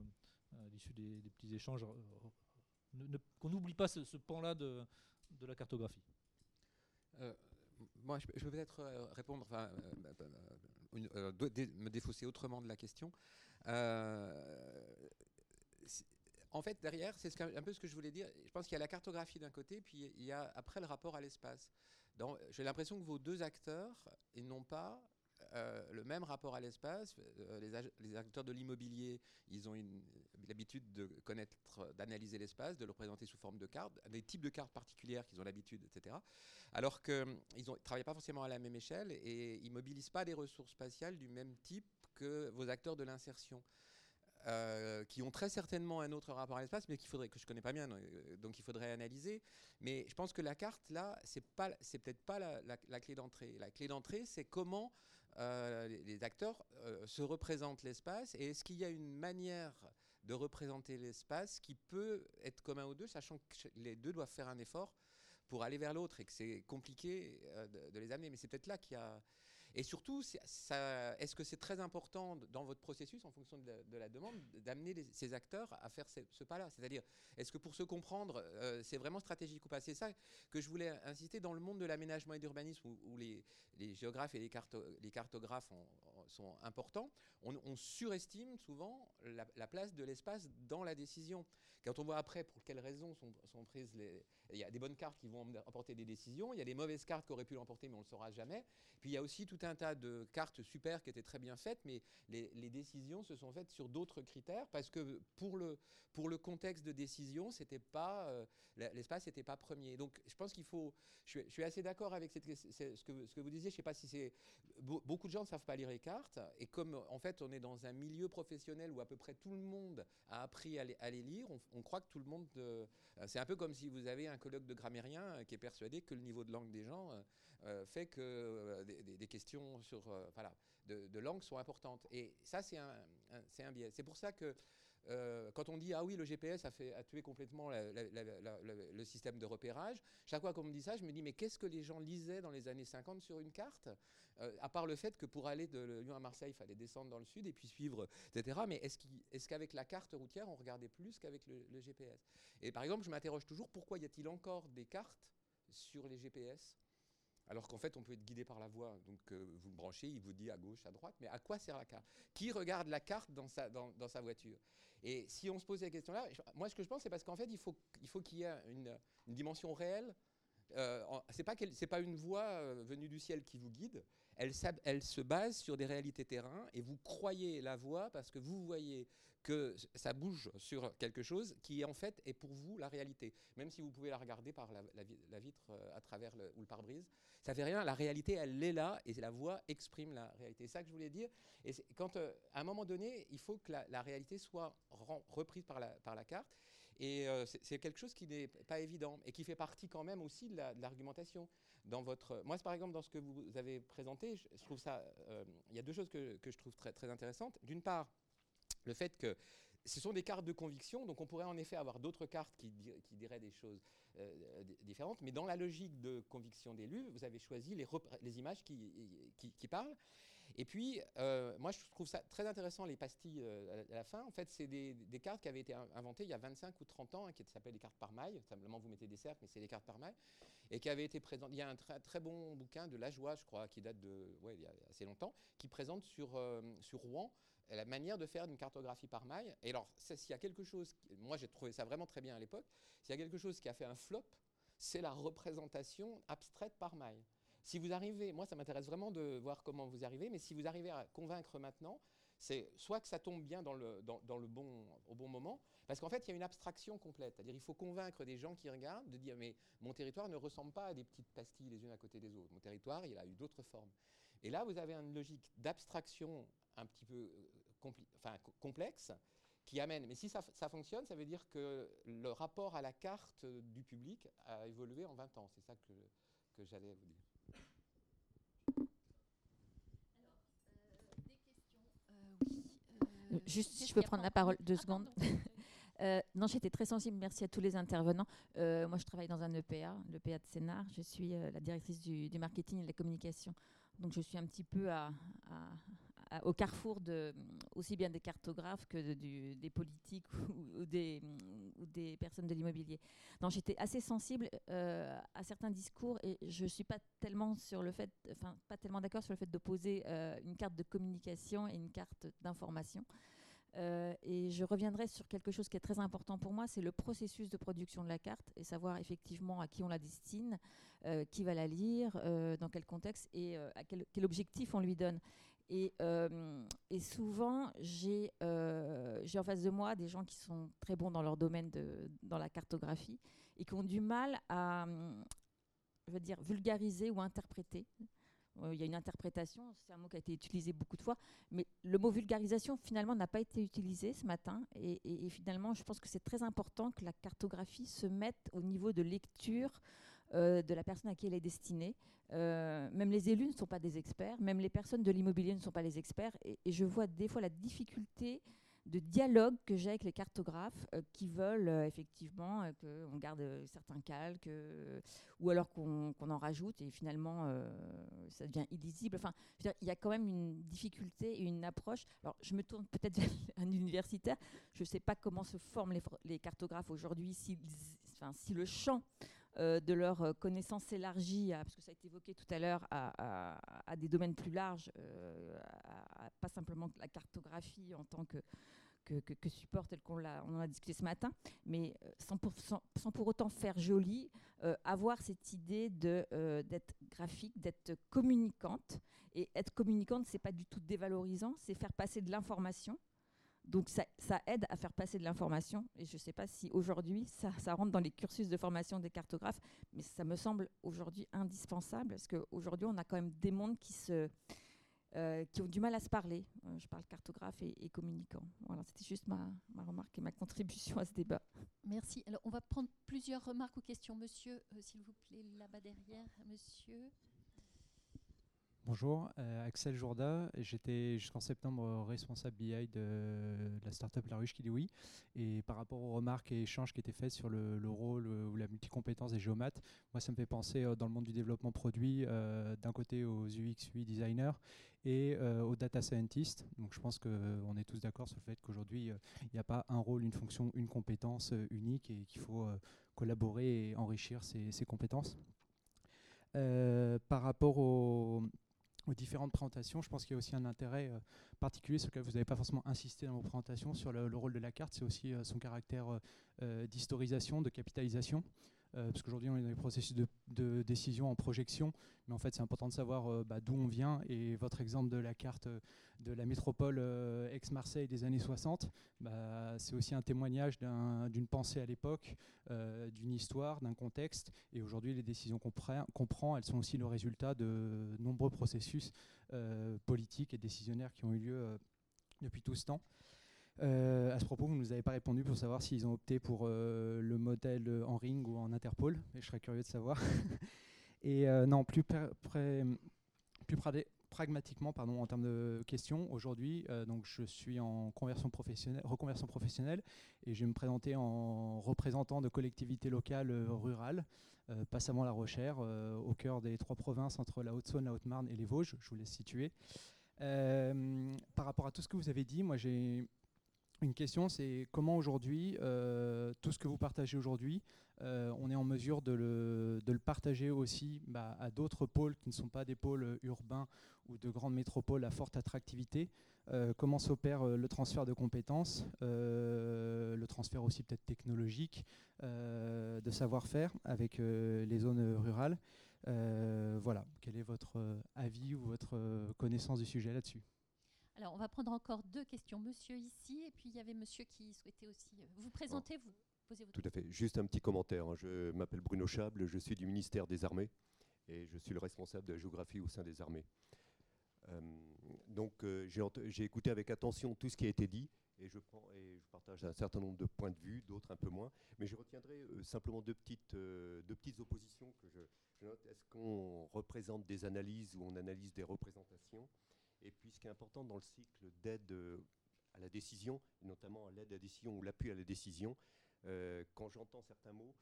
à l'issue des, petits échanges, euh, qu'on n'oublie pas ce, pan-là de, la cartographie. Euh, moi, je, peux peut-être répondre, enfin, me défausser autrement de la question en fait, derrière, c'est un peu ce que je voulais dire. Je pense qu'il y a la cartographie d'un côté, puis il y a après le rapport à l'espace. J'ai l'impression que vos deux acteurs n'ont pas euh, le même rapport à l'espace. Euh, les, acteurs de l'immobilier, ils ont l'habitude de connaître, d'analyser l'espace, de le représenter sous forme de cartes, des types de cartes particulières qu'ils ont l'habitude, etc. Alors qu'ils ne travaillent pas forcément à la même échelle et ils ne mobilisent pas des ressources spatiales du même type que vos acteurs de l'insertion. Euh, qui ont très certainement un autre rapport à l'espace, mais qu'il faudrait que je connais pas bien, euh, donc il faudrait analyser. Mais je pense que la carte là, c'est pas, peut-être pas la, clé d'entrée. La clé d'entrée, c'est comment euh, les, acteurs se représentent l'espace et est-ce qu'il y a une manière de représenter l'espace qui peut être commun aux deux, sachant que les deux doivent faire un effort pour aller vers l'autre et que c'est compliqué de, les amener. Mais c'est peut-être là qu'il y a et surtout, est-ce que c'est très important dans votre processus, en fonction de la, demande, d'amener ces acteurs à faire ce, pas-là? C'est-à-dire, est-ce que pour se comprendre, euh, c'est vraiment stratégique ou pas? C'est ça que je voulais insister dans le monde de l'aménagement et d'urbanisme, où, les, géographes et les, cartographes sont importants. On, surestime souvent la, place de l'espace dans la décision. Quand on voit après pour quelles raisons sont, prises il y a des bonnes cartes qui vont emporter des décisions, il y a des mauvaises cartes qui auraient pu l'emporter, mais on ne le saura jamais. Puis il y a aussi tout un tas de cartes super qui étaient très bien faites, mais les, décisions se sont faites sur d'autres critères, parce que pour le, pour le contexte de décision, c'était pas euh, l'espace n'était pas premier. Donc je pense qu'il faut, je suis, assez d'accord avec ce, que, vous disiez, je ne sais pas si c'est... Beaucoup de gens ne savent pas lire les cartes, et comme en fait on est dans un milieu professionnel où à peu près tout le monde a appris à les, lire, on, croit que tout le monde... Euh, c'est un peu comme si vous avez un colloque de grammairien euh, qui est persuadé que le niveau de langue des gens euh, fait que des, questions sur, voilà, de, langue sont importantes. Et ça, c'est un, un biais. C'est pour ça que euh, quand on dit ah oui le GPS a, tué complètement le système de repérage, chaque fois qu'on me dit ça, je me dis mais qu'est-ce que les gens lisaient dans les années 50 sur une carte euh, À part le fait que pour aller de Lyon à Marseille, il fallait descendre dans le sud et puis suivre, etc. Mais est-ce qu'avec la carte routière, on regardait plus qu'avec le GPS Et par exemple, je m'interroge toujours pourquoi y a-t-il encore des cartes sur les GPS alors qu'en fait, on peut être guidé par la voix. Donc, euh, vous le branchez, il vous dit à gauche, à droite. Mais à quoi sert la carte? Qui regarde la carte dans sa, voiture? Et si on se pose la question-là, moi, ce que je pense, c'est parce qu'en fait, il faut qu'il y ait une, dimension réelle. Euh, c'est pas pas une voix euh, venue du ciel qui vous guide. Elle, se base sur des réalités terrain et vous croyez la voix parce que vous voyez que ça bouge sur quelque chose qui en fait est pour vous la réalité, même si vous pouvez la regarder par la, vitre euh, à travers ou le pare-brise. Ça fait rien, la réalité elle est là et la voix exprime la réalité. C'est ça que je voulais dire. Et quand euh, à un moment donné, il faut que la, réalité soit reprise par la carte. Et euh, c'est quelque chose qui n'est pas évident et qui fait partie quand même aussi de l'argumentation. Votre, moi, par exemple, dans ce que vous avez présenté, je, trouve ça, il y a deux choses que, je trouve très, intéressantes. D'une part, le fait que ce sont des cartes de conviction, donc on pourrait en effet avoir d'autres cartes qui, diraient des choses euh, différentes, mais dans la logique de conviction d'élu, vous avez choisi les, images qui, parlent. Et puis, euh, moi, je trouve ça très intéressant, les pastilles euh, à la fin. En fait, c'est des, cartes qui avaient été inventées il y a 25 ou 30 ans, hein, qui s'appellent les cartes par maille. Simplement, vous mettez des cercles, mais c'est des cartes par maille. Et qui avaient été présentes. Il y a un très, bon bouquin de Lajoie, je crois, qui date de, ouais, il y a assez longtemps, qui présente sur, sur Rouen la manière de faire une cartographie par maille. Et alors, s'il y a quelque chose, moi j'ai trouvé ça vraiment très bien à l'époque, s'il y a quelque chose qui a fait un flop, c'est la représentation abstraite par maille. Si vous arrivez, moi ça m'intéresse vraiment de voir comment vous arrivez, mais si vous arrivez à convaincre maintenant, c'est soit que ça tombe bien dans le, bon, au bon moment, parce qu'en fait il y a une abstraction complète, c'est-à-dire il faut convaincre des gens qui regardent de dire mais mon territoire ne ressemble pas à des petites pastilles les unes à côté des autres, mon territoire il a eu d'autres formes. Et là vous avez une logique d'abstraction un petit peu euh, complexe qui amène. Mais si ça, fonctionne, ça veut dire que le rapport à la carte du public a évolué en 20 ans. C'est ça que, que j'allais vous dire. Euh, juste si je peux prendre la parole deux secondes. Euh, non, j'étais très sensible. Merci à tous les intervenants. moi, je travaille dans un EPA, l'EPA de Sénart. Je suis la directrice du, du, marketing et de la communication. Donc, je suis un petit peu à, au carrefour de, aussi bien des cartographes que des politiques ou, des, ou, des, personnes de l'immobilier. Donc j'étais assez sensible euh, à certains discours et je suis pas tellement sur le fait, enfin pas tellement d'accord sur le fait d'opposer euh, une carte de communication et une carte d'information. Euh, et je reviendrai sur quelque chose qui est très important pour moi, c'est le processus de production de la carte et savoir effectivement à qui on la destine, qui va la lire, dans quel contexte et à quel, objectif on lui donne. Euh, et, souvent, euh, j'ai en face de moi des gens qui sont très bons dans leur domaine, de, dans la cartographie, et qui ont du mal à, je veux dire, vulgariser ou interpréter. Euh, il y a une interprétation, c'est un mot qui a été utilisé beaucoup de fois, mais le mot vulgarisation, finalement, n'a pas été utilisé ce matin. Et, finalement, je pense que c'est très important que la cartographie se mette au niveau de lecture euh, de la personne à qui elle est destinée. Euh, même les élus ne sont pas des experts, même les personnes de l'immobilier ne sont pas les experts. Et, je vois des fois la difficulté de dialogue que j'ai avec les cartographes euh, qui veulent effectivement qu'on garde certains calques ou alors qu'on en rajoute et finalement ça devient illisible. Enfin, il y a quand même une difficulté et une approche. Alors, je me tourne peut-être vers un universitaire. Je ne sais pas comment se forment les, cartographes aujourd'hui, si, si le champ euh, de leur euh, connaissance élargie, parce que ça a été évoqué tout à l'heure, à, des domaines plus larges, euh, pas simplement la cartographie en tant que, que, supporte tel qu'on on en a discuté ce matin, mais sans pour, sans, pour autant faire joli, avoir cette idée d'être graphique, d'être communicante. Et être communicante, c'est pas du tout dévalorisant, c'est faire passer de l'information. Donc ça, aide à faire passer de l'information. Et je ne sais pas si aujourd'hui ça, rentre dans les cursus de formation des cartographes, mais ça me semble aujourd'hui indispensable parce qu'aujourd'hui on a quand même des mondes qui, se, euh, qui ont du mal à se parler. Euh, je parle cartographe et, communicant. Voilà, c'était juste ma, ma, remarque et ma contribution à ce débat. Merci. Alors on va prendre plusieurs remarques ou questions. Monsieur, euh, s'il vous plaît, là-bas derrière. Monsieur. Bonjour, euh, Axel Jourda. J'étais jusqu'en septembre responsable BI de, la startup La Ruche qui dit oui. Et par rapport aux remarques et échanges qui étaient faits sur le, rôle euh, ou la multicompétence des géomates, moi ça me fait penser euh, dans le monde du développement produit, d'un côté aux UX, UI designers et aux data scientists. Donc je pense qu'on est tous d'accord sur le fait qu'aujourd'hui il n'y a pas un rôle, une fonction, une compétence unique et qu'il faut collaborer et enrichir ces, ces compétences. par rapport aux aux différentes présentations. Je pense qu'il y a aussi un intérêt euh, particulier sur lequel vous n'avez pas forcément insisté dans vos présentations sur le, rôle de la carte, c'est aussi euh, son caractère euh, d'historisation, de capitalisation. Euh, parce qu'aujourd'hui on est dans les processus de, décision en projection, mais en fait c'est important de savoir euh, bah, d'où on vient. Et votre exemple de la carte euh, de la métropole ex-Marseille des années 60, bah, c'est aussi un témoignage d'une pensée à l'époque, d'une histoire, d'un contexte. Et aujourd'hui les décisions qu'on prend, elles sont aussi le résultat de nombreux processus politiques et décisionnaires qui ont eu lieu depuis tout ce temps. Euh, à ce propos, vous ne nous avez pas répondu pour savoir s'ils ont opté pour euh, le modèle en ring ou en Interpol, et je serais curieux de savoir. et euh, non, plus, pragmatiquement, pardon, en termes de questions, aujourd'hui, je suis en reconversion professionnelle et je vais me présenter en représentant de collectivités locales rurales, passamment la Rochère, au cœur des trois provinces entre la Haute-Saône, la Haute-Marne et les Vosges. Je vous laisse situer. par rapport à tout ce que vous avez dit, moi j'ai une question, c'est comment aujourd'hui, euh, tout ce que vous partagez aujourd'hui, euh, on est en mesure de le, partager aussi bah, à d'autres pôles qui ne sont pas des pôles urbains ou de grandes métropoles à forte attractivité. Euh, comment s'opère le transfert de compétences, le transfert aussi peut-être technologique, de savoir-faire avec les zones rurales. voilà, quel est votre avis ou votre connaissance du sujet là-dessus? Alors, on va prendre encore deux questions. Monsieur ici, et puis il y avait monsieur qui souhaitait aussi euh, vous présenter, vous poser votre Tout à fait. Juste un petit commentaire. Hein. Je m'appelle Bruno Chable, je suis du ministère des Armées et je suis le responsable de la géographie au sein des armées. Euh, donc, euh, j'ai écouté avec attention tout ce qui a été dit et je, prends, et je partage un certain nombre de points de vue, d'autres un peu moins. Mais je retiendrai simplement deux petites, deux petites oppositions que je, je note. Est-ce qu'on représente des analyses ou on analyse des représentations? Et puis ce qui est important dans le cycle d'aide euh, à la décision, notamment à l'aide à la décision ou l'appui à la décision, euh, quand j'entends certains mots,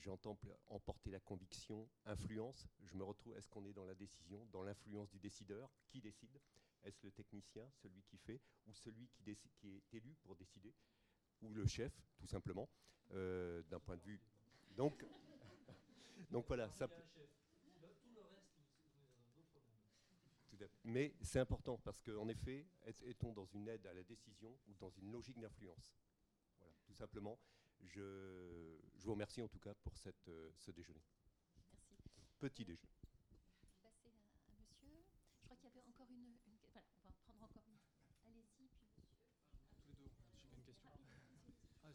j'entends emporter la conviction, influence, je me retrouve, est-ce qu'on est dans la décision, dans l'influence du décideur? Qui décide? Est-ce le technicien, celui qui fait, ou celui qui, qui, est élu pour décider? Ou le chef, tout simplement, euh, d'un point de vue... Donc, donc voilà, ça... Mais c'est important parce qu'en effet, est-on dans une aide à la décision ou dans une logique d'influence? Voilà, tout simplement. Je, je, vous remercie en tout cas pour cette, euh, ce déjeuner. Merci. Petit déjeuner. Passer à, à, monsieur. Je crois qu'il y avait encore une, une, Voilà, on va prendre encore une. Allez-y, puis monsieur. Tous les deux, j'ai une question. Ah,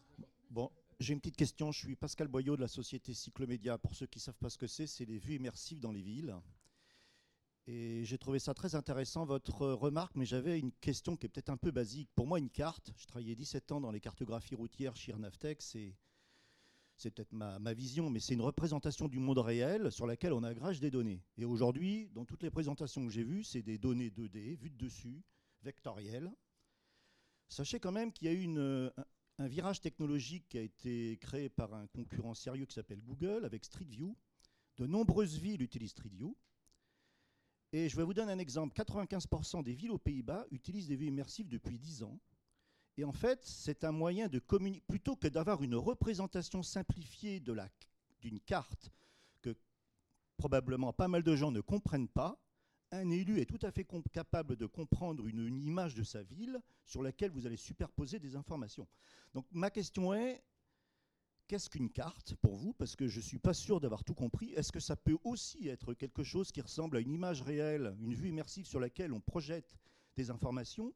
bon, j'ai une petite question. Je suis Pascal Boyot de la société Cyclomédia. Pour ceux qui ne savent pas ce que c'est, c'est les vues immersives dans les villes. Et j'ai trouvé ça très intéressant, votre remarque, mais j'avais une question qui est peut-être un peu basique. Pour moi, une carte, j'ai travaillé 17 ans dans les cartographies routières chez Irnavtech, c'est, c'est peut-être ma, ma, vision, mais c'est une représentation du monde réel sur laquelle on agrège des données. Et aujourd'hui, dans toutes les présentations que j'ai vues, c'est des données 2D, vues de dessus, vectorielles. Sachez quand même qu'il y a eu un virage technologique qui a été créé par un concurrent sérieux qui s'appelle Google avec Street View. De nombreuses villes utilisent Street View. Et je vais vous donner un exemple. 95% des villes aux Pays-Bas utilisent des vues immersives depuis 10 ans. Et en fait, c'est un moyen de communiquer, plutôt que d'avoir une représentation simplifiée d'une carte que probablement pas mal de gens ne comprennent pas, un élu est tout à fait capable de comprendre une, une, image de sa ville sur laquelle vous allez superposer des informations. Donc ma question est, qu'est-ce qu'une carte pour vous? Parce que je ne suis pas sûr d'avoir tout compris. Est-ce que ça peut aussi être quelque chose qui ressemble à une image réelle, une vue immersive sur laquelle on projette des informations?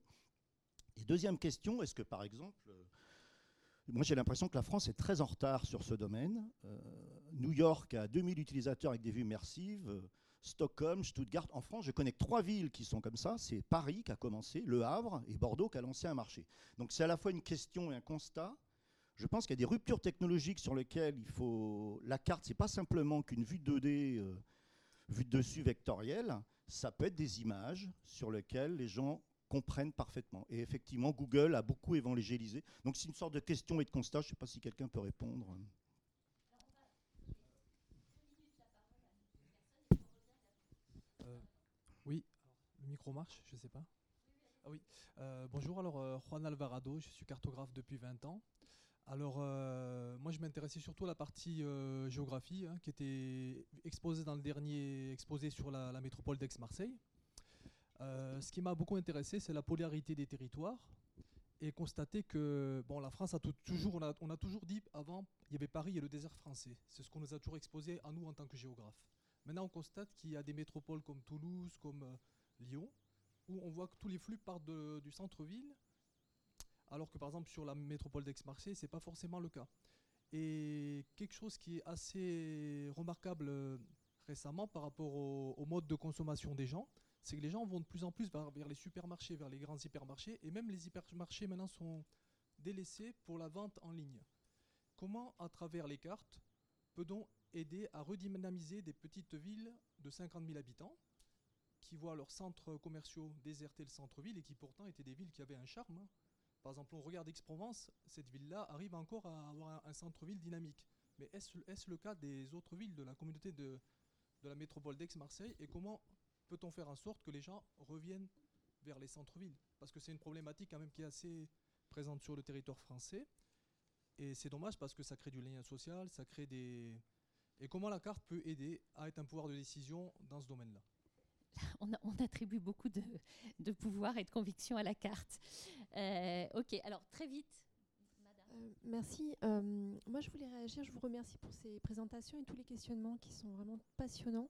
Et deuxième question, est-ce que par exemple, euh, moi j'ai l'impression que la France est très en retard sur ce domaine. Euh, New York a 2000 utilisateurs avec des vues immersives. Euh, Stockholm, Stuttgart. En France, je connais trois villes qui sont comme ça. C'est Paris qui a commencé, Le Havre et Bordeaux qui a lancé un marché. Donc c'est à la fois une question et un constat. Je pense qu'il y a des ruptures technologiques sur lesquelles il faut. La carte, c'est pas simplement qu'une vue 2D, euh, vue de dessus vectorielle. Ça peut être des images sur lesquelles les gens comprennent parfaitement. Et effectivement, Google a beaucoup évangélisé. Donc c'est une sorte de question et de constat. Je ne sais pas si quelqu'un peut répondre. Oui, le micro marche, je ne sais pas. Ah oui, euh, bonjour, alors euh, Juan Alvarado, je suis cartographe depuis 20 ans. Alors, euh, moi, je m'intéressais surtout à la partie géographie, hein, qui était exposée dans le dernier exposé sur la, métropole d'Aix-Marseille. ce qui m'a beaucoup intéressé, c'est la polarité des territoires et constater que bon, la France a toujours, on a, toujours dit avant, il y avait Paris et le désert français. C'est ce qu'on nous a toujours exposé à nous en tant que géographes. Maintenant, on constate qu'il y a des métropoles comme Toulouse, comme euh, Lyon, où on voit que tous les flux partent du centre-ville, alors que par exemple sur la métropole d'Aix-Marseille, ce n'est pas forcément le cas. Et quelque chose qui est assez remarquable euh, récemment par rapport au, mode de consommation des gens, c'est que les gens vont de plus en plus vers, vers, les supermarchés, vers les grands hypermarchés, et même les hypermarchés maintenant sont délaissés pour la vente en ligne. Comment, à travers les cartes, peut-on aider à redynamiser des petites villes de 50 000 habitants qui voient leurs centres commerciaux déserter le centre-ville et qui pourtant étaient des villes qui avaient un charme. Par exemple, on regarde Aix-Provence, cette ville-là arrive encore à avoir un, centre-ville dynamique. Mais est-ce le cas des autres villes de la communauté de, de la métropole d'Aix-Marseille Et comment peut-on faire en sorte que les gens reviennent vers les centres-villes? Parce que c'est une problématique quand même qui est assez présente sur le territoire français. Et c'est dommage parce que ça crée du lien social, ça crée des, et comment la carte peut aider à être un pouvoir de décision dans ce domaine-là? on, attribue beaucoup de, pouvoir et de conviction à la carte. Euh, ok, alors très vite. Euh, merci. Euh, moi, je voulais réagir. Je vous remercie pour ces présentations et tous les questionnements qui sont vraiment passionnants.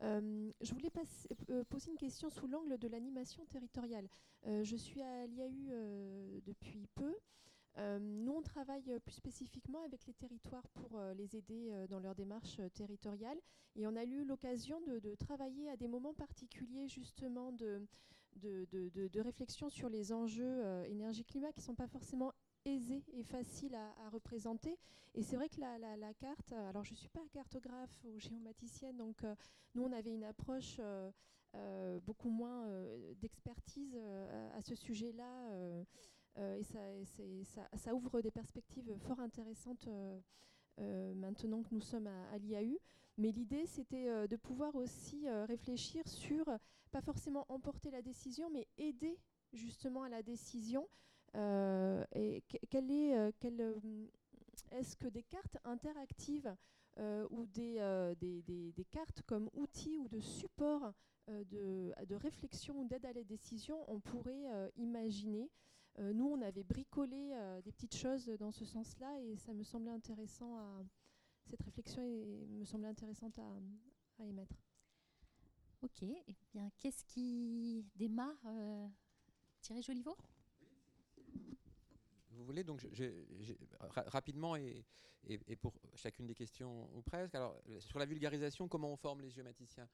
je voulais poser une question sous l'angle de l'animation territoriale. je suis à l'IAU depuis peu. Euh, nous, on travaille plus spécifiquement avec les territoires pour euh, les aider euh, dans leur démarche territoriale. Et on a eu l'occasion de, travailler à des moments particuliers, justement, de, de, réflexion sur les enjeux énergie-climat qui ne sont pas forcément aisés et faciles à, représenter. Et c'est vrai que la, carte, alors je ne suis pas cartographe ou géomaticienne, donc nous, on avait une approche beaucoup moins d'expertise à ce sujet-là. Euh, et ça, ouvre des perspectives fort intéressantes euh, euh, maintenant que nous sommes à, l'IAU. Mais l'idée, c'était de pouvoir aussi réfléchir sur, pas forcément emporter la décision, mais aider justement à la décision. est-ce que des cartes interactives ou des, cartes comme outils ou de support de, réflexion ou d'aide à la décision, on pourrait imaginer euh, nous, on avait bricolé euh, des petites choses dans ce sens-là et ça me semblait intéressant à. Cette réflexion me semblait intéressante à, émettre. Ok, et eh bien, qu'est-ce qui démarre euh, Thierry Joliveau? Vous voulez donc rapidement et, et, pour chacune des questions ou presque. Alors sur la vulgarisation, comment on forme les géomaticiens?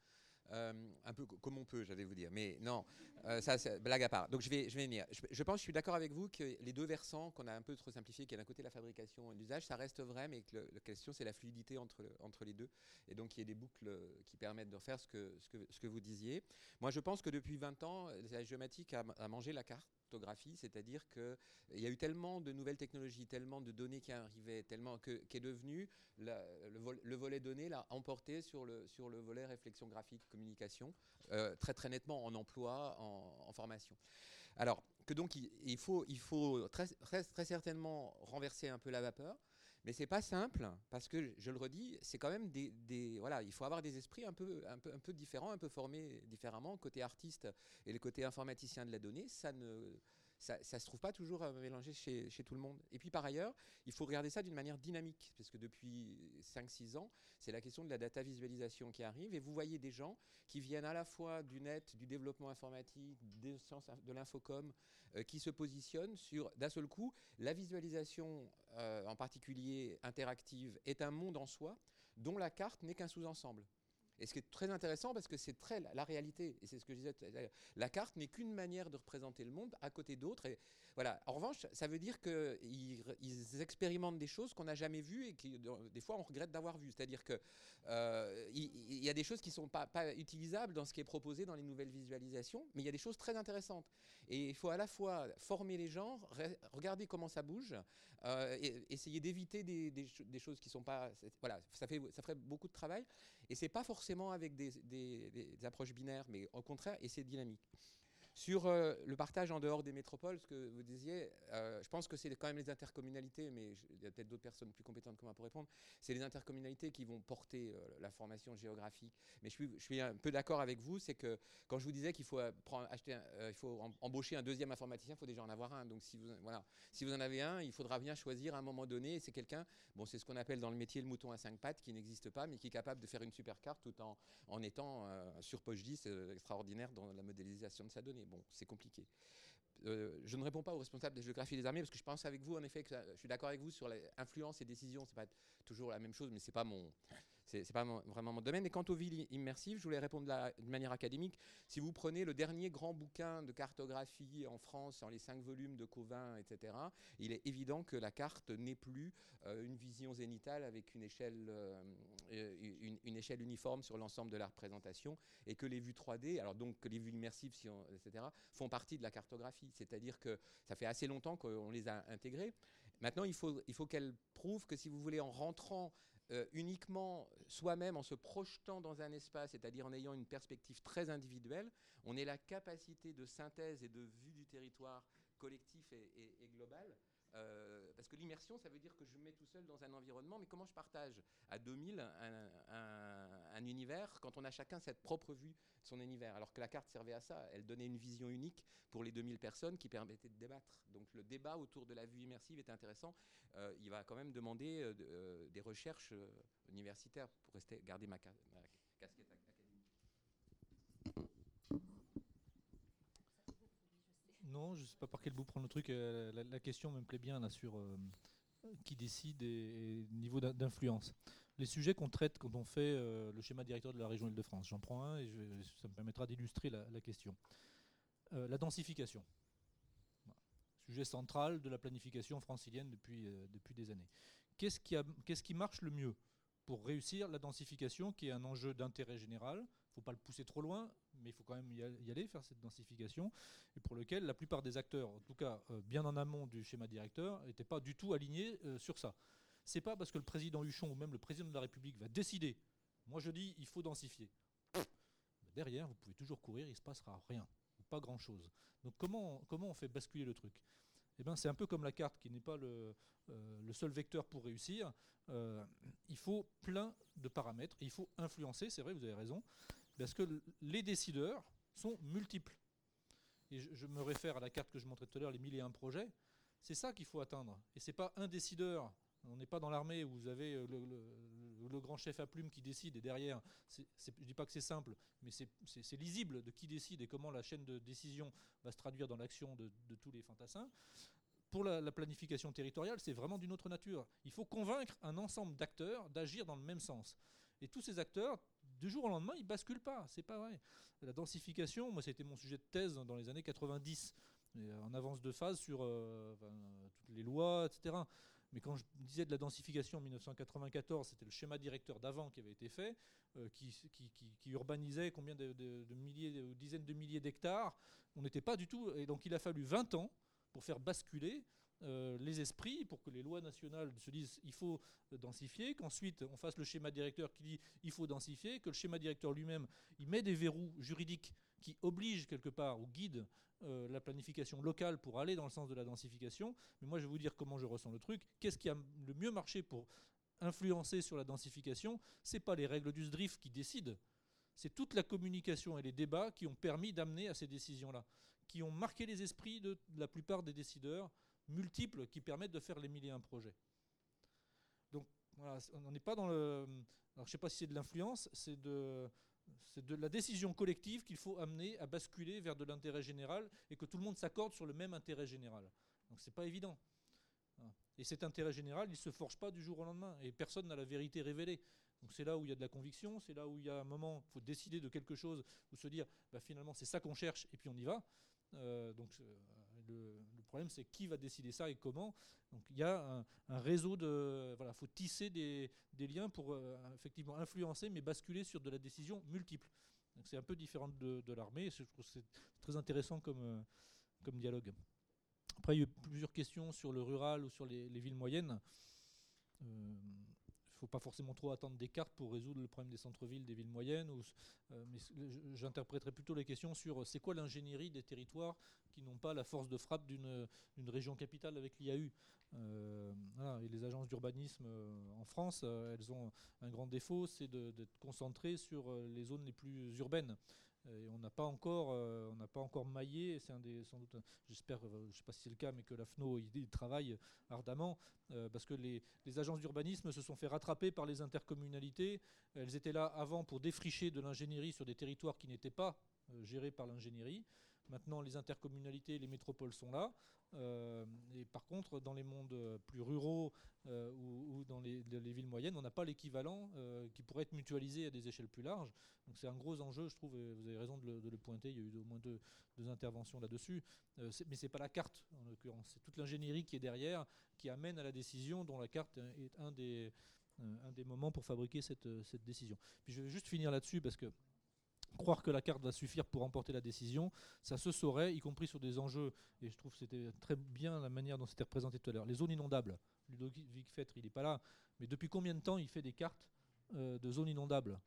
Euh, un peu comme on peut, j'allais vous dire. Mais non, euh, ça, blague à part. Donc je vais, je vais venir. Je, pense, je suis d'accord avec vous que les deux versants qu'on a un peu trop simplifiés, qui est d'un côté la fabrication et l'usage, ça reste vrai, mais que la question c'est la fluidité entre, entre les deux. Et donc il y a des boucles qui permettent de refaire ce que, ce que, ce que vous disiez. Moi, je pense que depuis 20 ans, la géomatique a, mangé la carte c'est-à-dire qu'il y a eu tellement de nouvelles technologies, tellement de données qui arrivaient, tellement que qu'est devenu le, volet données l'a emporté sur le, sur le volet réflexion graphique, euh, très très nettement en emploi, en, formation. Alors que donc il, faut, il faut très, très, certainement renverser un peu la vapeur, Mais c'est pas simple parce que je le redis, c'est quand même des, voilà, il faut avoir des esprits un peu, un peu, un peu différents, un peu formés différemment. Côté artiste et le côté informaticien de la donnée, ça ne ça ne se trouve pas toujours à mélanger chez, chez, tout le monde. Et puis par ailleurs, il faut regarder ça d'une manière dynamique, parce que depuis 5-6 ans, c'est la question de la data visualisation qui arrive, et vous voyez des gens qui viennent à la fois du net, du développement informatique, des sciences de l'infocom, euh, qui se positionnent sur, d'un seul coup, la visualisation, euh, en particulier interactive, est un monde en soi, dont la carte n'est qu'un sous-ensemble. Et ce qui est très intéressant, parce que c'est très la, réalité, et c'est ce que je disais, la carte n'est qu'une manière de représenter le monde à côté d'autres. Voilà. En revanche, ça veut dire qu'ils ils expérimentent des choses qu'on n'a jamais vues et qui, des fois, on regrette d'avoir vues. C'est-à-dire qu'il euh, y, a des choses qui ne sont pas, utilisables dans ce qui est proposé dans les nouvelles visualisations, mais il y a des choses très intéressantes. Et il faut à la fois former les gens, regarder comment ça bouge, euh, essayer d'éviter des, choses qui sont pas. Voilà, ça, fait, ça ferait beaucoup de travail. Et c'est pas forcément avec des, des, approches binaires, mais au contraire, et c'est dynamique. Sur euh, le partage en dehors des métropoles, ce que vous disiez, euh, je pense que c'est quand même les intercommunalités, mais il y a peut-être d'autres personnes plus compétentes que moi pour répondre, c'est les intercommunalités qui vont porter euh, la formation géographique. Mais je suis, un peu d'accord avec vous, c'est que quand je vous disais qu'il faut, acheter il faut embaucher un deuxième informaticien, il faut déjà en avoir un. Donc si vous, voilà, si vous en avez un, il faudra bien choisir à un moment donné, c'est quelqu'un, bon c'est ce qu'on appelle dans le métier le mouton à cinq pattes, qui n'existe pas, mais qui est capable de faire une super carte tout en, en étant sur 10 extraordinaire dans la modélisation de sa donnée bon, c'est compliqué. Euh, je ne réponds pas aux responsables de géographie des armées parce que je pense avec vous, en effet, que je suis d'accord avec vous sur l'influence et décisions. C'est pas toujours la même chose, mais c'est pas mon, c'est pas vraiment mon domaine. Et quant aux villes immersives, je voulais répondre de manière académique. Si vous prenez le dernier grand bouquin de cartographie en France, en les cinq volumes de Covin, etc., il est évident que la carte n'est plus euh, une vision zénitale avec une échelle, euh, une, échelle uniforme sur l'ensemble de la représentation, et que les vues 3D, alors donc que les vues immersives, si etc., font partie de la cartographie. C'est-à-dire que ça fait assez longtemps qu'on les a intégrées. Maintenant, il faut, il faut qu'elles prouvent que si vous voulez, en rentrant euh, uniquement soi-même en se projetant dans un espace, c'est-à-dire en ayant une perspective très individuelle, on ait la capacité de synthèse et de vue du territoire collectif et global euh, parce que l'immersion, ça veut dire que je me mets tout seul dans un environnement, mais comment je partage à 2000 un, univers quand on a chacun cette propre vue de son univers? Alors que la carte servait à ça, elle donnait une vision unique pour les 2000 personnes qui permettait de débattre. Donc le débat autour de la vue immersive est intéressant. Euh, il va quand même demander euh, des recherches universitaires pour rester, garder ma, ma casquette Non, je ne sais pas par quel bout prendre le truc. Euh, la, question me plaît bien là, sur euh, qui décide et, niveau d'influence. Les sujets qu'on traite quand on fait euh, le schéma directeur de la région Île-de-France, j'en prends un et ça me permettra d'illustrer la, question. la densification. Sujet central de la planification francilienne depuis, depuis des années. Qu'est-ce qui, qui marche le mieux pour réussir la densification, qui est un enjeu d'intérêt général? Il ne faut pas le pousser trop loin, mais il faut quand même y aller, faire cette densification, et pour lequel la plupart des acteurs, en tout cas euh, bien en amont du schéma directeur, n'étaient pas du tout alignés euh, sur ça. C'est pas parce que le président Huchon ou même le président de la République va décider, moi je dis il faut densifier. Derrière, vous pouvez toujours courir, il ne se passera rien, pas grand-chose. Donc comment, comment on fait basculer le truc? Eh ben, c'est un peu comme la carte qui n'est pas le, euh, seul vecteur pour réussir. Il faut plein de paramètres, il faut influencer, c'est vrai, vous avez raison, parce que les décideurs sont multiples. Et je, me réfère à la carte que je montrais tout à l'heure, les 1001 projets. C'est ça qu'il faut atteindre. Et ce n'est pas un décideur. On n'est pas dans l'armée où vous avez euh, le, grand chef à plume qui décide et derrière, je ne dis pas que c'est simple, mais c'est lisible de qui décide et comment la chaîne de décision va se traduire dans l'action de, tous les fantassins. Pour la, planification territoriale, c'est vraiment d'une autre nature. Il faut convaincre un ensemble d'acteurs d'agir dans le même sens. Et tous ces acteurs, du jour au lendemain, ils basculent pas. C'est pas vrai. La densification, moi, c'était mon sujet de thèse dans les années 90, en avance de phase sur euh, toutes les lois, etc. Mais quand je disais de la densification en 1994, c'était le schéma directeur d'avant qui avait été fait, euh, qui, urbanisait combien de, milliers, de dizaines de milliers d'hectares. On n'était pas du tout. Et donc il a fallu 20 ans pour faire basculer euh, les esprits, pour que les lois nationales se disent il faut densifier, qu'ensuite on fasse le schéma directeur qui dit il faut densifier, que le schéma directeur lui-même il met des verrous juridiques qui oblige quelque part ou guide euh, la planification locale pour aller dans le sens de la densification. Mais moi, je vais vous dire comment je ressens le truc. Qu'est-ce qui a le mieux marché pour influencer sur la densification? C'est pas les règles du SDRIF qui décident. C'est toute la communication et les débats qui ont permis d'amener à ces décisions-là, qui ont marqué les esprits de la plupart des décideurs multiples qui permettent de faire les milliers un projets. Donc voilà, on n'est pas dans le. Alors je ne sais pas si c'est de l'influence, c'est de, c'est de la décision collective qu'il faut amener à basculer vers de l'intérêt général et que tout le monde s'accorde sur le même intérêt général. Donc c'est pas évident. Et cet intérêt général, il ne se forge pas du jour au lendemain. Et personne n'a la vérité révélée. Donc c'est là où il y a de la conviction, c'est là où il y a un moment, il faut décider de quelque chose, ou se dire, bah, finalement c'est ça qu'on cherche, et puis on y va. Euh, donc euh, le, problème, c'est qui va décider ça et comment. Donc il y a un, réseau de. Voilà, il faut tisser des, liens pour euh, effectivement influencer, mais basculer sur de la décision multiple. C'est un peu différent de, l'armée. Je trouve que c'est très intéressant comme, euh, comme dialogue. Après, il y a eu plusieurs questions sur le rural ou sur les, villes moyennes. Euh, faut pas forcément trop attendre des cartes pour résoudre le problème des centres-villes, des villes moyennes. Euh, mais j'interpréterai plutôt les questions sur euh, c'est quoi l'ingénierie des territoires qui n'ont pas la force de frappe d'une région capitale avec l'IAU. Euh, les agences d'urbanisme en France, elles ont un grand défaut, c'est d'être concentrées sur les zones les plus urbaines. Et on n'a pas encore, euh, on n'a pas encore maillé. C'est un des, sans doute, j'espère, euh, je ne sais pas si c'est le cas, mais que la FNO il, travaille ardemment euh, parce que les agences d'urbanisme se sont fait rattraper par les intercommunalités. Elles étaient là avant pour défricher de l'ingénierie sur des territoires qui n'étaient pas gérés par l'ingénierie. Maintenant, les intercommunalités et les métropoles sont là. Euh, et par contre, dans les mondes euh, plus ruraux euh, ou, dans les, villes moyennes, on n'a pas l'équivalent qui pourrait être mutualisé à des échelles plus larges. Donc c'est un gros enjeu, je trouve, et vous avez raison de le, pointer, il y a eu au moins deux, interventions là-dessus. mais ce n'est pas la carte, en l'occurrence. C'est toute l'ingénierie qui est derrière, qui amène à la décision, dont la carte est un des, moments pour fabriquer cette, décision. Je vais juste finir là-dessus, parce que croire que la carte va suffire pour remporter la décision, ça se saurait, y compris sur des enjeux, et je trouve que c'était très bien la manière dont c'était représenté tout à l'heure. Les zones inondables, Ludovic Fettre, il n'est pas là, mais depuis combien de temps il fait des cartes euh, de zones inondables?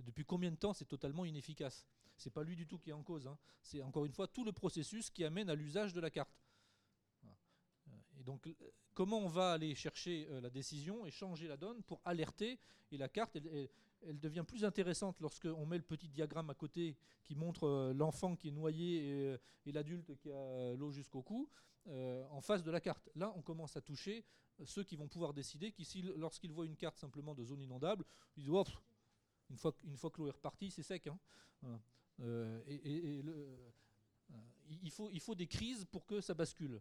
Depuis combien de temps c'est totalement inefficace? C'est pas lui du tout qui est en cause, hein. c'est encore une fois tout le processus qui amène à l'usage de la carte. Et donc, comment on va aller chercher euh, la décision et changer la donne pour alerter? Et la carte, devient plus intéressante lorsqu'on met le petit diagramme à côté qui montre euh, l'enfant qui est noyé et, euh, l'adulte qui a l'eau jusqu'au cou euh, en face de la carte. Là, on commence à toucher ceux qui vont pouvoir décider qu'ici, lorsqu'ils voient une carte simplement de zone inondable, ils disent oh, une, fois, une fois que l'eau est repartie, c'est sec. Et, il faut des crises pour que ça bascule.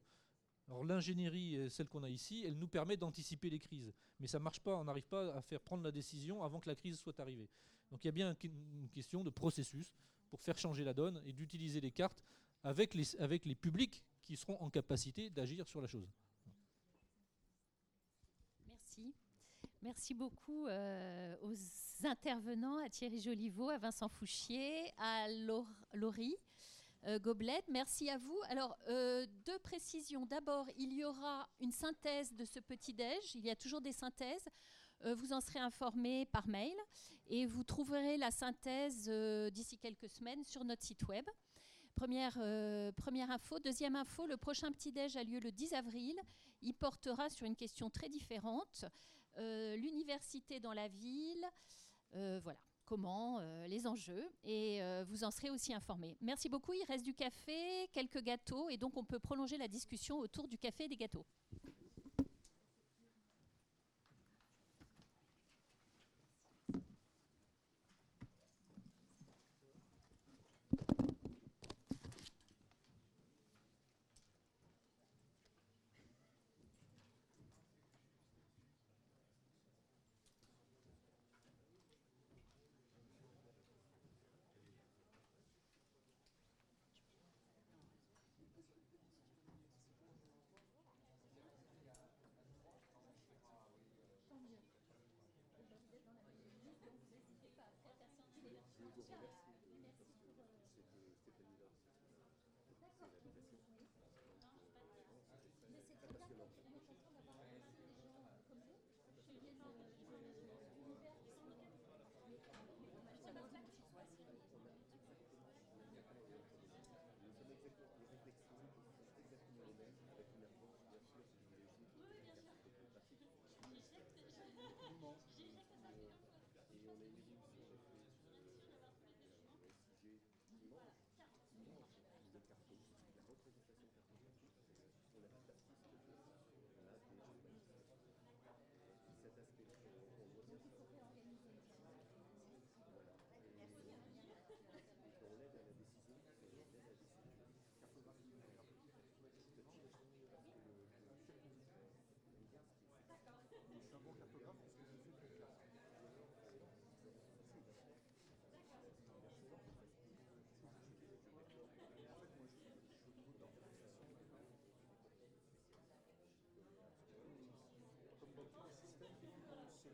Alors l'ingénierie, celle qu'on a ici, elle nous permet d'anticiper les crises. Mais ça ne marche pas, on n'arrive pas à faire prendre la décision avant que la crise soit arrivée. Donc il y a bien une question de processus pour faire changer la donne et d'utiliser les cartes avec les, avec les publics qui seront en capacité d'agir sur la chose. Merci. Merci beaucoup euh, aux intervenants, à Thierry Joliveau, à Vincent Fouchier, à Laurie. Euh, Gobelet. Merci à vous. Alors, euh, deux précisions. D'abord, il y aura une synthèse de ce petit-déj. Il y a toujours des synthèses. Euh, vous en serez informé par mail et vous trouverez la synthèse d'ici quelques semaines sur notre site web. Première, première info. Deuxième info, le prochain petit-déj a lieu le 10 avril. Il portera sur une question très différente. L'université dans la ville. voilà comment, euh, les enjeux, et euh, vous en serez aussi informés. Merci beaucoup. Il reste du café, quelques gâteaux, et donc on peut prolonger la discussion autour du café et des gâteaux.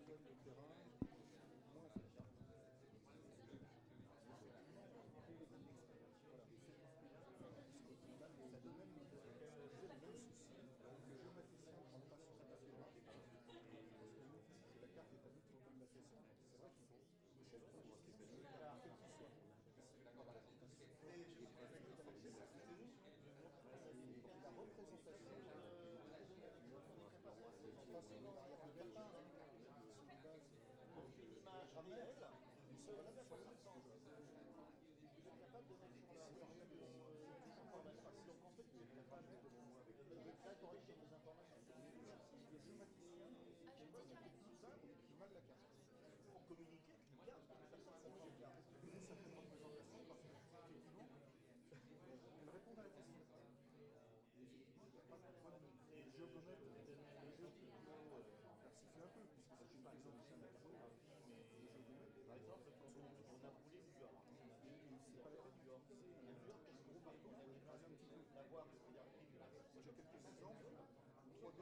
יושב בטהרן,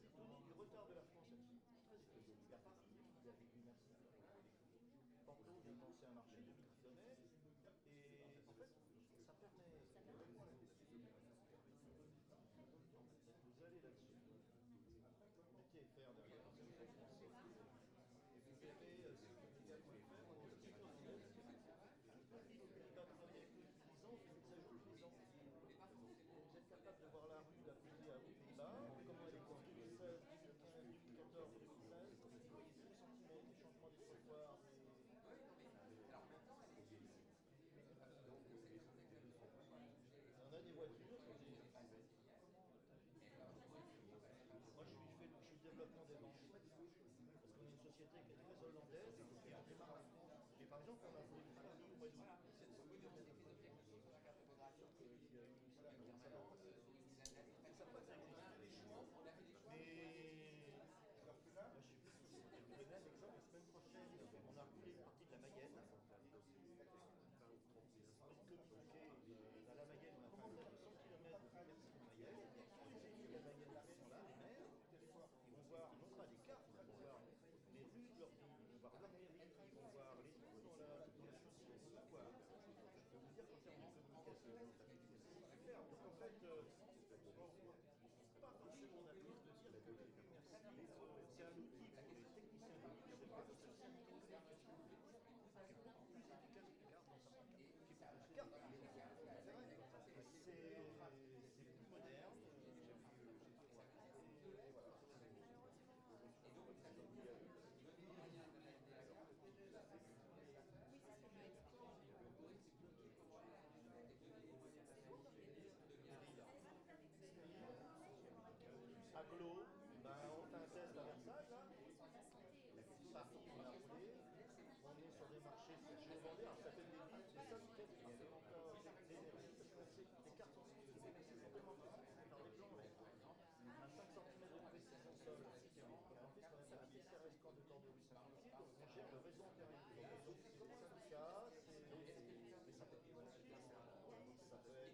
très retard de la France est-il n'y a pas vous avez un marché de 1000 et en fait, ça permet. Vous allez là-dessus. qui est et par exemple, on a voulu travailler au